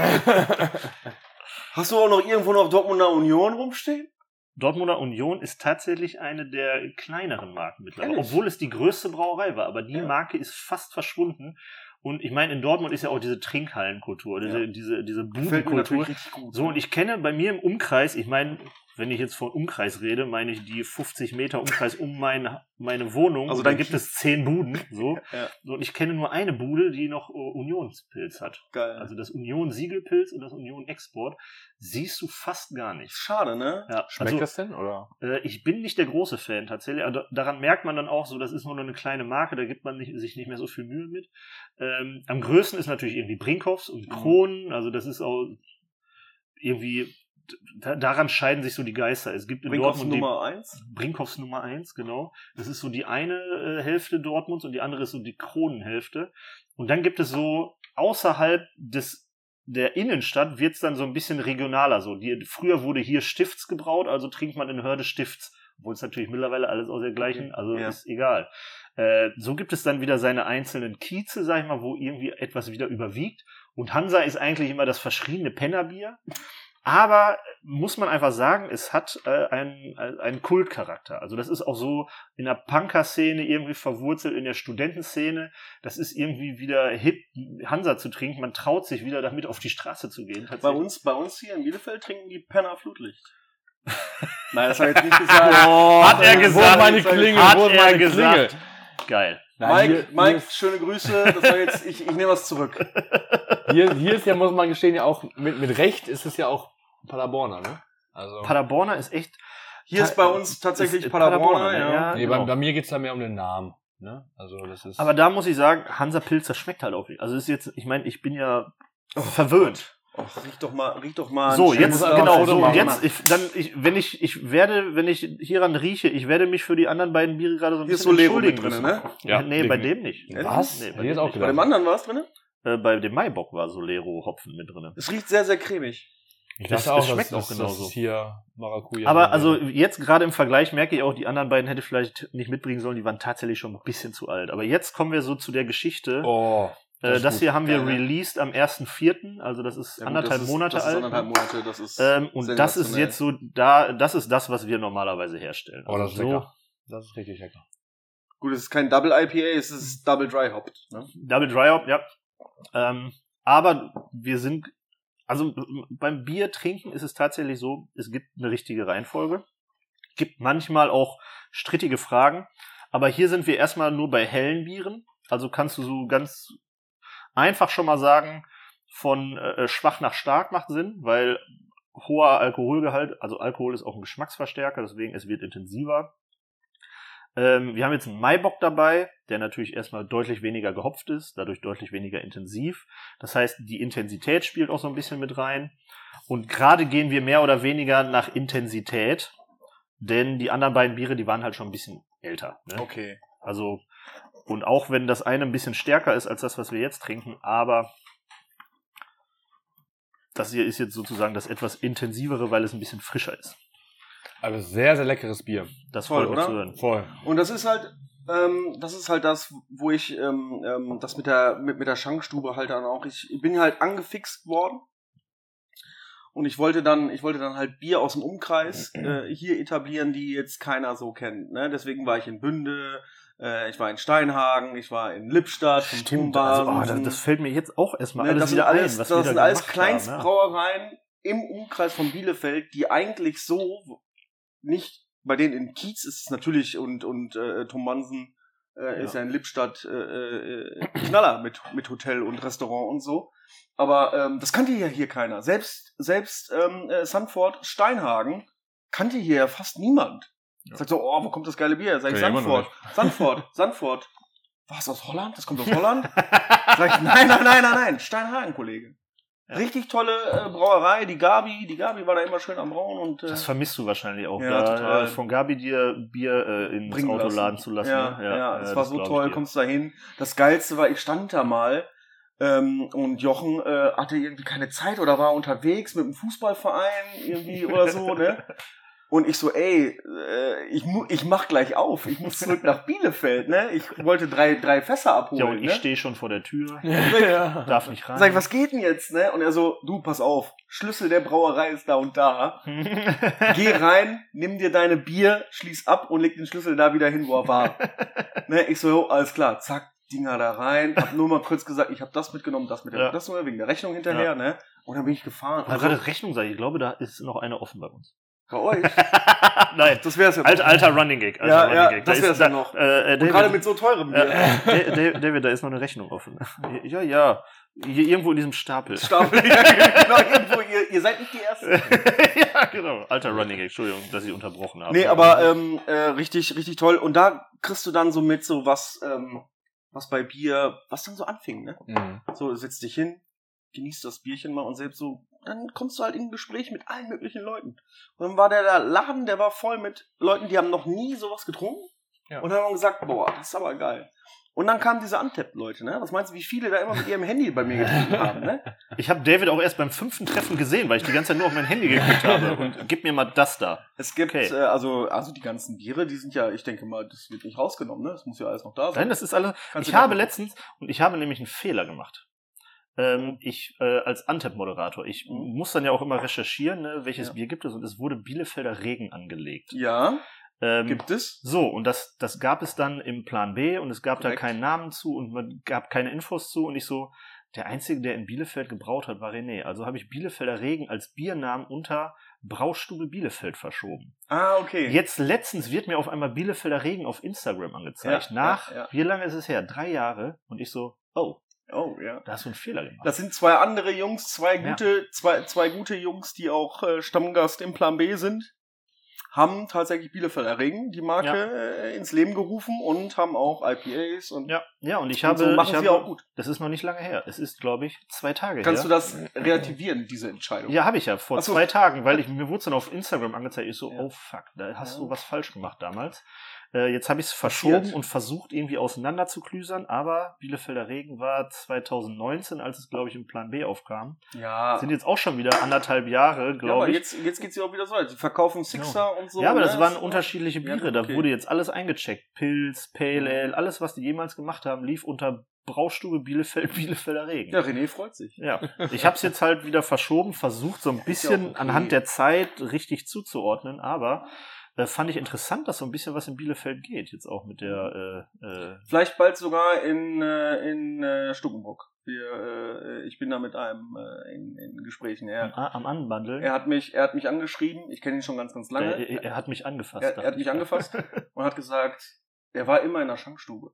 Hast du auch noch irgendwo noch Dortmunder Union rumstehen? Dortmunder Union ist tatsächlich eine der kleineren Marken mittlerweile, Ehrlich? obwohl es die größte Brauerei war. Aber die Ja. Marke ist fast verschwunden. Und ich meine, in Dortmund ist ja auch diese Trinkhallenkultur, diese, Ja. diese, diese Budenkultur. So, und ich kenne bei mir im Umkreis, ich meine, wenn ich jetzt von Umkreis rede, meine ich die 50 Meter Umkreis um mein, meine Wohnung. Also dein gibt es zehn Buden. So. Ja. so. Und ich kenne nur eine Bude, die noch äh, Unionspilz hat. Geil. Also das Union Siegelpilz und das Union Export siehst du fast gar nicht. Schade, ne? Ja, Schmeckt also, das denn? Oder? äh, ich bin nicht der große Fan tatsächlich. Also, daran merkt man dann auch so, das ist nur eine kleine Marke, da gibt man nicht, sich nicht mehr so viel Mühe mit. Ähm, am größten ist natürlich irgendwie Brinkhoffs und Kronen. Also das ist auch irgendwie, da, daran scheiden sich so die Geister. Es gibt in Brinkhoffs Dortmund Nummer eins. Brinkhoffs Nummer eins, genau. Das ist so die eine äh, Hälfte Dortmunds und die andere ist so die Kronenhälfte. Und dann gibt es so außerhalb des der Innenstadt wird es dann so ein bisschen regionaler. So, die, früher wurde hier Stifts gebraut, also trinkt man in Hörde Stifts, obwohl es natürlich mittlerweile alles aus der gleichen, also Ja. ist egal. Äh, so gibt es dann wieder seine einzelnen Kieze, sag ich mal, wo irgendwie etwas wieder überwiegt. Und Hansa ist eigentlich immer das verschriene Pennerbier. Aber muss man einfach sagen, es hat äh, einen, einen Kultcharakter. Also das ist auch so in der Punker-Szene irgendwie verwurzelt, in der Studentenszene. Das ist irgendwie wieder hip, Hansa zu trinken. Man traut sich wieder damit auf die Straße zu gehen. Bei uns, bei uns hier in Bielefeld trinken die Penner Flutlicht. Nein, das habe ich jetzt nicht gesagt. Oh, Hat er wo gesagt. meine Klingel? Hat wo er meine gesagt. Klingel? Geil. Nein, Mike, Mike, schöne Grüße. Das war jetzt, ich, ich nehme was zurück. Hier, hier, hier ist ja, muss man gestehen, ja auch, mit, mit Recht ist es ja auch Paderborner, ne? Also. Paderborner ist echt. Hier ist bei uns tatsächlich Ist Paderborner, Paderborner, ja. ja. nee, bei, genau. bei mir geht's da mehr um den Namen, ne? Also, das ist. Aber da muss ich sagen, Hansa Pilz, das schmeckt halt auch. nicht. Also ist jetzt, ich meine, ich bin ja verwöhnt. Och, riech doch mal, riech doch mal. So, jetzt, genau, so, machen. jetzt, ich, dann, ich, wenn ich, ich werde, wenn ich hieran rieche, ich werde mich für die anderen beiden Biere gerade so ein Hier ist bisschen Solero entschuldigen drin, ne? Ja, nee, bei dem nicht. Was? Nee, bei dem auch nicht. Bei dem anderen war es drin? Äh, bei dem Maibock war Solero-Hopfen mit drin. Es riecht sehr, sehr cremig. Ich dachte auch, es schmeckt dass, auch genauso. dass hier Maracuja. Aber also jetzt gerade im Vergleich merke ich auch, die anderen beiden hätte ich vielleicht nicht mitbringen sollen, die waren tatsächlich schon ein bisschen zu alt. Aber jetzt kommen wir so zu der Geschichte. Oh. äh, das das ist hier haben wir ne? released am 1.4., also das ist Ja, gut, anderthalb das ist, Monate das ist alt. Anderthalb Monate, das ist. Ähm, und das ist jetzt so, da, das ist das, was wir normalerweise herstellen. Oh, das ist so, lecker. Das ist richtig lecker. Gut, es ist kein Double IPA, es ist Double Dry Hopped. Ne? Double Dry Hop, ja. Ähm, aber wir sind, also beim Bier trinken ist es tatsächlich so, es gibt eine richtige Reihenfolge. Gibt manchmal auch strittige Fragen. Aber hier sind wir erstmal nur bei hellen Bieren. Also kannst du so ganz einfach schon mal sagen, von äh, schwach nach stark macht Sinn, weil hoher Alkoholgehalt, also Alkohol ist auch ein Geschmacksverstärker, deswegen es wird intensiver. Ähm, wir haben jetzt einen Maibock dabei, der natürlich erstmal deutlich weniger gehopft ist, dadurch deutlich weniger intensiv. Das heißt, die Intensität spielt auch so ein bisschen mit rein. Und gerade gehen wir mehr oder weniger nach Intensität, denn die anderen beiden Biere, die waren halt schon ein bisschen älter. Ne? Okay. Also, und auch wenn das eine ein bisschen stärker ist als das, was wir jetzt trinken, aber das hier ist jetzt sozusagen das etwas intensivere, weil es ein bisschen frischer ist. Also sehr, sehr leckeres Bier. Das Voll, oder? zu hören. Voll. Und das ist halt, ähm, das ist halt das, wo ich ähm, ähm, das mit der mit, mit der Schankstube halt dann auch. Ich bin halt angefixt worden und ich wollte dann, ich wollte dann halt Bier aus dem Umkreis äh, hier etablieren, die jetzt keiner so kennt. Ne? Deswegen war ich in Bünde, äh, ich war in Steinhagen, ich war in Lippstadt, vom Stimmt, also, oh, das, das fällt mir jetzt auch erstmal Ne, alles das sind wieder alles, ein, was das wir sind da alles ne? Kleinstbrauereien im Umkreis von Bielefeld, die eigentlich so nicht, bei denen in Kiez ist es natürlich und, und äh, Tom Mansen äh, ist ja in Lippstadt äh, äh, Knaller mit, mit Hotel und Restaurant und so. Aber ähm, das kannte ja hier keiner. Selbst, selbst ähm, äh, Sanford Steinhagen kannte hier ja fast niemand. Sagt so, oh, wo kommt das geile Bier? Sag ich, Ja, Sanford. Sanford, Sanford. Was, aus Holland? Das kommt aus Holland? Sag ich, nein, nein, nein, nein, nein. Steinhagen, Kollege. Ja. Richtig tolle äh, Brauerei, die Gabi, die Gabi war da immer schön am Brauen und äh, Das vermisst du wahrscheinlich auch, Ja, da total. äh, von Gabi dir Bier äh, ins bringen Auto lassen. laden zu lassen. Ja, ne? ja, es war so toll, kommst da hin. Das Geilste war, ich stand da mal ähm, und Jochen äh, hatte irgendwie keine Zeit oder war unterwegs mit dem Fußballverein irgendwie oder so, ne? Und ich so, ey, äh, ich, mu ich mach gleich auf. Ich muss zurück nach Bielefeld, ne? Ich wollte drei, drei Fässer abholen. Ja, und ich ne? stehe schon vor der Tür, ja. darf nicht rein. Sag ich, was geht denn jetzt, ne? Und er so, du, pass auf, Schlüssel der Brauerei ist da und da. Geh rein, nimm dir deine Bier, schließ ab und leg den Schlüssel da wieder hin, wo er war. ne? Ich so, alles klar, zack, Dinger da rein. Hab nur mal kurz gesagt, ich habe das mitgenommen, das mitgenommen, Ja. das nur wegen der Rechnung hinterher, Ja. ne? Und dann bin ich gefahren. Aber Also, gerade Rechnung sage ich, ich glaube, da ist noch eine offen bei uns. Bei euch? Nein. Das wär's ja. Alter, alter Running Gag. Alter Ja, Running ja, das Da wär's ist, ja noch. Äh, äh, Und gerade mit so teurem Bier. äh, Da- Da- David, da ist noch eine Rechnung offen. Ja, ja. Hier irgendwo in diesem Stapel. Stapel. genau, irgendwo, ihr, ihr seid nicht die Ersten. ja, genau. Alter Running Gag. Entschuldigung, dass ich unterbrochen habe. Nee, aber ähm, äh, richtig, richtig toll. Und da kriegst du dann so mit, so was, ähm, was bei Bier, was dann so anfing, ne? Mhm. So, setzt dich hin, genießt das Bierchen mal und selbst so, dann kommst du halt in ein Gespräch mit allen möglichen Leuten. Und dann war der, Laden, der war voll mit Leuten, die haben noch nie sowas getrunken. Ja. Und dann haben gesagt, boah, das ist aber geil. Und dann kamen diese Untapped-Leute, ne? Was meinst du, wie viele da immer mit ihrem Handy bei mir getrunken haben, ne? Ich habe David auch erst beim fünften Treffen gesehen, weil ich die ganze Zeit nur auf mein Handy geguckt habe. Und gib mir mal das da. Es gibt, Okay. äh, also, also die ganzen Biere, die sind ja, ich denke mal, das wird nicht rausgenommen, ne? Das muss ja alles noch da sein. Nein, das ist alles. Kannst Ich habe letztens, und ich habe nämlich einen Fehler gemacht. Ähm, ich äh, als Antep-Moderator, ich muss dann ja auch immer recherchieren, ne, welches Ja. Bier gibt es und es wurde Bielefelder Regen angelegt. Ja, Ähm, gibt es. so, und das, das gab es dann im Plan B und es gab Korrekt. da keinen Namen zu und man gab keine Infos zu und ich so, der Einzige, der in Bielefeld gebraut hat, war René. Also habe ich Bielefelder Regen als Biernamen unter Braustube Bielefeld verschoben. Ah, okay. Jetzt letztens wird mir auf einmal Bielefelder Regen auf Instagram angezeigt. Ja, Nach, ja, ja. wie lange ist es her? Drei Jahre. Und ich so, oh, Oh, ja. da hast du einen Fehler gemacht. Das sind zwei andere Jungs, zwei Ja. gute, zwei, zwei gute Jungs, die auch äh, Stammgast im Plan B sind. Haben tatsächlich Bielefelder Regen, die Marke, Ja. äh, ins Leben gerufen und haben auch IPAs und, ja, ja, und ich und habe, so machen ich sie habe, auch gut. das ist noch nicht lange her. Es ist, glaube ich, zwei Tage Kannst her. du das relativieren, diese Entscheidung? Ja, habe ich ja vor Ach so. zwei Tagen, weil ich mir wurde es dann auf Instagram angezeigt. Ich so, Ja. oh fuck, da hast Ja. du was falsch gemacht damals. Äh, jetzt habe ich es verschoben Passiert. und versucht irgendwie auseinander zu klüsern, aber Bielefelder Regen war 2019, als es glaube ich im Plan B aufkam. Ja. Sind jetzt auch schon wieder anderthalb Jahre, ja, aber glaube ich. jetzt, jetzt geht's ja auch wieder so. Die verkaufen Sixer und so. ja, aber ne? das waren Ist- unterschiedliche Ja, Biere. okay. Da wurde jetzt alles eingecheckt. Pilz, Pale Ale, alles, was die jemals gemacht haben, lief unter Braustube Bielefeld, Bielefelder Regen. Ja, René freut sich. Ja, ich habe es jetzt halt wieder verschoben, versucht so ein ja bisschen auch okay. anhand der Zeit richtig zuzuordnen, aber äh, fand ich interessant, dass so ein bisschen was in Bielefeld geht, jetzt auch mit der äh, äh, Vielleicht bald sogar in, äh, in äh, Stuckenbrock. Wir, äh, ich bin da mit einem äh, in, in Gesprächen. am, Er, am Anbandeln. er, hat mich, er hat mich angeschrieben. Ich kenne ihn schon ganz, ganz lange. Der, er, er hat mich angefasst. Er, er hat ich. mich angefasst und hat gesagt, er war immer in der Schankstube.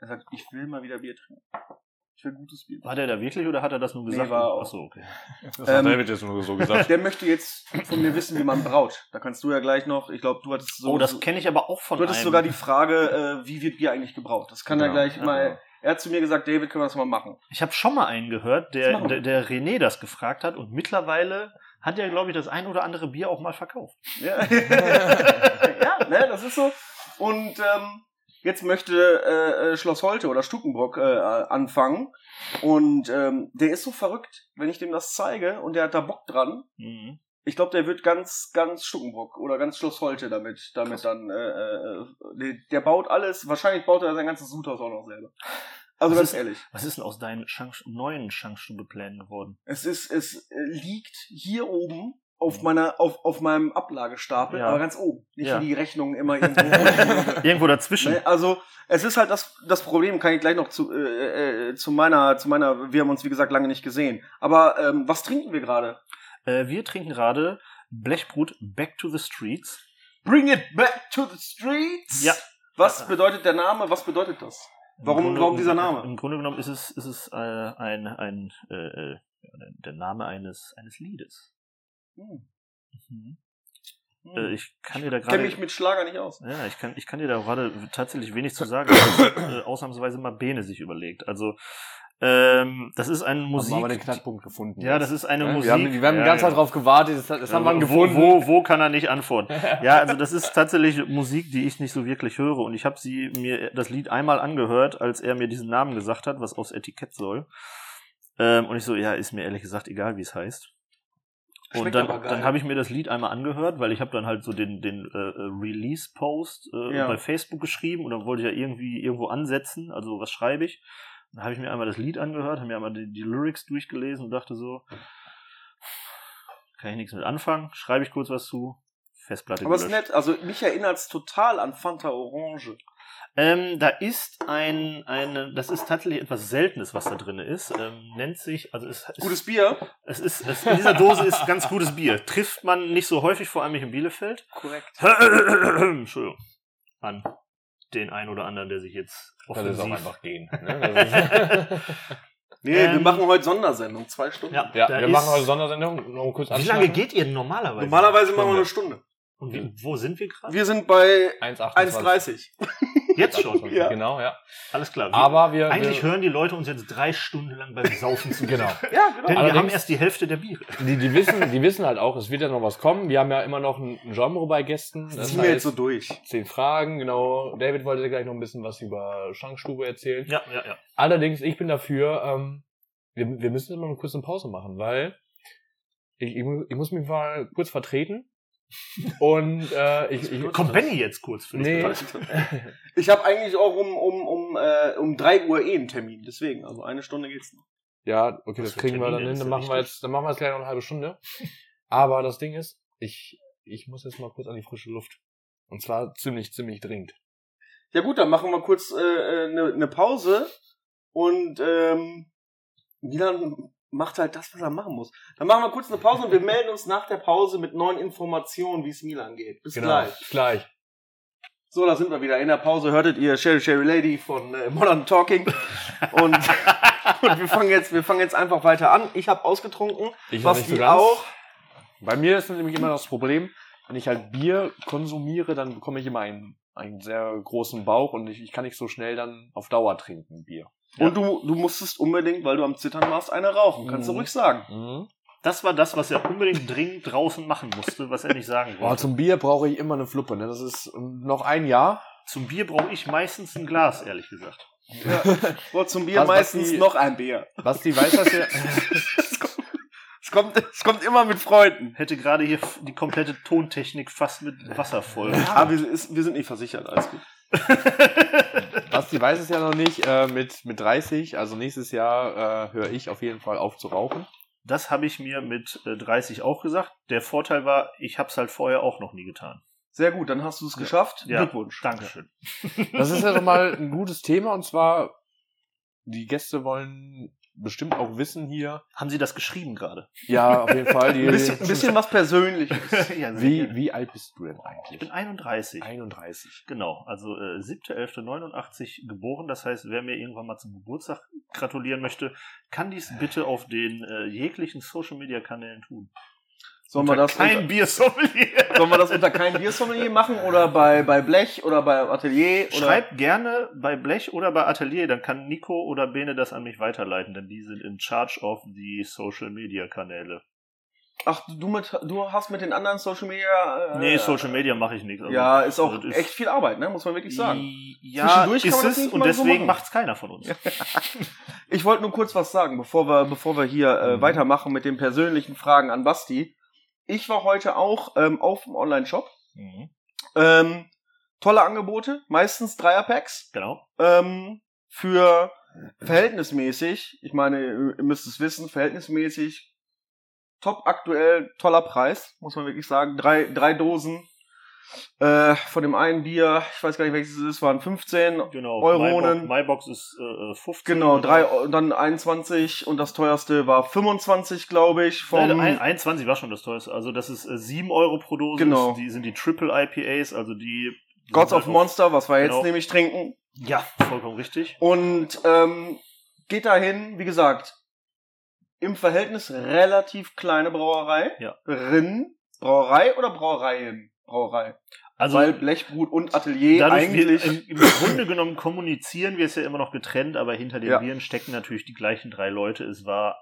Er sagt, ich will mal wieder Bier trinken. Ich will gutes Bier. War der da wirklich oder hat er das nur Nee, gesagt? war auch. Achso, okay. Das hat Ähm, David jetzt nur so gesagt. Der möchte jetzt von mir wissen, wie man braut. Da kannst du ja gleich noch, ich glaube, du hattest so, oh, das kenne ich aber auch von du hattest einem. sogar die Frage, äh, wie wird Bier eigentlich gebraut? Das kann er Genau. gleich Ja, mal. genau. Er hat zu mir gesagt, David, können wir das mal machen. Ich habe schon mal einen gehört, der, der, der René das gefragt hat und mittlerweile hat er, glaube ich, das ein oder andere Bier auch mal verkauft. Ja, ja ne, das ist so. Und ähm, jetzt möchte äh, äh, Schloss Holte oder Stukenbrock äh, äh, anfangen. Und ähm, der ist so verrückt, wenn ich dem das zeige und der hat da Bock dran. Mhm. Ich glaube, der wird ganz, ganz Stukenbrock oder ganz Schloss Holte damit, damit dann. Äh, äh, der, der baut alles. Wahrscheinlich baut er sein ganzes Sudhaus auch noch selber. Also Was ganz ist- ehrlich. Was ist denn aus deinen Schank neuen Schankstube-Plänen geworden? Es ist, es äh, liegt hier oben auf meiner, auf, auf meinem Ablagestapel, Ja. aber ganz oben. Nicht Ja. wie die Rechnungen immer irgendwo. Irgendwo dazwischen. ne? Also, es ist halt das, das Problem, kann ich gleich noch zu, äh, äh, zu meiner, zu meiner, wir haben uns wie gesagt lange nicht gesehen. Aber ähm, was trinken wir gerade? Äh, wir trinken gerade Blechbrut Back to the Streets. Bring it back to the streets! Ja. Was bedeutet der Name? Was bedeutet das? Warum- Grunde- warum dieser Name? Im Grunde genommen ist es, ist es äh, ein, ein äh, äh, der Name eines, eines Liedes. Hm. Mhm. Hm. Äh, ich kann dir da kenne gerade. mich mit Schlager nicht aus. Ja, ich kann, ich kann dir da gerade tatsächlich wenig zu sagen. Äh, ausnahmsweise mal Bene sich überlegt. Also, ähm, das ist eine Musik. Haben wir den Knackpunkt gefunden. ja, das ist eine Ja, Musik. Wir haben, wir haben ja, die ganze Zeit genau. drauf gewartet, das, das haben wir wo, gefunden. Wo, wo kann er nicht antworten? Ja, also das ist tatsächlich Musik, die ich nicht so wirklich höre. Und ich habe sie mir das Lied einmal angehört, als er mir diesen Namen gesagt hat, was aufs Etikett soll. Ähm, und ich so, ja, ist mir ehrlich gesagt egal, wie es heißt. Und dann, dann habe ich mir das Lied einmal angehört, weil ich habe dann halt so den, den äh, äh, Release-Post äh, Ja. bei Facebook geschrieben und dann wollte ich ja irgendwie irgendwo ansetzen, also was schreibe ich. Dann habe ich mir einmal das Lied angehört, habe mir einmal die, die Lyrics durchgelesen und dachte so, kann ich nichts mit anfangen, schreibe ich kurz was zu, Festplatte Aber es ist nett. Also mich erinnert es total an Fanta Orange. Ähm, da ist ein, eine, das ist tatsächlich etwas Seltenes, was da drin ist. Ähm, nennt sich, also es ist, Gutes Bier. es ist, es, in dieser Dose ist ganz gutes Bier. Trifft man nicht so häufig, vor allem nicht in Bielefeld. Korrekt. Entschuldigung. An den einen oder anderen, der sich jetzt Das ist auch offensiv einfach gehen. Ne? Nee, wir Ähm, machen heute Sondersendung. Zwei Stunden. Ja, ja, wir ist- machen heute Sondersendung. Noch kurz Wie lange geht ihr denn normalerweise? Normalerweise machen wir eine Stunde. Und wie, wo sind wir gerade? Wir sind bei 1,28. 1,30. Jetzt schon. Ja. Genau, ja. Alles klar. Wir- Aber wir. Eigentlich wir, hören die Leute uns jetzt drei Stunden lang beim Saufen zu. Genau. Ja, genau. Denn wir Allerdings- haben erst die Hälfte der Biere. Die, die, wissen, die wissen halt auch, es wird ja noch was kommen. Wir haben ja immer noch ein, Genre bei Gästen. Das ziehen wir jetzt so durch. zehn Fragen, genau. David wollte gleich noch ein bisschen was über Schankstube erzählen. Ja, ja, ja. Allerdings, ich bin dafür, ähm, wir, wir müssen immer eine kurze Pause machen, weil ich, ich, ich muss mich mal kurz vertreten. Und äh, ich, ich Kommt Benny jetzt kurz für? Nee. Ich habe eigentlich auch um, um, um, äh, um 3 Uhr eh einen Termin. Deswegen, also eine Stunde geht's noch. Ja, okay, Was das kriegen wir Termine dann hin. Dann machen wir jetzt, dann machen wir jetzt gleich noch eine halbe Stunde. Aber das Ding ist, ich, ich muss jetzt mal kurz an die frische Luft. Und zwar ziemlich, ziemlich dringend. Ja gut, dann machen wir kurz eine äh, ne- ne Pause und ähm, Milan macht halt das, was er machen muss. Dann machen wir kurz eine Pause und wir melden uns nach der Pause mit neuen Informationen, wie es Milan geht. Bis gleich. Bis gleich. So, da sind wir wieder. In der Pause hörtet ihr Sherry Sherry Lady von äh, Modern Talking und, und wir fangen jetzt, wir fangen jetzt einfach weiter an. Ich habe ausgetrunken, Ich was nicht so auch. Bei mir ist nämlich immer das Problem, wenn ich halt Bier konsumiere, dann bekomme ich immer einen, einen sehr großen Bauch und ich, ich kann nicht so schnell dann auf Dauer trinken, Bier. Und du, du musstest unbedingt, weil du am Zittern warst, eine rauchen. Kannst du Mhm. ruhig sagen. Mhm. Das war das, was er unbedingt dringend draußen machen musste, was er nicht sagen Boah, wollte. zum Bier brauche ich immer eine Fluppe. Ne? Das ist noch ein Jahr. Zum Bier brauche ich meistens ein Glas, ehrlich gesagt. So, zum Bier Was- was meistens die- noch ein Bier. Basti weiß das ja. Es kommt, es kommt immer mit Freunden. Hätte gerade hier die komplette Tontechnik fast mit Wasser voll. Aber wir, ist, wir sind nicht versichert, alles gut. Basti weiß es ja noch nicht. Äh, mit, mit 30, also nächstes Jahr, äh, höre ich auf jeden Fall auf zu rauchen. Das habe ich mir mit äh, 30 auch gesagt. Der Vorteil war, ich habe es halt vorher auch noch nie getan. Sehr gut, dann hast du es geschafft. Ja, Glückwunsch. Dankeschön. Das ist ja nochmal ein gutes Thema und zwar, die Gäste wollen bestimmt auch wissen hier. Haben Sie das geschrieben gerade? Ja, auf jeden Fall. Die, Ein bisschen, ein bisschen was Persönliches. ja, wie, gerne. wie alt bist du denn Ich eigentlich? bin 31. 31. Genau, also äh, 7.11.89 geboren. Das heißt, wer mir irgendwann mal zum Geburtstag gratulieren möchte, kann dies bitte auf den äh, jeglichen Social-Media-Kanälen tun. Sollen wir, das Kein unter, Biersommelier. sollen wir das unter kein Biersommelier machen oder bei, bei Blech oder bei Atelier? Oder? Schreibt gerne bei Blech oder bei Atelier, dann kann Nico oder Bene das an mich weiterleiten, denn die sind in charge of die Social-Media-Kanäle. Ach, du, mit, du hast mit den anderen Social Media. Äh, Nee, Social Media mache ich nichts. Also, Ja, ist auch das echt viel Arbeit, ne? Muss man wirklich sagen. Ja, Zwischendurch kann ist es und so deswegen machen. macht's keiner von uns. Ich wollte nur kurz was sagen, bevor wir, bevor wir hier äh, Mhm. weitermachen mit den persönlichen Fragen an Basti. Ich war heute auch ähm, auf dem Online-Shop. Mhm. Ähm, tolle Angebote, meistens Dreierpacks. Genau. Ähm, für verhältnismäßig, ich meine, ihr müsst es wissen, verhältnismäßig top aktuell, toller Preis, muss man wirklich sagen. Drei, drei Dosen äh, von dem einen Bier, ich weiß gar nicht welches es ist, waren 15. Genau. Euronen. MyBox, MyBox ist äh, 15. Genau, drei, dann 21 und das teuerste war 25, glaube ich. Vom, Nein, ein, 21 war schon das teuerste. Also das ist äh, 7 Euro pro Dose. Genau. Die sind die Triple IPAs, also die... Gods of Monster, was wir jetzt Genau. nämlich trinken. Ja, vollkommen richtig. Und ähm, geht dahin, wie gesagt, im Verhältnis relativ kleine Brauerei. Ja. Rin, Brauerei oder Brauereien? Brauerei. Also Weil Blechbrut und Atelier dadurch eigentlich. wir, im, im Grunde genommen kommunizieren wir es ja immer noch getrennt, aber hinter den Ja. Bieren stecken natürlich die gleichen drei Leute. Es war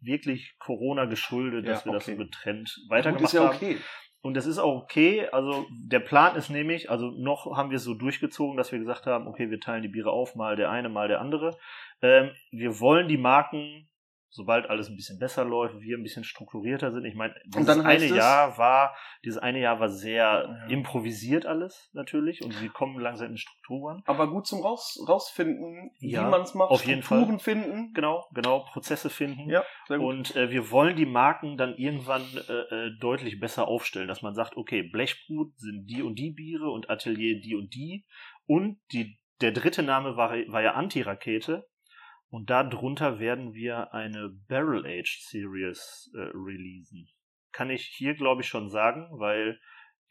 wirklich Corona geschuldet, dass Ja, wir das okay. so getrennt Gut, weitergemacht ist ja haben. okay. Und das ist auch okay. Also der Plan ist nämlich, also noch haben wir es so durchgezogen, dass wir gesagt haben, okay, wir teilen die Biere auf, mal der eine, mal der andere. Ähm, wir wollen die Marken sobald alles ein bisschen besser läuft, wir ein bisschen strukturierter sind. Ich meine, dieses eine Jahr war, dieses eine Jahr war sehr Ja. improvisiert alles natürlich und wir kommen langsam in Strukturen. Aber gut zum raus, rausfinden, Ja, wie man es macht, auf jeden Strukturen finden. Genau, genau, Prozesse finden. Ja, sehr gut. Und äh, wir wollen die Marken dann irgendwann äh, äh, deutlich besser aufstellen, dass man sagt, okay, Blechbrut sind die und die Biere und Atelier die und die. Und die, der dritte Name war, war ja Anti-Rakete. Und darunter werden wir eine Barrel-Aged Series äh, releasen. Kann ich hier, glaube ich, schon sagen, weil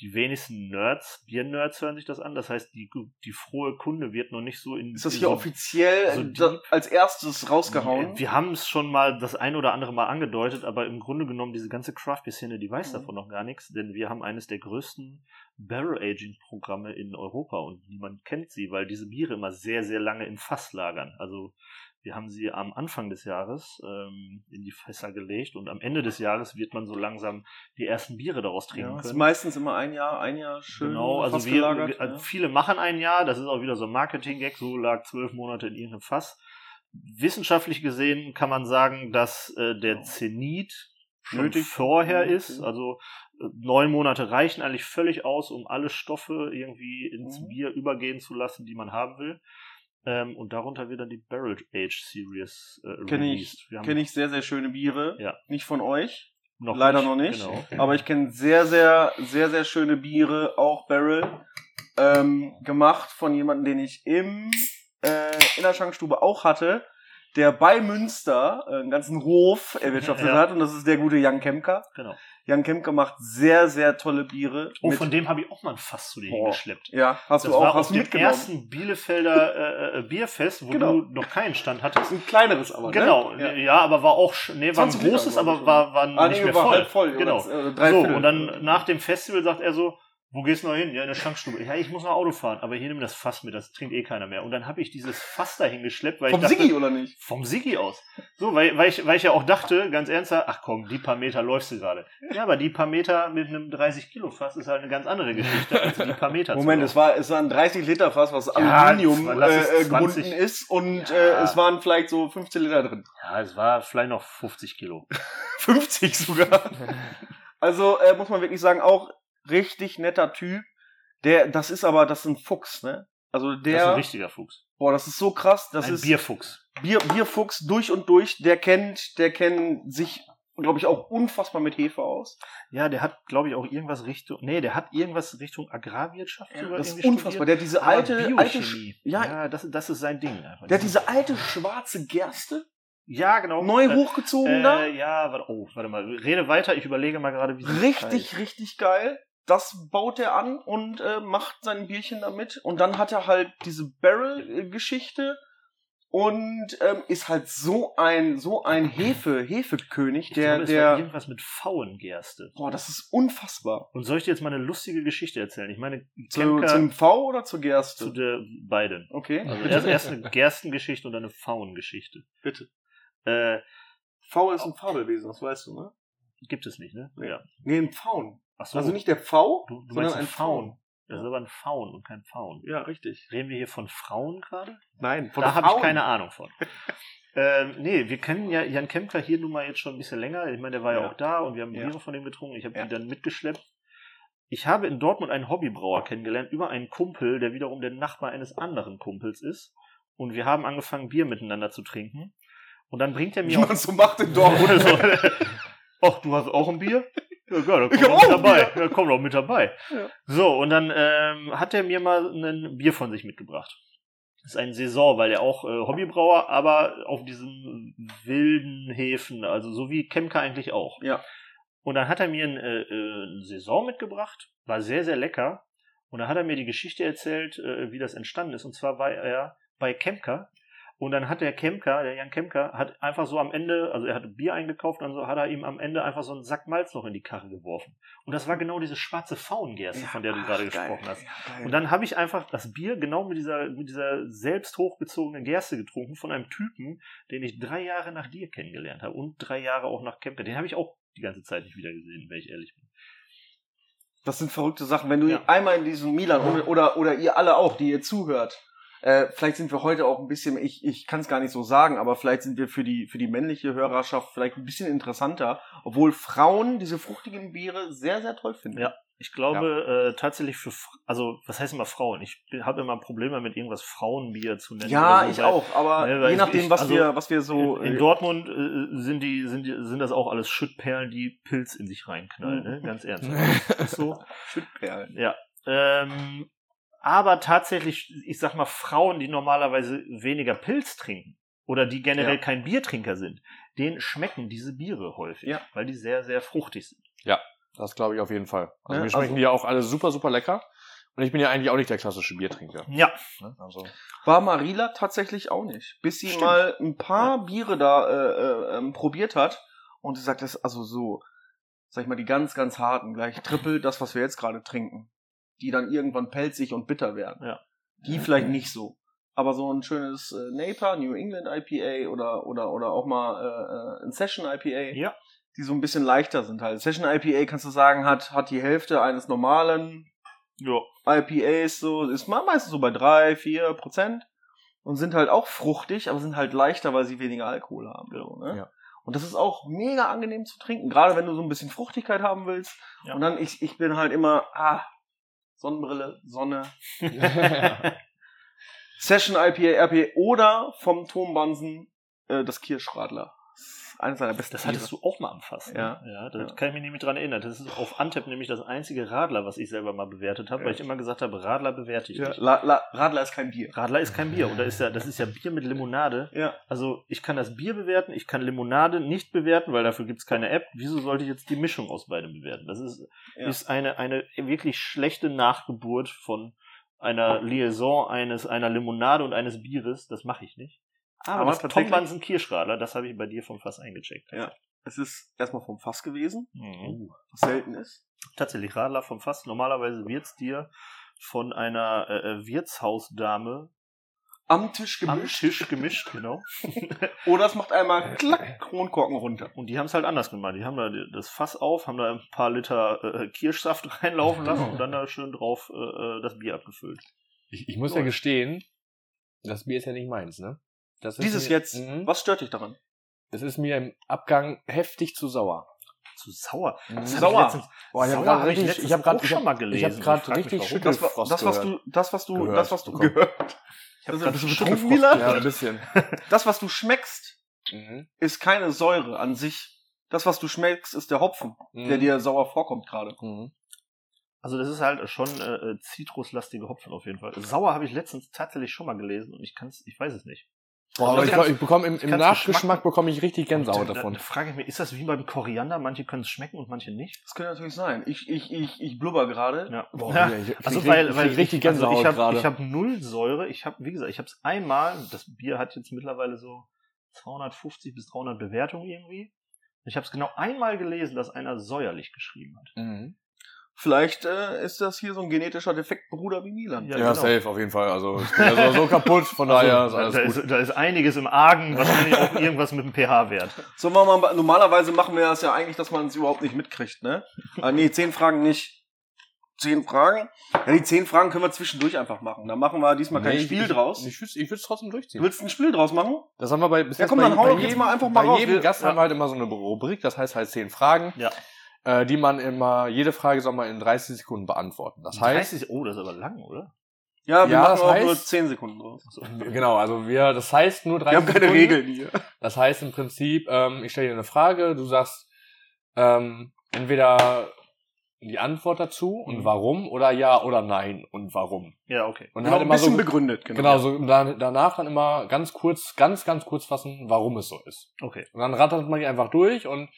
die wenigsten Nerds, Bier-Nerds hören sich das an. Das heißt, die, die frohe Kunde wird noch nicht so in. ist das hier so offiziell so als erstes rausgehauen? wir haben es schon mal das ein oder andere Mal angedeutet, aber im Grunde genommen diese ganze Craft Beer Szene, die weiß Mhm. davon noch gar nichts, denn wir haben eines der größten Barrel Aging Programme in Europa und niemand kennt sie, weil diese Biere immer sehr sehr lange im Fass lagern. Also wir haben sie am Anfang des Jahres ähm, in die Fässer gelegt und am Ende des Jahres wird man so langsam die ersten Biere daraus trinken ja, ist können. meistens immer ein Jahr, ein Jahr schön Genau, also wir, also ja. viele machen ein Jahr, das ist auch wieder so ein Marketing-Gag, so lag zwölf Monate in irgendeinem Fass. Wissenschaftlich gesehen kann man sagen, dass äh, der Zenit schon Nötig. vorher Mhm. ist, also äh, neun Monate reichen eigentlich völlig aus, um alle Stoffe irgendwie ins Mhm. Bier übergehen zu lassen, die man haben will. Ähm, und darunter wird dann die Barrel Age Series äh, Kenne ich, Wir haben kenn ich sehr, sehr schöne Biere. Ja. Nicht von euch, noch leider noch nicht. Genau. aber ich kenne sehr, sehr, sehr, sehr schöne Biere, auch Barrel, ähm, gemacht von jemandem, den ich im, äh, in der Schankstube auch hatte, der bei Münster äh, einen ganzen Hof erwirtschaftet Ja. hat und das ist der gute Jan Kemker. genau. Jan Kemker macht sehr, sehr tolle Biere. Oh, von dem habe ich auch mal ein Fass zu dir Boah. hingeschleppt. ja, hast das du war auch, auf hast du dem mitgenommen. ersten Bielefelder äh, äh, Bierfest, wo Genau. du noch keinen Stand hattest. Ein kleineres aber, Genau, ne? ja. aber war auch, nee, war ein 20 Liter, großes, ich, aber war, war Ah, nicht nee, mehr war voll. halb voll. Genau. Oder, äh, drei So, und dann nach dem Festival sagt er so, wo gehst du noch hin? Ja, in der Schankstube. Ja, ich muss noch Auto fahren, aber hier nimm das Fass mit, das trinkt eh keiner mehr. Und dann habe ich dieses Fass dahin geschleppt, weil Vom ich dachte, Siggi, oder nicht? vom Siggi aus. So, weil, weil, ich, weil ich ja auch dachte, ganz ernsthaft, ach komm, die paar Meter läufst du gerade. Ja, aber die paar Meter mit einem 30 Kilo Fass ist halt eine ganz andere Geschichte als die paar Meter. Moment, es war, es war ein 30 Liter Fass, was Ja, Aluminium es äh, 20. gebunden ist und Ja. äh, es waren vielleicht so 15 Liter drin. Ja, es war vielleicht noch 50 Kilo. 50 sogar. Also äh, muss man wirklich sagen, auch richtig netter Typ. Der, das ist aber, das ist ein Fuchs, ne? Also das ist ein der, richtiger Fuchs. boah, das ist so krass. Das ein ist Bierfuchs. Bier, Bierfuchs durch und durch. Der kennt, der kennt sich, glaube ich, auch unfassbar mit Hefe aus. Ja, der hat, glaube ich, auch irgendwas Richtung. Nee, der hat irgendwas Richtung Agrarwirtschaft sogar das ist unfassbar. studiert. Der hat diese alte, alte, ja, ja das, das ist sein Ding. Einfach. der hat diese alte schwarze Gerste ja, genau. neu Äh, hochgezogen da. Äh, ja, warte, oh, warte mal. Rede weiter, ich überlege mal gerade, wie Richtig, richtig geil. Das baut er an und äh, macht sein Bierchen damit. Und dann hat er halt diese Barrel-Geschichte und ähm, ist halt so ein so ein Hefe Hefekönig, der glaube, der irgendwas mit Pfauengerste. boah, das ist unfassbar. Und soll ich dir jetzt mal eine lustige Geschichte erzählen? Ich meine, Zu, Kemker zum V oder zur Gerste? zu der beiden. okay. Also erst, erst eine Gerstengeschichte und dann eine Pfauengeschichte. Bitte. Äh, V ist ein Fabelwesen, das weißt du, ne? gibt es nicht, ne? Ja. Nee, ein Pfauen. So. Also nicht der V, du, du sondern meinst ein Faun. Das ist aber ein Faun und kein Faun. Ja, richtig. Reden wir hier von Frauen gerade? Nein, von da habe ich keine Ahnung von. ähm, nee, wir kennen ja Jan Kemker hier nun mal jetzt schon ein bisschen länger. Ich meine, der war ja, Ja. auch da und wir haben Ja. Biere von dem getrunken. Ich habe Ja. die dann mitgeschleppt. Ich habe in Dortmund einen Hobbybrauer kennengelernt über einen Kumpel, der wiederum der Nachbar eines anderen Kumpels ist. Und wir haben angefangen, Bier miteinander zu trinken. Und dann bringt er Wie mir man so macht in Dortmund. also, Ach, du hast auch ein Bier? Ja, geil, Ich komm mit auch ein dabei. Ja, komm doch mit dabei. Ja. So, und dann ähm, hat er mir mal ein Bier von sich mitgebracht. Das ist ein Saison, weil er auch äh, Hobbybrauer, aber auf diesen wilden Häfen, also so wie Kemker eigentlich auch. Ja. Und dann hat er mir ein, äh, äh, ein Saison mitgebracht, war sehr, sehr lecker. Und dann hat er mir die Geschichte erzählt, äh, wie das entstanden ist. Und zwar war er bei Kemker. Und dann hat der Kemker, der Jan Kemker, hat einfach so am Ende, also er hatte Bier eingekauft und so hat er ihm am Ende einfach so einen Sack Malz noch in die Karre geworfen. Und das war genau diese schwarze Faungerste, von der du ach, gerade geil. gesprochen hast. Ja. Und dann habe ich einfach das Bier genau mit dieser, mit dieser selbst hochgezogenen Gerste getrunken von einem Typen, den ich drei Jahre nach dir kennengelernt habe und drei Jahre auch nach Kemper. Den habe ich auch die ganze Zeit nicht wieder gesehen, wenn ich ehrlich bin. Das sind verrückte Sachen. Wenn du Ja. einmal in diesem Milan oder, oder ihr alle auch, die ihr zuhört, Äh, vielleicht sind wir heute auch ein bisschen, ich, ich kann es gar nicht so sagen, aber vielleicht sind wir für die, für die männliche Hörerschaft vielleicht ein bisschen interessanter, obwohl Frauen diese fruchtigen Biere sehr, sehr toll finden. Ja. Ich glaube äh, tatsächlich für, also was heißt immer Frauen? Ich habe immer Probleme mit irgendwas Frauenbier zu nennen. Ja, so, ich weil auch, aber Ne, je nachdem, ich- was also wir, was wir so. in, in äh, Dortmund äh, sind die, sind die, sind das auch alles Schüttperlen, die Pilz in sich reinknallen, ne? Ganz ernsthaft. Ist so. Schüttperlen. Ja. Ähm, aber tatsächlich, ich sag mal, Frauen, die normalerweise weniger Pilz trinken oder die generell Ja. kein Biertrinker sind, denen schmecken diese Biere häufig, Ja. weil die sehr, sehr fruchtig sind. Das glaube ich auf jeden Fall. Also Ja, mir schmecken also- die ja auch alle super, super lecker. Und ich bin ja eigentlich auch nicht der klassische Biertrinker. Ja, Ne? Also, War Marila tatsächlich auch nicht. Bis sie Stimmt. mal ein paar Biere da äh, äh, ähm, probiert hat und sie sagt, das ist also so, sag ich mal, die ganz, ganz harten, gleich triple das, was wir jetzt gerade trinken. Die dann irgendwann pelzig und bitter werden. Ja. Die vielleicht nicht so. Aber so ein schönes äh, Napa, New England IPA oder, oder, oder auch mal äh, äh, ein Session IPA. Ja. Die so ein bisschen leichter sind halt. Session IPA kannst du sagen, hat, hat die Hälfte eines normalen ja. IPAs so, ist meistens so bei drei, vier Prozent und sind halt auch fruchtig, aber sind halt leichter, weil sie weniger Alkohol haben. So, ne? Ja. Und das ist auch mega angenehm zu trinken, gerade wenn du so ein bisschen Fruchtigkeit haben willst. Ja. Und dann, ich, ich bin halt immer, ah, Sonnenbrille, Sonne, Session IPA, RPA oder vom Turmbansen äh, das Kirschradler. Eines seiner besten Das hattest du auch mal am Fass. Ne? Ja. ja da Ja. kann ich mich nämlich dran erinnern. Das ist auf Antep nämlich das einzige Radler, was ich selber mal bewertet habe, weil ich immer gesagt habe, Radler bewerte ich Ja, nicht. La, La, Radler ist kein Bier. Radler ist kein Bier und da ist ja, das ist ja Bier mit Limonade. Ja. Also ich kann das Bier bewerten, ich kann Limonade nicht bewerten, weil dafür gibt's keine App. Wieso sollte ich jetzt die Mischung aus beidem bewerten? Das ist, Ja. ist eine, eine wirklich schlechte Nachgeburt von einer Liaison eines einer Limonade und eines Bieres. Das mache ich nicht. Aber, Aber das tatsächlich- Tom Bansen Kirschradler, das habe ich bei dir vom Fass eingecheckt. Ja. Es ist erstmal vom Fass gewesen, Mhm. was selten ist. Tatsächlich Radler vom Fass. Normalerweise wird's dir von einer äh, äh, Wirtshausdame Am Tisch am gemischt. Tisch gemischt, genau. Oder es macht einmal klack, Kronkorken runter. Und die haben es halt anders gemacht. Die haben da das Fass auf, haben da ein paar Liter äh, Kirschsaft reinlaufen lassen und dann da schön drauf äh, äh, das Bier abgefüllt. ich, ich muss ja gestehen, das Bier ist ja nicht meins, ne? Dieses mir, jetzt, Mhm. was stört dich daran? Es ist mir im Abgang heftig zu sauer. Zu sauer. Mhm. Das hab Sauer. Ich letztens, Boah, ich Sauer habe gerade hab ich richtig, ich habe gerade, ich hab, mal gelesen. ich habe gerade frag mich, richtig warum. Das, Schüttelfrost war, das was du, das was du, Gehört das was du bekommen. gehört. ich hab Das grad bist du Schüttelfrost Schüttelfrost? Ja, ein bisschen. Das was du schmeckst, Mhm. ist keine Säure an sich. Das was du schmeckst, ist der Hopfen, der Mhm. dir sauer vorkommt gerade. Mhm. Also das ist halt schon äh, äh, zitruslastige Hopfen auf jeden Fall. Sauer habe ich letztens tatsächlich schon mal gelesen und ich kann's, ich weiß es nicht. Boah, Also aber ich ich, kann's- ich bekomme im, ich im Nachgeschmack Geschmack- bekomme ich richtig Gänsehaut Da, davon. da frage ich mich, ist das wie beim Koriander? Manche können es schmecken und manche nicht. Das könnte natürlich sein. Ich, ich, ich, ich blubber gerade. Ja. Boah, Ja, ich also richtig- weil, ich weil krieg richtig ich, also Gänsehaut ich habe gerade. ich hab null Säure. Ich habe, wie gesagt, ich habe es einmal. Das Bier hat jetzt mittlerweile so 250 bis 300 Bewertungen irgendwie. Ich habe es genau einmal gelesen, dass einer säuerlich geschrieben hat. Mhm. Vielleicht äh, ist das hier so ein genetischer Defekt Bruder wie Milan. Ja, Ja, genau. safe, auf jeden Fall. Also, ich bin ja so, kaputt, von daher ist Also, alles da, gut. ist, da ist einiges im Argen, wahrscheinlich auch irgendwas mit dem pH-Wert. So, machen wir mal, normalerweise machen wir das ja eigentlich, dass man es überhaupt nicht mitkriegt, ne? Ah, nee, zehn Fragen nicht. Zehn Fragen? Ja, die zehn Fragen können wir zwischendurch einfach machen. Da machen wir diesmal kein Nee, Spiel ich, draus. Ich, ich würde es trotzdem durchziehen. du willst ein Spiel draus machen? Das haben wir bei bis Ja, komm, bei, dann hau bei doch jetzt jedem, mal einfach mal bei raus. jedem Wir- Gast ja. haben wir halt immer so eine Rubrik, das heißt halt zehn Fragen, Ja. Äh, die man immer, jede Frage soll man in 30 Sekunden beantworten. Das heißt, 30, oh, das ist aber lang, oder? Ja, wir Ja, machen das auch heißt- nur zehn Sekunden draus. genau, also wir, das heißt nur 30 Wir haben keine Sekunden. Regeln hier. Das heißt im Prinzip, ähm, ich stelle dir eine Frage, du sagst ähm, entweder die Antwort dazu und Mhm. warum oder ja oder nein und warum. Ja, okay. Und Genau, halt ein immer bisschen so, begründet. genau, so dann, danach dann immer ganz kurz, ganz, ganz kurz fassen, warum es so ist. Okay. Und dann rattert man die einfach durch und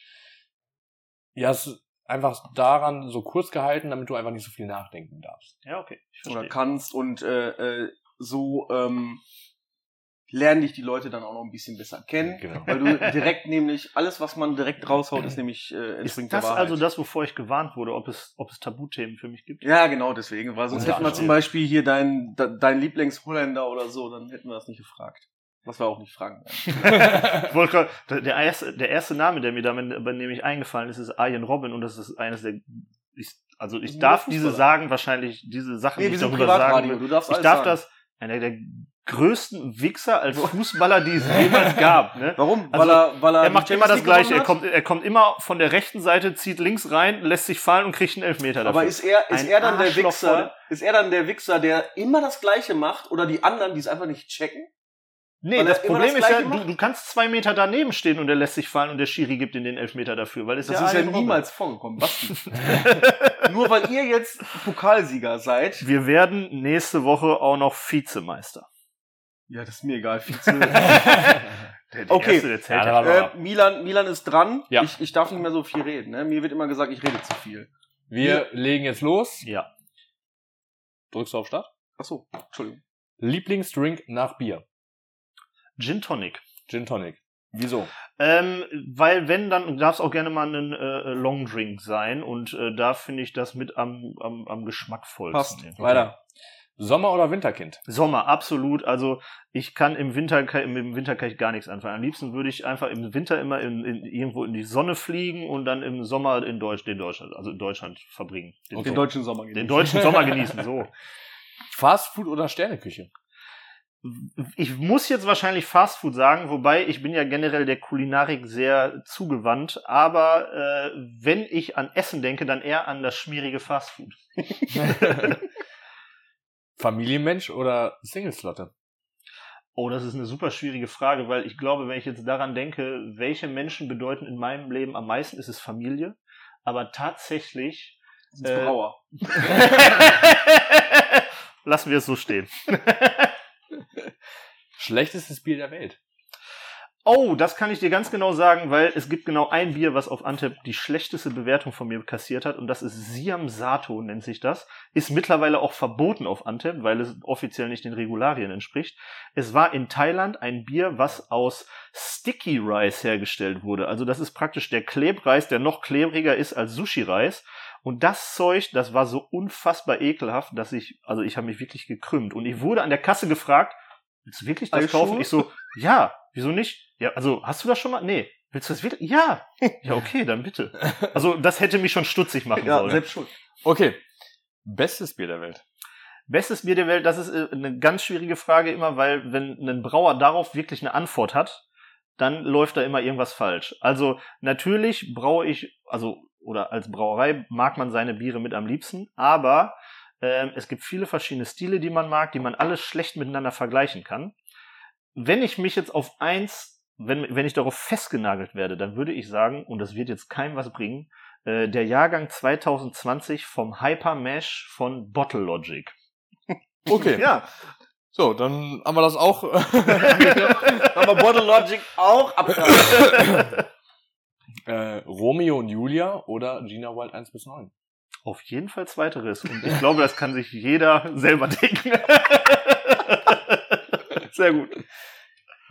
ja, es ist einfach daran so kurz gehalten, damit du einfach nicht so viel nachdenken darfst. Ja, okay. Ich Oder kannst und äh, äh, so ähm, lernen dich die Leute dann auch noch ein bisschen besser kennen. Genau. Weil du direkt nämlich, alles was man direkt raushaut, ist nämlich äh, Ist entspringt das der Wahrheit. also das, wovor ich gewarnt wurde, ob es, ob es Tabuthemen für mich gibt? Ja, genau, deswegen. Weil sonst hätten wir zum Beispiel hier dein, de- dein Lieblingsholländer oder so, dann hätten wir das nicht gefragt. Was wir auch nicht fragen wollte grad- der, erste, der erste Name, der mir damit nämlich eingefallen ist, ist Arjen Robin und das ist eines der. Ich, also ich darf diese sagen, wahrscheinlich diese Sachen, Nee, die wir ich sind darüber sagen du darfst Ich darf sagen. das. Einer der größten Wichser als Fußballer, die es jemals gab. Ne? Warum? Also, weil er, weil er, Er macht immer das Gleiche. Er kommt, er kommt immer von der rechten Seite, zieht links rein, lässt sich fallen und kriegt einen Elfmeter dafür. Aber ist er, ist Ein er dann der Wichser, ist er dann der Wichser, der immer das Gleiche macht oder die anderen, die es einfach nicht checken? Nee, das Problem das ist ja, du, du kannst zwei Meter daneben stehen und er lässt sich fallen und der Schiri gibt ihm den Elfmeter dafür, weil es Das ja ist ja niemals vorgekommen. Basti. Nur weil ihr jetzt Pokalsieger seid. Wir werden nächste Woche auch noch Vizemeister. Ja, das ist mir egal. Vize. Der, der Okay. Erste, Ja, äh, Milan, Milan ist dran. Ja. Ich, ich darf nicht mehr so viel reden. Ne? Mir wird immer gesagt, ich rede zu viel. Wir legen jetzt los. ja. Drückst du auf Start? Achso, Entschuldigung. Lieblingsdrink nach Bier. Gin Tonic. Gin Tonic. Wieso? Ähm, weil wenn, dann darf es auch gerne mal ein äh, Long Drink sein und äh, da finde ich das mit am, am, am geschmackvollsten. Passt. Weiter. Sommer- oder Winterkind? Sommer, absolut. Also ich kann im Winter, im Winter kann ich gar nichts anfangen. Am liebsten würde ich einfach im Winter immer in, in, irgendwo in die Sonne fliegen und dann im Sommer in Deutsch, den Deutschland, also in Deutschland verbringen. Den, Okay. Den deutschen Sommer den genießen. deutschen Sommer genießen, so. Fast Food oder Sterneküche? Ich muss jetzt wahrscheinlich Fast Food sagen, wobei ich bin ja generell der Kulinarik sehr zugewandt, aber äh, wenn ich an Essen denke, dann eher an das schmierige Fast Food. Familienmensch oder Single-Slotte? Oh, das ist eine super schwierige Frage, weil ich glaube, wenn ich jetzt daran denke, welche Menschen bedeuten in meinem Leben am meisten, ist es Familie. Aber tatsächlich. Das ist Äh, Brauer. Lassen wir es so stehen. Schlechtestes Bier der Welt. Oh, das kann ich dir ganz genau sagen, weil es gibt genau ein Bier, was auf Antep die schlechteste Bewertung von mir kassiert hat und das ist Siam Sato, nennt sich das. Ist mittlerweile auch verboten auf Antep, weil es offiziell nicht den Regularien entspricht. Es war in Thailand ein Bier, was aus Sticky Rice hergestellt wurde. Also das ist praktisch der Klebreis, der noch klebriger ist als Sushi-Reis. Und das Zeug, das war so unfassbar ekelhaft, dass ich, also ich habe mich wirklich gekrümmt. Und ich wurde an der Kasse gefragt, willst du wirklich das Eischuhe? kaufen? Ich so, ja, wieso nicht? Ja, also hast du das schon mal? Nee. Willst du das wirklich? Ja. Ja, okay, dann bitte. Also das hätte mich schon stutzig machen Ja, sollen. selbst schuld. Okay. Bestes Bier der Welt. Bestes Bier der Welt, das ist äh, eine ganz schwierige Frage immer, weil wenn ein Brauer darauf wirklich eine Antwort hat, dann läuft da immer irgendwas falsch. Also natürlich braue ich, also oder als Brauerei mag man seine Biere mit am liebsten, aber ähm, es gibt viele verschiedene Stile, die man mag, die man alle schlecht miteinander vergleichen kann. Wenn ich mich jetzt auf eins, wenn, wenn ich darauf festgenagelt werde, dann würde ich sagen, und das wird jetzt keinem was bringen, äh, der Jahrgang 2020 vom Hyper Mesh von Bottle Logic. Okay. Ja, So, dann haben wir das auch. haben wir Bottle Logic auch abgehakt. äh, Romeo und Julia oder Gina Wild 1 bis 9. Auf jeden Fall zweiteres. Und ich glaube, das kann sich jeder selber denken. Sehr gut.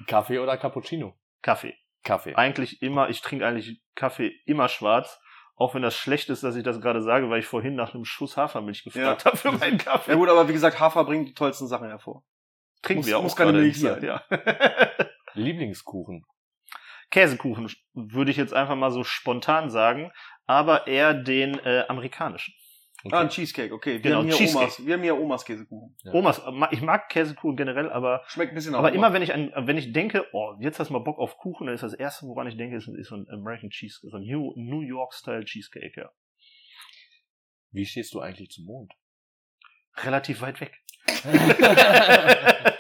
Kaffee oder Cappuccino? Kaffee. Kaffee. Eigentlich immer, ich trinke eigentlich Kaffee immer schwarz. Auch wenn das schlecht ist, dass ich das gerade sage, weil ich vorhin nach einem Schuss Hafermilch gefragt habe für meinen Kaffee. Ja gut, aber wie gesagt, Hafer bringt die tollsten Sachen hervor. Trinken muss- wir auch muss keine gerade Milch sein. Ja. Lieblingskuchen. Käsekuchen würde ich jetzt einfach mal so spontan sagen, aber eher den äh, amerikanischen. Okay. Ah, ein Cheesecake, okay. Wir Genau, haben hier Cheesecake. Omas, wir haben hier Omas Käsekuchen. Ja. Omas, ich mag Käsekuchen generell, aber Schmeckt ein bisschen Aber immer wenn ich an, wenn ich denke, oh, jetzt hast du mal Bock auf Kuchen, dann ist das erste, woran ich denke, ist, ist so ein American Cheesecake, so ein New, New York Style Cheesecake, ja. Wie stehst du eigentlich zum Mond? Relativ weit weg.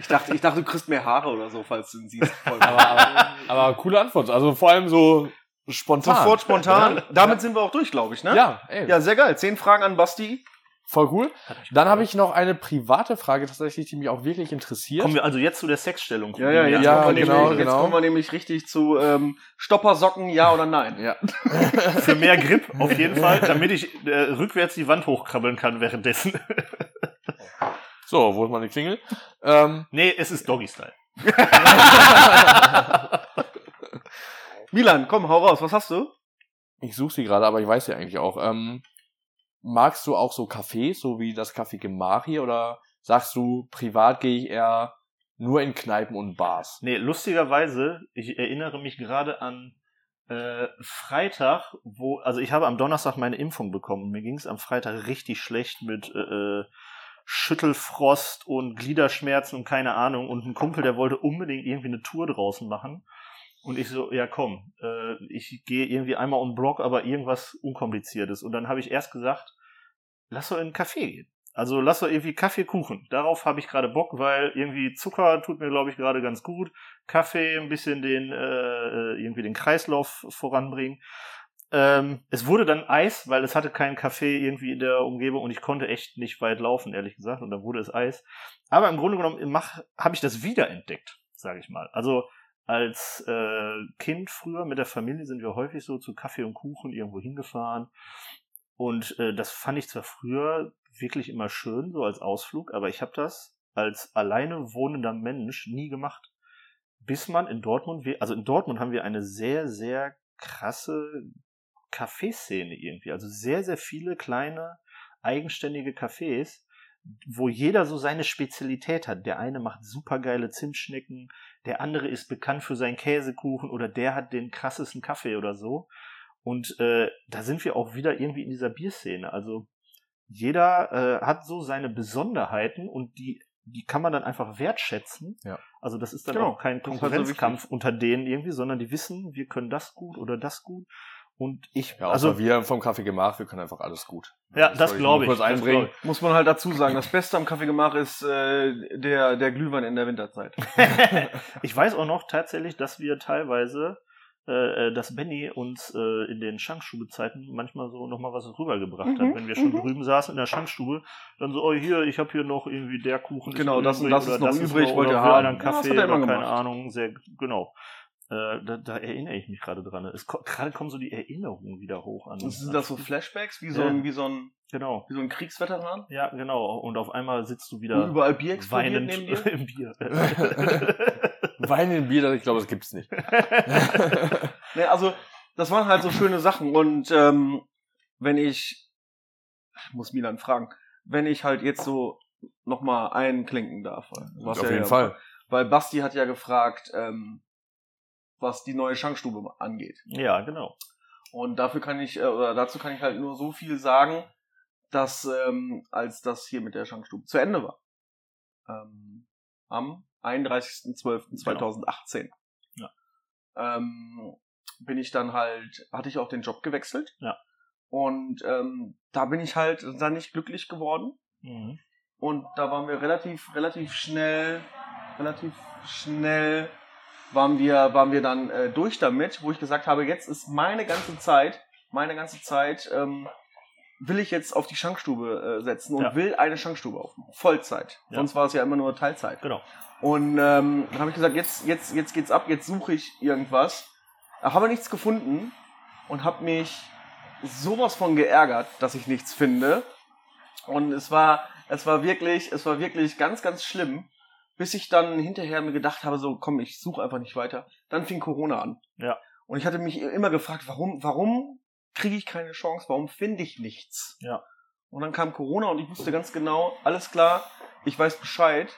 Ich dachte, ich dachte, du kriegst mehr Haare oder so, falls du ihn siehst. Aber, aber, aber coole Antwort. Also vor allem so spontan. Sofort spontan. Damit sind wir auch durch, glaube ich, ne? Ja, ey. Ja, sehr geil. Zehn Fragen an Basti. Voll cool. Dann habe ich noch eine private Frage tatsächlich, die mich auch wirklich interessiert. Kommen wir also jetzt zu der Sexstellung. Ja, ja, jetzt, Ja, kommen, wir genau, nämlich, jetzt genau. kommen wir nämlich richtig zu ähm, Stoppersocken, ja oder nein. ja. Für mehr Grip, auf jeden Fall, damit ich äh, rückwärts die Wand hochkrabbeln kann währenddessen. So, wo ist meine Klingel? Ähm, nee, es ist Doggy Style. Milan, komm, hau raus. Was hast du? ich suche sie gerade, aber ich weiß sie eigentlich auch. Ähm, magst du auch so Cafés, so wie das Café Gemach hier, oder sagst du, privat gehe ich eher nur in Kneipen und Bars? Nee, lustigerweise, ich erinnere mich gerade an äh, Freitag, wo, also ich habe am Donnerstag meine Impfung bekommen und mir ging es am Freitag richtig schlecht mit äh, Schüttelfrost und Gliederschmerzen und keine Ahnung. Und ein Kumpel, der wollte unbedingt irgendwie eine Tour draußen machen. Und ich so, ja komm, äh, ich gehe irgendwie einmal um den Block, aber irgendwas Unkompliziertes. Und dann habe ich erst gesagt, lass doch in einen Café gehen. Also lass doch irgendwie Kaffee, Kuchen. Darauf habe ich gerade Bock, weil irgendwie Zucker tut mir, glaube ich, gerade ganz gut. Kaffee, ein bisschen den, äh, irgendwie den Kreislauf voranbringen. Ähm, es wurde dann Eis, weil es hatte keinen Kaffee irgendwie in der Umgebung und ich konnte echt nicht weit laufen, ehrlich gesagt. Und dann wurde es Eis. Aber im Grunde genommen habe ich das wiederentdeckt, sage ich mal. Also als äh, Kind früher mit der Familie sind wir häufig so zu Kaffee und Kuchen irgendwo hingefahren. Und äh, das fand ich zwar früher wirklich immer schön, so als Ausflug, aber ich habe das als alleine wohnender Mensch nie gemacht. Bis man in Dortmund, also in Dortmund haben wir eine sehr, sehr krasse Kaffeeszene irgendwie. Also sehr, sehr viele kleine, eigenständige Cafés, wo jeder so seine Spezialität hat. Der eine macht supergeile Zimtschnecken, der andere ist bekannt für seinen Käsekuchen oder der hat den krassesten Kaffee oder so. Und äh, da sind wir auch wieder irgendwie in dieser Bierszene. Also jeder äh, hat so seine Besonderheiten und die, die kann man dann einfach wertschätzen. Ja. Also das ist dann Genau, auch kein halt Konkurrenzkampf unter denen irgendwie, sondern die wissen, wir können das gut oder das gut. Und ich, Ja, also wir vom Kaffee gemacht, wir können einfach alles gut. ja, das soll glaube ich. Kurz das einbringen. glaub Muss man halt dazu sagen, das Beste am Kaffeegemach ist äh, der, der Glühwein in der Winterzeit. ich. ich weiß auch noch tatsächlich, dass wir teilweise, äh, äh, dass Benny uns äh, in den Schankstube-Zeiten manchmal so nochmal was rübergebracht hat. Mhm, Wenn wir schon mhm. drüben saßen in der Schankstube, dann so, oh hier, ich habe hier noch irgendwie der Kuchen. ist Genau, das und übrig das ist oder noch übrig, noch, wollt oder ihr will haben. einen Ja, das Kaffee hat er immer oder keine gemacht. Ahnung, sehr, genau. Äh, da, da erinnere ich mich gerade dran. Es ko- gerade kommen so die Erinnerungen wieder hoch an. Sind das so Flashbacks, wie so Ja. ein, wie so ein, Genau. wie so ein Kriegsveteran? Ja, genau. Und auf einmal sitzt du wieder überall Bier weinend neben dir? im Bier. Wein in Bier, ich glaube, das gibt's nicht. Ne, also, das waren halt so schöne Sachen. Und ähm, wenn ich, ich muss Milan fragen, wenn ich halt jetzt so nochmal einklinken darf. was Auf ja jeden ja- Fall. Weil Basti hat ja gefragt, ähm, was die neue Schankstube angeht. ja, genau. Und dafür kann ich, äh, oder dazu kann ich halt nur so viel sagen, dass ähm, als das hier mit der Schankstube zu Ende war, ähm, am 31.12.2018, Ja. ähm, bin ich dann halt, hatte ich auch den Job gewechselt. Ja. Und ähm, da bin ich halt dann nicht glücklich geworden. Mhm. Und da waren wir relativ, relativ schnell, relativ schnell waren wir, waren wir dann äh, durch damit, wo ich gesagt habe, jetzt ist meine ganze Zeit, meine ganze Zeit, ähm, will ich jetzt auf die Schankstube äh, setzen und Ja. will eine Schankstube aufmachen. Vollzeit. Ja. Sonst war es ja immer nur Teilzeit. Genau. Und ähm, dann habe ich gesagt, jetzt, jetzt, jetzt geht's ab, jetzt suche ich irgendwas. Habe nichts gefunden und habe mich sowas von geärgert, dass ich nichts finde. Und es war, es war wirklich, es war wirklich ganz, ganz schlimm, bis ich dann hinterher mir gedacht habe, so komm, ich suche einfach nicht weiter. Dann fing Corona an. Ja. Und ich hatte mich immer gefragt, warum, warum kriege ich keine Chance? Warum finde ich nichts? Ja. Und dann kam Corona und ich wusste ganz genau, alles klar, ich weiß Bescheid.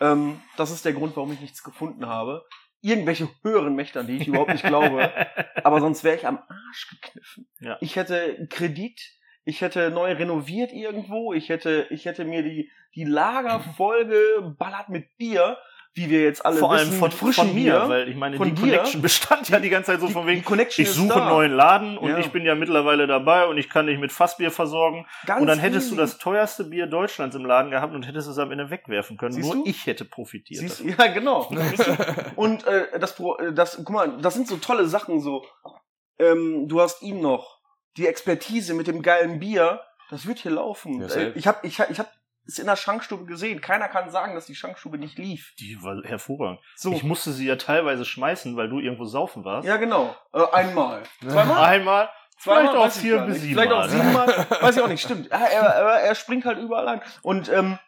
Ähm, das ist der Grund, warum ich nichts gefunden habe. Irgendwelche höheren Mächte, an die ich überhaupt nicht glaube. Aber sonst wäre ich am Arsch gekniffen. Ja. Ich hätte Kredit, ich hätte neu renoviert irgendwo, ich hätte, ich hätte mir die, die Lager voll geballert mit Bier, wie wir jetzt alle Vor allem wissen, von, mit frischem von mir, Bier. weil ich meine, die dir. Connection bestand ja die ganze Zeit so die, von wegen, Connection ich suche einen neuen Laden und Ja. ich bin ja mittlerweile dabei und ich kann dich mit Fassbier versorgen. Ganz und dann hättest easy. du das teuerste Bier Deutschlands im Laden gehabt und hättest es am Ende wegwerfen können. Siehst Nur du? ich hätte profitiert. Siehst, davon. ja, genau. Und äh, das, äh, das, guck mal, das sind so tolle Sachen. So, ähm, du hast ihn noch die Expertise mit dem geilen Bier. Das wird hier laufen. Ja, äh, ich habe, ich, hab- ich hab es in der Schankstube gesehen. Keiner kann sagen, dass die Schankstube nicht lief. Die war hervorragend. So, Ich musste sie ja teilweise schmeißen, weil du irgendwo saufen warst. ja genau. Äh, einmal, zweimal, Einmal, zweimal, vielleicht auch vier bis sieben Vielleicht auch Mal. siebenmal, weiß ich auch nicht. Stimmt. Er, er, er springt halt überall ein. Und ähm,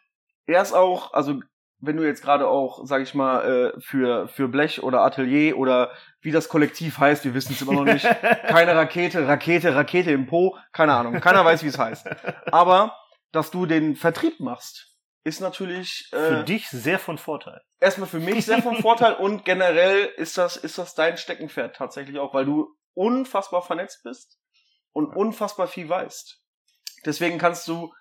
er ist auch, also wenn du jetzt gerade auch, sag ich mal, äh, für für Blech oder Atelier oder wie das Kollektiv heißt, wir wissen es immer noch nicht. keine Rakete, Rakete, Rakete im Po, keine Ahnung, keiner weiß, wie es heißt. Aber, dass du den Vertrieb machst, ist natürlich Für äh, dich sehr von Vorteil. erstmal für mich sehr vom Vorteil und generell ist das, ist das dein Steckenpferd tatsächlich auch, weil du unfassbar vernetzt bist und unfassbar viel weißt. Deswegen kannst du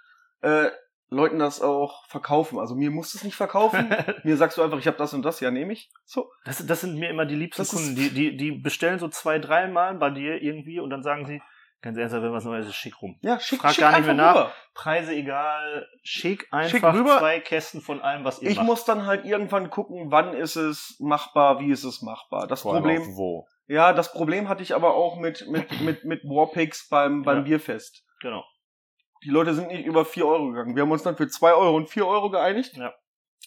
äh, Leuten das auch verkaufen. Also mir musst du es nicht verkaufen. mir sagst du einfach, ich habe das und das, ja, nehme ich. So. Das, das sind mir immer die liebsten Das Kunden. Die, die, die bestellen so zwei, dreimal bei dir irgendwie und dann sagen sie, ganz ernsthaft, wenn was Neues ist, schick rum. Ja, schick, Frag schick gar nicht mehr nach. rüber. Preise egal, schick einfach Schick rüber. zwei Kästen von allem, was ihr Ich macht. muss dann halt irgendwann gucken, wann ist es machbar, wie ist es machbar. Das Vor Problem, wo. ja, das Problem hatte ich aber auch mit, mit, mit, mit Warpix beim, beim Ja. Bierfest. Genau. Die Leute sind nicht über 4 Euro gegangen. Wir haben uns dann für 2 Euro und 4 Euro geeinigt. Ja.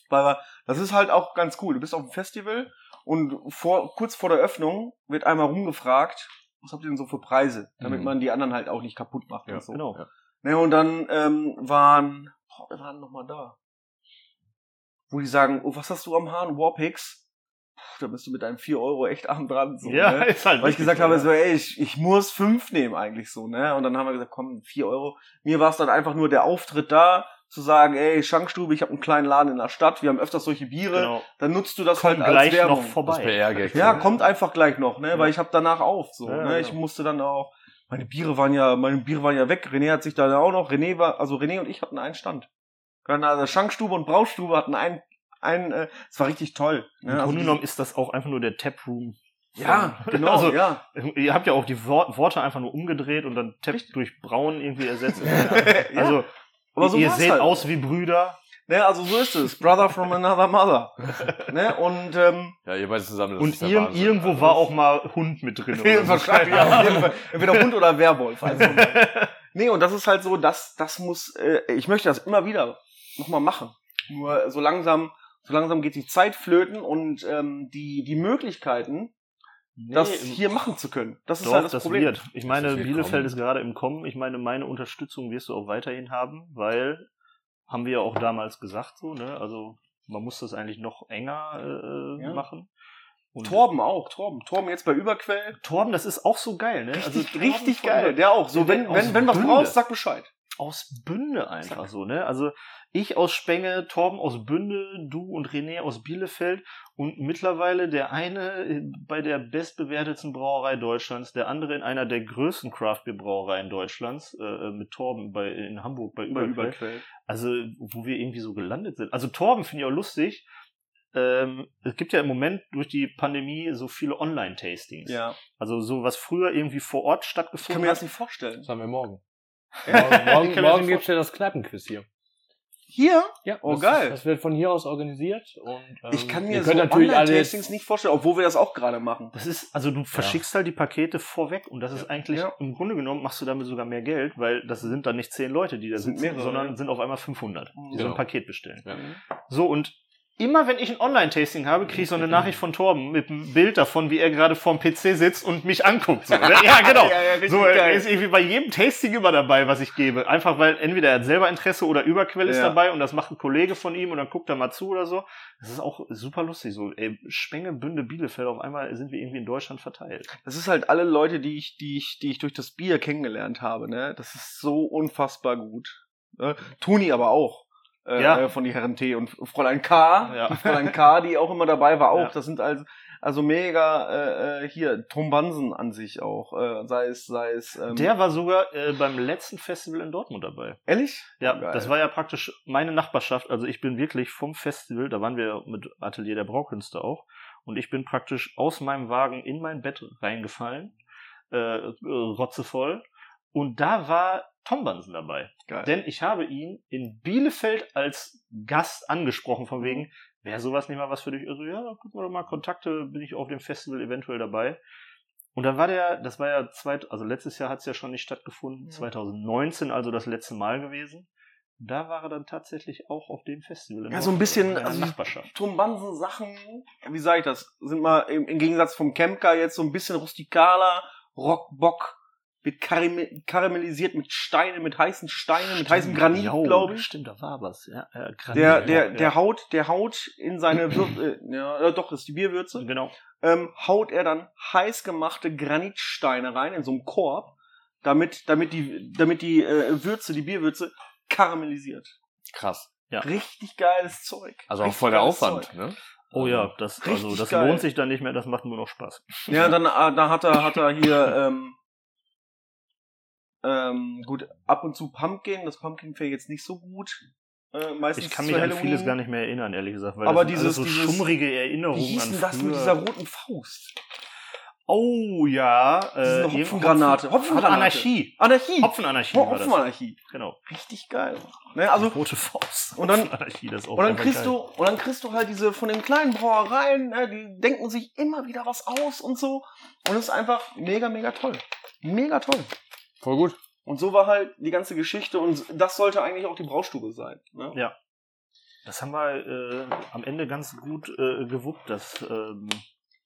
Weil wir, das ist halt auch ganz cool. Du bist auf dem Festival und vor, kurz vor der Öffnung wird einmal rumgefragt, was habt ihr denn so für Preise? Damit Mhm. man die anderen halt auch nicht kaputt macht Ja, und so. Genau. Ja. Ne, und dann ähm, waren, boah, wir waren noch mal da. Wo die sagen, oh, was hast du am Hahn? Warpix? Puh, da bist du mit deinen 4 Euro echt arm dran. So, ja, ne? ist halt Weil ich gesagt so, habe, ja. so, ey, ich, ich muss fünf nehmen eigentlich so, ne? Und dann haben wir gesagt, komm, vier Euro. Mir war es dann einfach nur der Auftritt da, zu sagen, ey, Schankstube, ich habe einen kleinen Laden in der Stadt, wir haben öfters solche Biere, Genau. dann nutzt du das Kommt halt als gleich Werbung. noch vorbei. Ja, kommt einfach gleich noch, ne? Ja. Weil ich habe danach auf, so, Ja, ne? ja, Ich genau. musste dann auch, meine Biere waren ja, meine Biere waren ja weg. René hat sich da auch noch, René war, also René und ich hatten einen Stand. Dann also Schankstube und Braustube hatten einen, einen, äh, es war richtig toll. Im Ne? Also Grunde genommen ist das auch einfach nur der Taproom. ja, genau, Also, ja. Ihr habt ja auch die Wor Worte einfach nur umgedreht und dann Tap Richtig. durch Braun irgendwie ersetzt. Ja. Also, Aber so ihr seht halt. aus wie Brüder. Ne, also so ist es. Brother from another mother. ne, und ähm, Ja, ihr beide zusammen. das Und ir Wahnsinn. irgendwo Also war auch mal Hund mit drin. oder so. wahrscheinlich ja, auf jeden Fall. Entweder Hund oder Werwolf. Also. Nee, und das ist halt so, das, das muss, äh, ich möchte das immer wieder nochmal machen. Nur so langsam, so langsam geht die Zeit flöten und ähm, die, die Möglichkeiten, das Nee, hier machen zu können. Das ist Doch, halt das, das Problem. wird. Ich meine, Das wird Bielefeld kommen. ist gerade im Kommen. Ich meine, meine Unterstützung wirst du auch weiterhin haben, weil haben wir ja auch damals gesagt so, ne? Also man muss das eigentlich noch enger äh, Ja. machen. Und Torben auch, Torben. Torben jetzt bei Überquell. Torben, das ist auch so geil, ne? Richtig, Torben richtig geil. Der auch. So, wenn, wenn, wenn was brauchst, sag Bescheid. Aus Bünde einfach so, ne? Also ich aus Spenge, Torben aus Bünde, du und René aus Bielefeld und mittlerweile der eine äh, bei der bestbewertetsten Brauerei Deutschlands, der andere in einer der größten Craft-Bier-Brauereien Deutschlands, äh, äh, mit Torben bei, in Hamburg bei Überquell. Überquell. Also, wo wir irgendwie so gelandet sind. Also Torben finde ich auch lustig. Ähm, es gibt ja im Moment durch die Pandemie so viele Online-Tastings. Ja. Also so, was früher irgendwie vor Ort Ich kann stattgefunden mir hat. das nicht vorstellen. Das haben wir morgen. Ja. Morgen, morgen, morgen das gibt's ja das Kneipenquiz hier. Hier? Ja, Oh, das, geil. Das wird von hier aus organisiert. Und, ähm, Ich kann mir so könnt natürlich alle Online-Tastings nicht vorstellen, obwohl wir das auch gerade machen. Das ist, also du verschickst halt die Pakete vorweg und das ist eigentlich, Ja. im Grunde genommen machst du damit sogar mehr Geld, weil das sind dann nicht zehn Leute, die da Sind sitzen, mehrere, sondern ja. sind auf einmal 500, die so Genau. ein Paket bestellen. Ja. So und immer wenn ich ein Online-Tasting habe, kriege ich so eine Nachricht von Torben mit einem Bild davon, wie er gerade vorm PC sitzt und mich anguckt. So, ne? Ja, genau. Ja, ja, so, er geil. ist irgendwie bei jedem Tasting immer dabei, was ich gebe. Einfach weil entweder er hat selber Interesse oder Überquell ist Ja. dabei und das macht ein Kollege von ihm und dann guckt er mal zu oder so. Das ist auch super lustig. So, ey, Spenge, Bünde, Bielefeld, auf einmal sind wir irgendwie in Deutschland verteilt. Das ist halt alle Leute, die ich, die ich, die ich durch das Bier kennengelernt habe, ne? Das ist so unfassbar gut. Ne? Toni aber auch. Äh, Ja. äh, von die Herren T und Fräulein K. Ja. Fräulein K, die auch immer dabei war, auch. Ja. Das sind also, also mega, äh, äh, hier, Tom Bansen an sich auch. Äh, sei es, sei es. Ähm, Der war sogar äh, beim letzten Festival in Dortmund dabei. Ehrlich? Ja, Geil. das war ja praktisch meine Nachbarschaft. Also ich bin wirklich vom Festival, da waren wir mit Atelier der Braukünste auch, und ich bin praktisch aus meinem Wagen in mein Bett reingefallen, äh, äh, rotzevoll. Und da war Tom Bansen dabei. Geil. Denn ich habe ihn in Bielefeld als Gast angesprochen, von wegen, wäre sowas nicht mal was für dich? Also, ja, guck mal doch mal, Kontakte, bin ich auf dem Festival eventuell dabei. Und dann war der, das war ja zweit, also letztes Jahr hat es ja schon nicht stattgefunden, Ja. 2019 also das letzte Mal gewesen. Da war er dann tatsächlich auch auf dem Festival. Ja, so ein bisschen, also- Nachbarschaft. Tom Bansen Sachen, wie sage ich das, sind mal im, im Gegensatz vom Kemka jetzt so ein bisschen rustikaler, Rockbock, wird karam- karamellisiert mit Steinen, mit heißen Steinen, mit heißem Granit, glaube ich. Stimmt, da war was. Ja, äh, Granit, Der, der, ja, der haut, der haut in seine Würze, äh, ja, äh, doch, das ist die Bierwürze, Genau. ähm, haut er dann heiß gemachte Granitsteine rein in so einem Korb, damit, damit die, damit die äh, Würze, die Bierwürze karamellisiert. krass. Ja. Richtig geiles Zeug. Also auch Richtig voll der Aufwand, Zeug. ne? Oh ja, das, also, Richtig das geil. lohnt sich dann nicht mehr, das macht nur noch Spaß. Ja, dann, äh, da hat er, hat er hier, ähm, ähm, gut, ab und zu Pumpkin, das Pumpkin wäre jetzt nicht so gut. Äh, meistens Ich kann mich an vieles gar nicht mehr erinnern, ehrlich gesagt. Weil Aber das dieses- so dieses- schummrige Wie Erinnerungen hieß an denn das mit dieser roten Faust? Oh ja. Diese irgend- Hopfengranate. Hopfen- Hopfengranate. Anarchie. Anarchie. Hopfenanarchie Oh, das. Hopfenanarchie. Genau. Richtig geil. Ne, also, Rote Faust. Und dann- das ist auch und dann kriegst geil. du, und dann kriegst du halt diese von den kleinen Brauereien, ne, die denken sich immer wieder was aus und so. Und es ist einfach mega, mega toll. Mega toll. Voll gut. Und so war halt die ganze Geschichte und das sollte eigentlich auch die Braustube sein. Ne? Ja. Das haben wir äh, am Ende ganz gut äh, gewuppt, das ähm,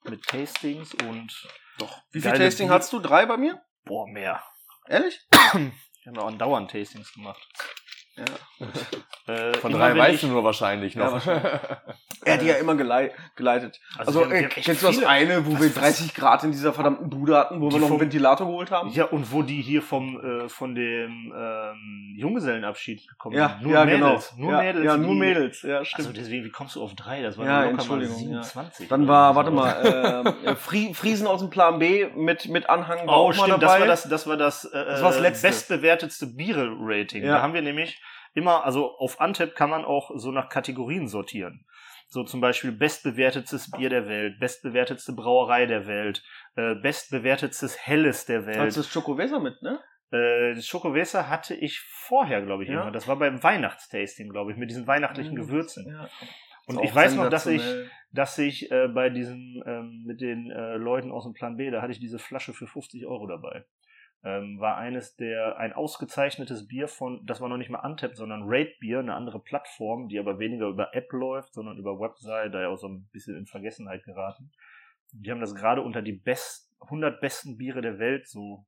mit Tastings und Doch. Wie viel Tasting Bier- hast du? Drei bei mir? boah, mehr. Ehrlich? Wir haben auch andauernd Tastings gemacht. Ja. Äh, Von drei weißt du nur wahrscheinlich noch. Er hat die ja immer gelei geleitet. Also, wir äh, wir echt kennst du das eine, wo wir 30 Grad in dieser verdammten Bude hatten, wo Die wir noch einen Ventilator geholt haben? Ja, und wo die hier vom äh, von dem ähm, Junggesellenabschied gekommen Ja, sind. Nur ja, Mädels. genau. Nur ja, Mädels. Ja, nur die- Mädels. Ja, stimmt. Also deswegen, wie kommst du auf drei? Das waren Ja, ja, locker mal Entschuldigung, ja. 27. Dann war, so. warte mal, äh, Fri Friesen aus dem Plan B mit, mit Anhang war Oh, auch mal stimmt, dabei. das war das, das war das, äh, Das war das letzte. bestbewertetste Biere-Rating. Ja. Da haben wir nämlich immer, also auf Antep kann man auch so nach Kategorien sortieren. So zum Beispiel bestbewertetes Bier der Welt, bestbewertetste Brauerei der Welt, äh, bestbewertetes Helles der Welt. Hast du das Schokoweser mit, ne? Äh, das Schokowässer hatte ich vorher, glaube ich, Ja. immer. Das war beim Weihnachtstasting, glaube ich, mit diesen weihnachtlichen Mhm. Gewürzen. Ja. Und ich weiß noch, dass ich, dass ich äh, bei diesen, ähm, mit den äh, Leuten aus dem Plan B, da hatte ich diese Flasche für 50 Euro dabei. Ähm, war eines der, ein ausgezeichnetes Bier von, das war noch nicht mal Antep, sondern Raid Bier, eine andere Plattform, die aber weniger über App läuft, sondern über Website, da ja auch so ein bisschen in Vergessenheit geraten. Die haben das gerade unter die best, 100 besten Biere der Welt so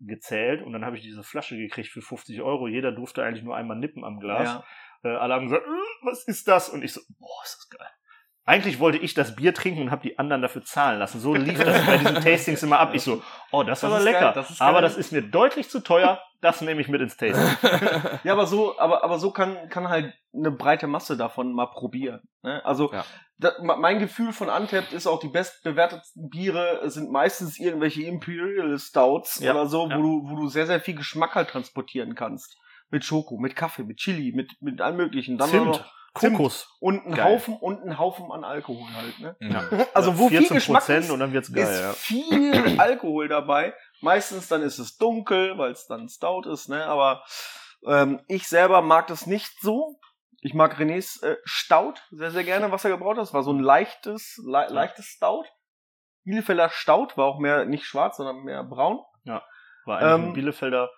gezählt und dann habe ich diese Flasche gekriegt für 50 Euro. Jeder durfte eigentlich nur einmal nippen am Glas. Ja. Äh, alle haben gesagt, äh, was ist das? Und ich so, boah, ist das geil. Eigentlich wollte ich das Bier trinken und habe die anderen dafür zahlen lassen. So lief das bei diesen Tastings immer ab. Ich so, oh, das, Das war lecker. geil, das aber das ist mir deutlich zu teuer. Das nehme ich mit ins Tasting. Ja, aber so, aber, aber so kann, kann halt eine breite Masse davon mal probieren. Ne? Also Ja. da, ma- mein Gefühl von Antep ist auch die bestbewertetsten Biere sind meistens irgendwelche Imperial Stouts Ja, oder so, ja. wo du, wo du sehr, sehr viel Geschmack halt transportieren kannst. Mit Schoko, mit Kaffee, mit Chili, mit, mit allem möglichen. Dann Zimt, noch Zimt. Kokos. und ein. Haufen und ein Haufen an Alkohol halt, ne? Ja. Also wo viel 14% Geschmack ist, und dann wird's geil. ist Ja. viel Alkohol dabei. Meistens dann ist es dunkel, weil es dann stout ist, ne? Aber ähm, ich selber mag das nicht so. Ich mag Renés äh, Stout sehr, sehr gerne, was er gebraut hat. Das war so ein leichtes, le leichtes Stout. Bielefelder Stout war auch mehr nicht schwarz, sondern mehr braun. War eigentlich Ähm, ein Bielefelder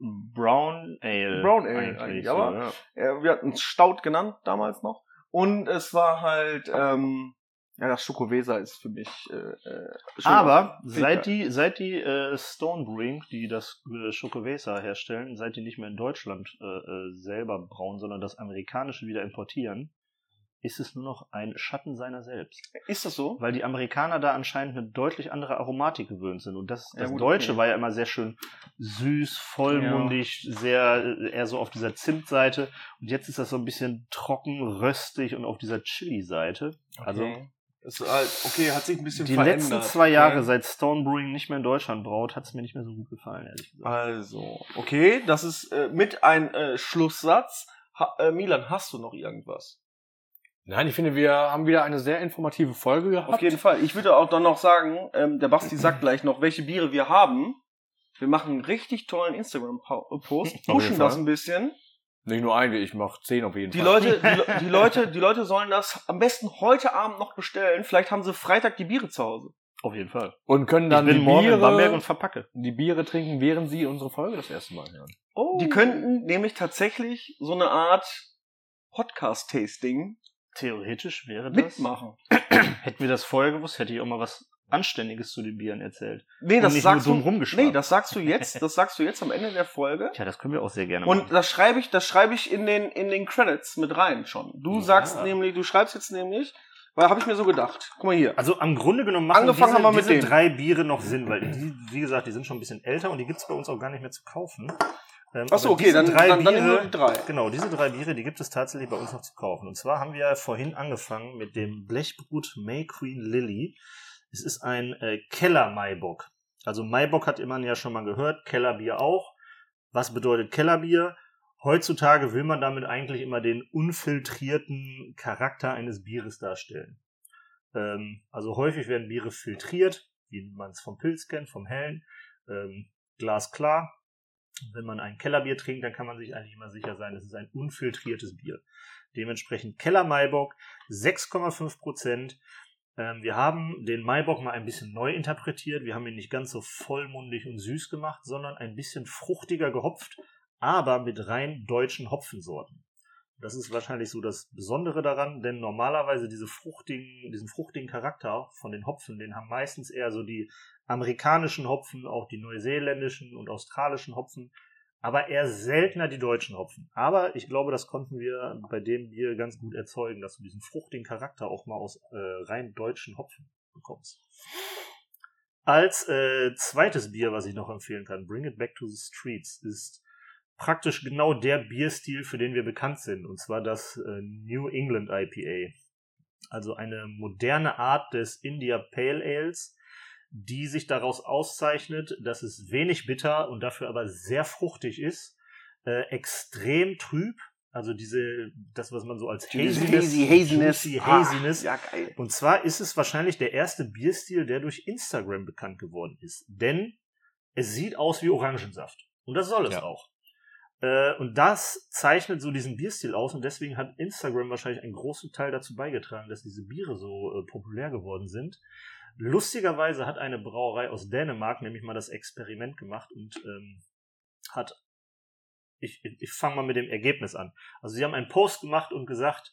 Brown Ale. Brown Ale eigentlich, aber- ja. Äh, wir hatten es Stout genannt damals noch. Und es war halt, ähm, ja, das Schokoweser ist für mich. Äh, äh, Aber seit die, seit die äh, Stone Brewing, die das äh, Schokowesa herstellen, seit die nicht mehr in Deutschland äh, äh, selber brauen, sondern das amerikanische wieder importieren, ist es nur noch ein Schatten seiner selbst. Ist das so? Weil die Amerikaner da anscheinend eine deutlich andere Aromatik gewöhnt sind. Und das, Ja, das gut, Deutsche okay. war ja immer sehr schön süß, vollmundig, sehr äh, eher so auf dieser Zimtseite. Und jetzt ist das so ein bisschen trocken, röstig und auf dieser Chili-Seite. Also Okay. Ist halt, okay, hat sich ein bisschen die verändert. letzten zwei Jahre, Okay. seit Stone Brewing nicht mehr in Deutschland braut, hat es mir nicht mehr so gut gefallen, ehrlich gesagt. Also, okay, das ist äh, mit ein äh, Schlusssatz. Ha, äh, Milan, hast du noch irgendwas? Nein, ich finde, wir haben wieder eine sehr informative Folge gehabt. Auf jeden Fall. Ich würde auch dann noch sagen, ähm, der Basti sagt gleich noch, welche Biere wir haben. Wir machen einen richtig tollen Instagram-Post, pushen das ein bisschen. Nicht nur ein, ich mach zehn auf jeden Die Fall. Leute, die, die Leute, die Leute sollen das am besten heute Abend noch bestellen. Vielleicht haben sie Freitag die Biere zu Hause. Auf jeden Fall. Und können Ich dann bin die morgen in Bamberg Biere, und verpacke. die Biere trinken, während sie unsere Folge das erste Mal hören. Oh. Die könnten nämlich tatsächlich so eine Art Podcast-Tasting Theoretisch wäre das. mitmachen. Hätten wir das vorher gewusst, hätte ich auch mal was Anständiges zu den Bieren erzählt. Nee, Und das sagst du. Nee, das sagst du jetzt. Das sagst du jetzt am Ende der Folge. Tja, das können wir auch sehr gerne Und machen. das schreibe ich, das schreibe ich in den in den Credits mit rein schon. Du Ja. sagst nämlich, du schreibst jetzt nämlich, weil habe ich mir so gedacht. Guck mal hier. Also am Grunde genommen machen Angefangen diese, haben wir mit diese drei Biere noch Sinn, weil die, wie gesagt, die sind schon ein bisschen älter und die gibt's bei uns auch gar nicht mehr zu kaufen. Ähm, Achso, okay, dann, drei dann, dann Biere, die drei. Genau, diese drei Biere, die gibt es tatsächlich bei uns noch zu kaufen. Und zwar haben wir vorhin angefangen mit dem Blechbrut May Queen Lily. Es ist ein äh, Keller Maibock. Also Maibock hat man ja schon mal gehört, Kellerbier auch. Was bedeutet Kellerbier? Heutzutage will man damit eigentlich immer den unfiltrierten Charakter eines Bieres darstellen. Ähm, also häufig werden Biere filtriert, wie man es vom Pilz kennt, vom Hellen, ähm, glasklar. Wenn man ein Kellerbier trinkt, dann kann man sich eigentlich immer sicher sein, es ist ein unfiltriertes Bier. Dementsprechend Keller Maibock 6,5 Prozent. Ähm, wir haben den Maibock mal ein bisschen neu interpretiert. Wir haben ihn nicht ganz so vollmundig und süß gemacht, sondern ein bisschen fruchtiger gehopft, aber mit rein deutschen Hopfensorten. Das ist wahrscheinlich so das Besondere daran, denn normalerweise diese fruchtigen, diesen fruchtigen Charakter von den Hopfen, den haben meistens eher so die amerikanischen Hopfen, auch die neuseeländischen und australischen Hopfen, aber eher seltener die deutschen Hopfen. Aber ich glaube, das konnten wir bei dem Bier ganz gut erzeugen, dass du diesen fruchtigen Charakter auch mal aus äh, rein deutschen Hopfen bekommst. Als äh, zweites Bier, was ich noch empfehlen kann, Bring It Back to the Streets, ist praktisch genau der Bierstil, für den wir bekannt sind, und zwar das äh, New England IPA. Also eine moderne Art des India Pale Ales, die sich daraus auszeichnet, dass es wenig bitter und dafür aber sehr fruchtig ist, äh, extrem trüb, also diese, das, was man so als Haziness, Haziness, Haziness. Juicy Ah, Haziness ja, geil. und zwar ist es wahrscheinlich der erste Bierstil, der durch Instagram bekannt geworden ist. Denn es sieht aus wie Orangensaft. Und das soll es Ja. auch. Äh, und das zeichnet so diesen Bierstil aus und deswegen hat Instagram wahrscheinlich einen großen Teil dazu beigetragen, dass diese Biere so äh, populär geworden sind. Lustigerweise hat eine Brauerei aus Dänemark nämlich mal das Experiment gemacht und ähm, hat. Ich, ich, fange mal mit dem Ergebnis an. Also sie haben einen Post gemacht und gesagt,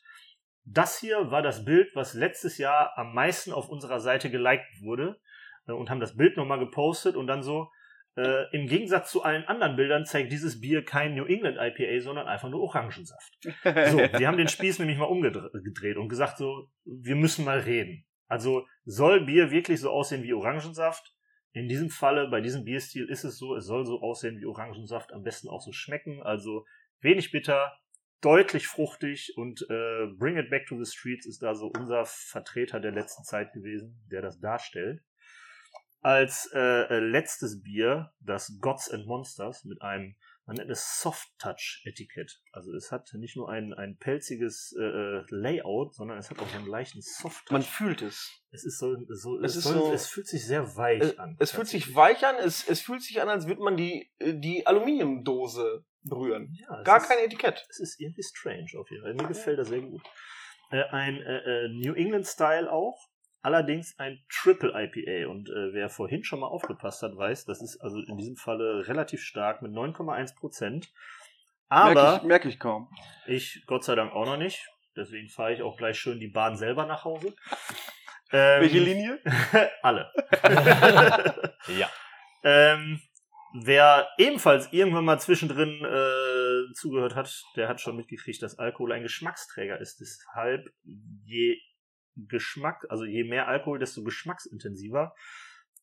das hier war das Bild, was letztes Jahr am meisten auf unserer Seite geliked wurde äh, und haben das Bild nochmal gepostet und dann so, äh, im Gegensatz zu allen anderen Bildern zeigt dieses Bier kein New England IPA, sondern einfach nur Orangensaft. So, wir haben den Spieß nämlich mal umgedreht und gesagt so, wir müssen mal reden. Also soll Bier wirklich so aussehen wie Orangensaft? In diesem Falle, bei diesem Bierstil ist es so, es soll so aussehen wie Orangensaft, am besten auch so schmecken. Also wenig bitter, deutlich fruchtig und äh, Bring It Back to the Streets ist da so unser Vertreter der letzten Zeit gewesen, der das darstellt. Als äh, äh, letztes Bier das Gods and Monsters mit einem, man nennt es Soft Touch Etikett. Also es hat nicht nur ein, ein pelziges äh, äh, Layout, sondern es hat auch so einen leichten Soft Touch. Man fühlt es. es ist so, so, Es es, ist soll, so- es fühlt sich sehr weich Es, an. es fühlt sich weich an, es, es fühlt sich an, als würde man die, äh, die Aluminiumdose berühren. Ja, Gar ist- kein Etikett. Es ist irgendwie strange auf jeden Fall. Mir gefällt das sehr gut. Äh, ein New England Style auch. Allerdings ein Triple IPA. Und äh, wer vorhin schon mal aufgepasst hat, weiß, das ist also in diesem Falle relativ stark mit 9,1 Prozent. Merke Aber ich, merk ich kaum. ich Gott sei Dank auch noch nicht. Deswegen fahre ich auch gleich schön die Bahn selber nach Hause. Ähm, Welche Linie? Alle. Ja. Ähm, wer ebenfalls irgendwann mal zwischendrin äh, zugehört hat, der hat schon mitgekriegt, dass Alkohol ein Geschmacksträger ist. Deshalb je Geschmack, also je mehr Alkohol, desto geschmacksintensiver.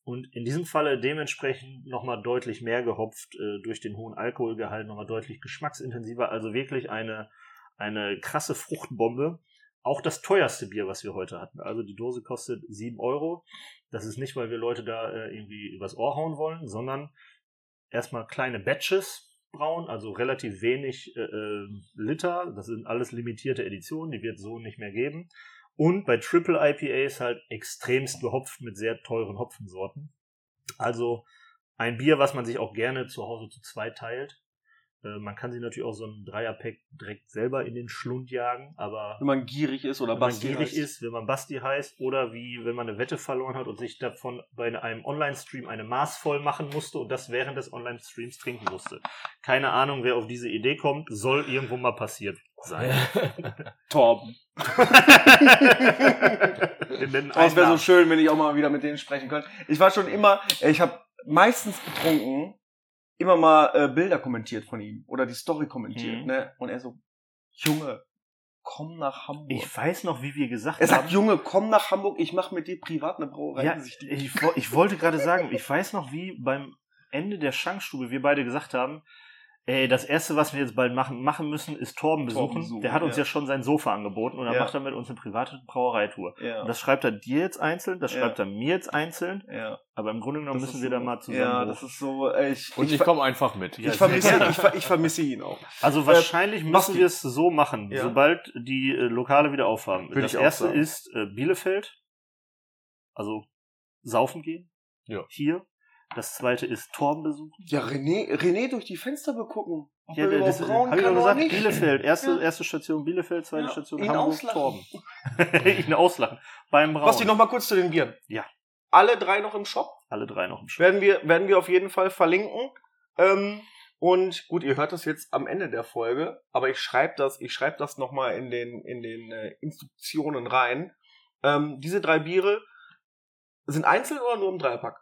Und in diesem Falle dementsprechend nochmal deutlich mehr gehopft, äh, durch den hohen Alkoholgehalt nochmal deutlich geschmacksintensiver. Also wirklich eine, eine krasse Fruchtbombe. Auch das teuerste Bier, was wir heute hatten. Also die Dose kostet 7 Euro. Das ist nicht, weil wir Leute da äh, irgendwie übers Ohr hauen wollen, sondern erstmal kleine Batches brauen, also relativ wenig äh, äh, Liter. Das sind alles limitierte Editionen, die wird es so nicht mehr geben. Und bei Triple IPAs halt extremst gehopft mit sehr teuren Hopfensorten. Also ein Bier, was man sich auch gerne zu Hause zu zweit teilt. Äh, man kann sich natürlich auch so ein Dreierpack direkt selber in den Schlund jagen, aber Wenn man gierig ist oder wenn man Basti gierig heißt. ist, wenn man Basti heißt, oder wie wenn man eine Wette verloren hat und sich davon bei einem Online-Stream eine Maß voll machen musste und das während des Online-Streams trinken musste. Keine Ahnung, wer auf diese Idee kommt, soll irgendwo mal passiert sein. Torben. Oh, es wäre so schön, wenn ich auch mal wieder mit denen sprechen könnte. Ich war schon immer, ich habe meistens betrunken immer mal äh, Bilder kommentiert von ihm oder die Story kommentiert, Mhm. ne? Und er so, Junge, komm nach Hamburg. ich weiß noch, wie wir gesagt er sagt, haben. Junge, komm nach Hamburg, ich mache mit dir privat eine Brauerei. Ja, ich, ich wollte gerade sagen, ich weiß noch, wie beim Ende der Schankstube wir beide gesagt haben, Ey, das erste, was wir jetzt bald machen, machen müssen, ist Torben besuchen. besuchen, Der hat uns ja. ja, schon sein Sofa angeboten und dann Ja. macht er mit uns eine private Brauereitour. Ja. Und das schreibt er dir jetzt einzeln, das Ja. schreibt er mir jetzt einzeln, ja. aber im Grunde genommen Das müssen wir so, da mal zusammen Ja, hoch. das ist so, äh, ich, Und ich, ich komme einfach mit. Ja, ich, vermisse, ich, ver- ich vermisse ihn auch. Also wahrscheinlich Basti. müssen wir es so machen, Ja. sobald die äh, Lokale wieder aufhaben. Würde das erste sagen. ist äh, Bielefeld, also saufen gehen. Ja. Hier. Das zweite ist Torben besuchen. Ja, René, René durch die Fenster begucken. Ob Ja, er das habe ich doch gesagt, nicht. Bielefeld. Erste, Ja. erste Station Bielefeld, zweite Ja, Station ihn Hamburg, auslachen. Torben. ihn auslachen. Beim Brauen. Basti, noch mal kurz zu den Bieren. Ja. Alle drei noch im Shop. Alle drei noch im Spiel. Werden wir, werden wir auf jeden Fall verlinken. Ähm, und gut, ihr hört das jetzt am Ende der Folge, aber ich schreibe das, ich schreibe das nochmal in den, in den äh, Instruktionen rein. Ähm, diese drei Biere sind einzeln oder nur im Dreierpack?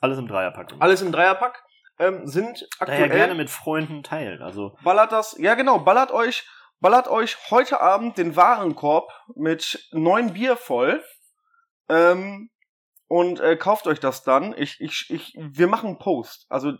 Alles im Dreierpack. Alles im Dreierpack. Ähm, sind Daher aktuell. gerne mit Freunden teilen. Also Ballert das, ja genau, ballert euch, ballert euch heute Abend den Warenkorb mit neun Bier voll. Ähm, und äh, kauft euch das dann. Ich, ich, ich, wir machen einen Post. Also,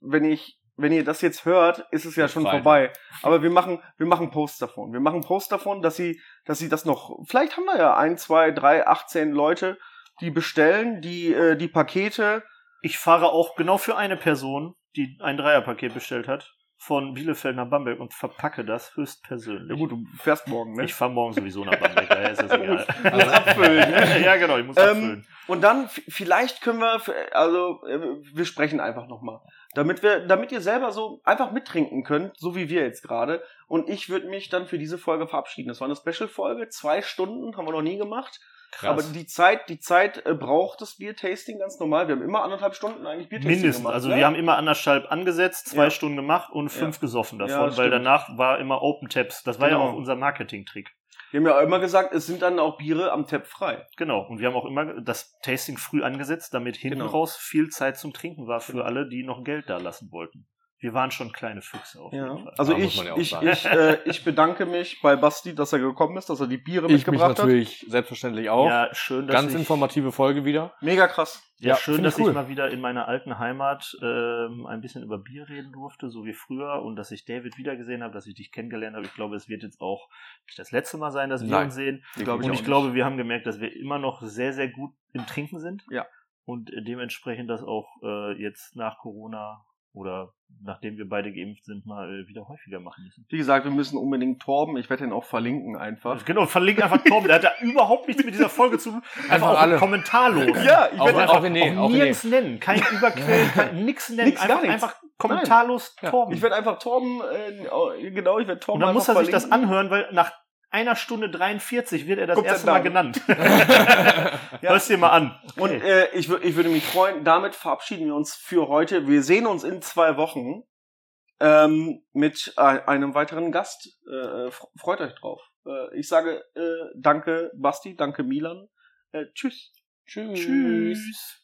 wenn ich, wenn ihr das jetzt hört, ist es ja schon Freitag. vorbei. Aber wir machen, wir machen Posts davon. Wir machen Posts davon, dass sie, dass sie das noch, vielleicht haben wir ja ein, zwei, drei, 18 Leute, die bestellen, die, äh, die Pakete. Ich fahre auch genau für eine Person, die ein Dreierpaket bestellt hat, von Bielefeld nach Bamberg und verpacke das höchstpersönlich. Ja gut, du fährst morgen, ne? Ich fahre morgen sowieso nach Bamberg, daher ist das egal. muss abfüllen. ne? ja, genau, ich muss Ähm, abfüllen. Und dann, vielleicht können wir, also äh, wir sprechen einfach nochmal. Damit wir, damit ihr selber so einfach mittrinken könnt, so wie wir jetzt gerade. Und ich würde mich dann für diese Folge verabschieden. Das war eine Special-Folge, zwei Stunden, haben wir noch nie gemacht. Krass. Aber die Zeit, die Zeit äh, braucht das Biertasting ganz normal. Wir haben immer anderthalb Stunden eigentlich Biertasting Mindestens. gemacht. Also ne? wir haben immer anderthalb angesetzt, zwei Ja. Stunden gemacht und fünf gesoffen Ja, davon, das weil danach war immer Open Taps. Das war ja Genau. auch unser Marketing-Trick. wir haben ja immer gesagt, es sind dann auch Biere am Tab frei. Genau. Und wir haben auch immer das Tasting früh angesetzt, damit hinten Genau. raus viel Zeit zum Trinken war für Genau. alle, die noch Geld da lassen wollten. Wir waren schon kleine Füchse auf jeden Fall. Also Ja, muss ich, man ja auch ich, sagen. ich, äh, ich bedanke mich bei Basti, dass er gekommen ist, dass er die Biere ich mich mitgebracht hat. natürlich selbstverständlich auch. Ja, schön, dass Ganz ich, informative Folge wieder. Mega krass. Ja, Ja, schön, dass ich cool. ich mal wieder in meiner alten Heimat ähm, ein bisschen über Bier reden durfte, so wie früher, und dass ich David wiedergesehen habe, dass ich dich kennengelernt habe. Ich glaube, es wird jetzt auch nicht das letzte Mal sein, dass wir Nein. uns sehen. Die glaub und auch ich nicht. glaube, wir haben gemerkt, dass wir immer noch sehr, sehr gut im Trinken sind. Ja. Und äh, dementsprechend das auch äh, jetzt nach Corona oder nachdem wir beide geimpft sind, mal äh, wieder häufiger machen müssen. Wie gesagt, wir müssen unbedingt Torben, ich werde den auch verlinken einfach. Genau, verlinke einfach Tom, der hat ja überhaupt nichts mit dieser Folge zu tun. Einfach, Einfach auch alle. kommentarlos. Ja, ich werde einfach auch, René, auch nirgends nennen. Kein Überquellen, kein, nix nennen. Nix, gar einfach, nichts. einfach kommentarlos Ja. Torben. ich werd einfach Torben, äh, genau, ich werde Torben Und dann muss er sich das verlinken. anhören, weil nach einer Stunde 43 wird er das Kommt erste Mal genannt. Ja. Hörst dir mal an. Und äh, ich, ich würde mich freuen, damit verabschieden wir uns für heute. Wir sehen uns in zwei Wochen ähm, mit äh, einem weiteren Gast. Äh, f- freut euch drauf. Äh, ich sage äh, danke Basti, danke Milan. Äh, tschüss. Tschüss. Tschüss.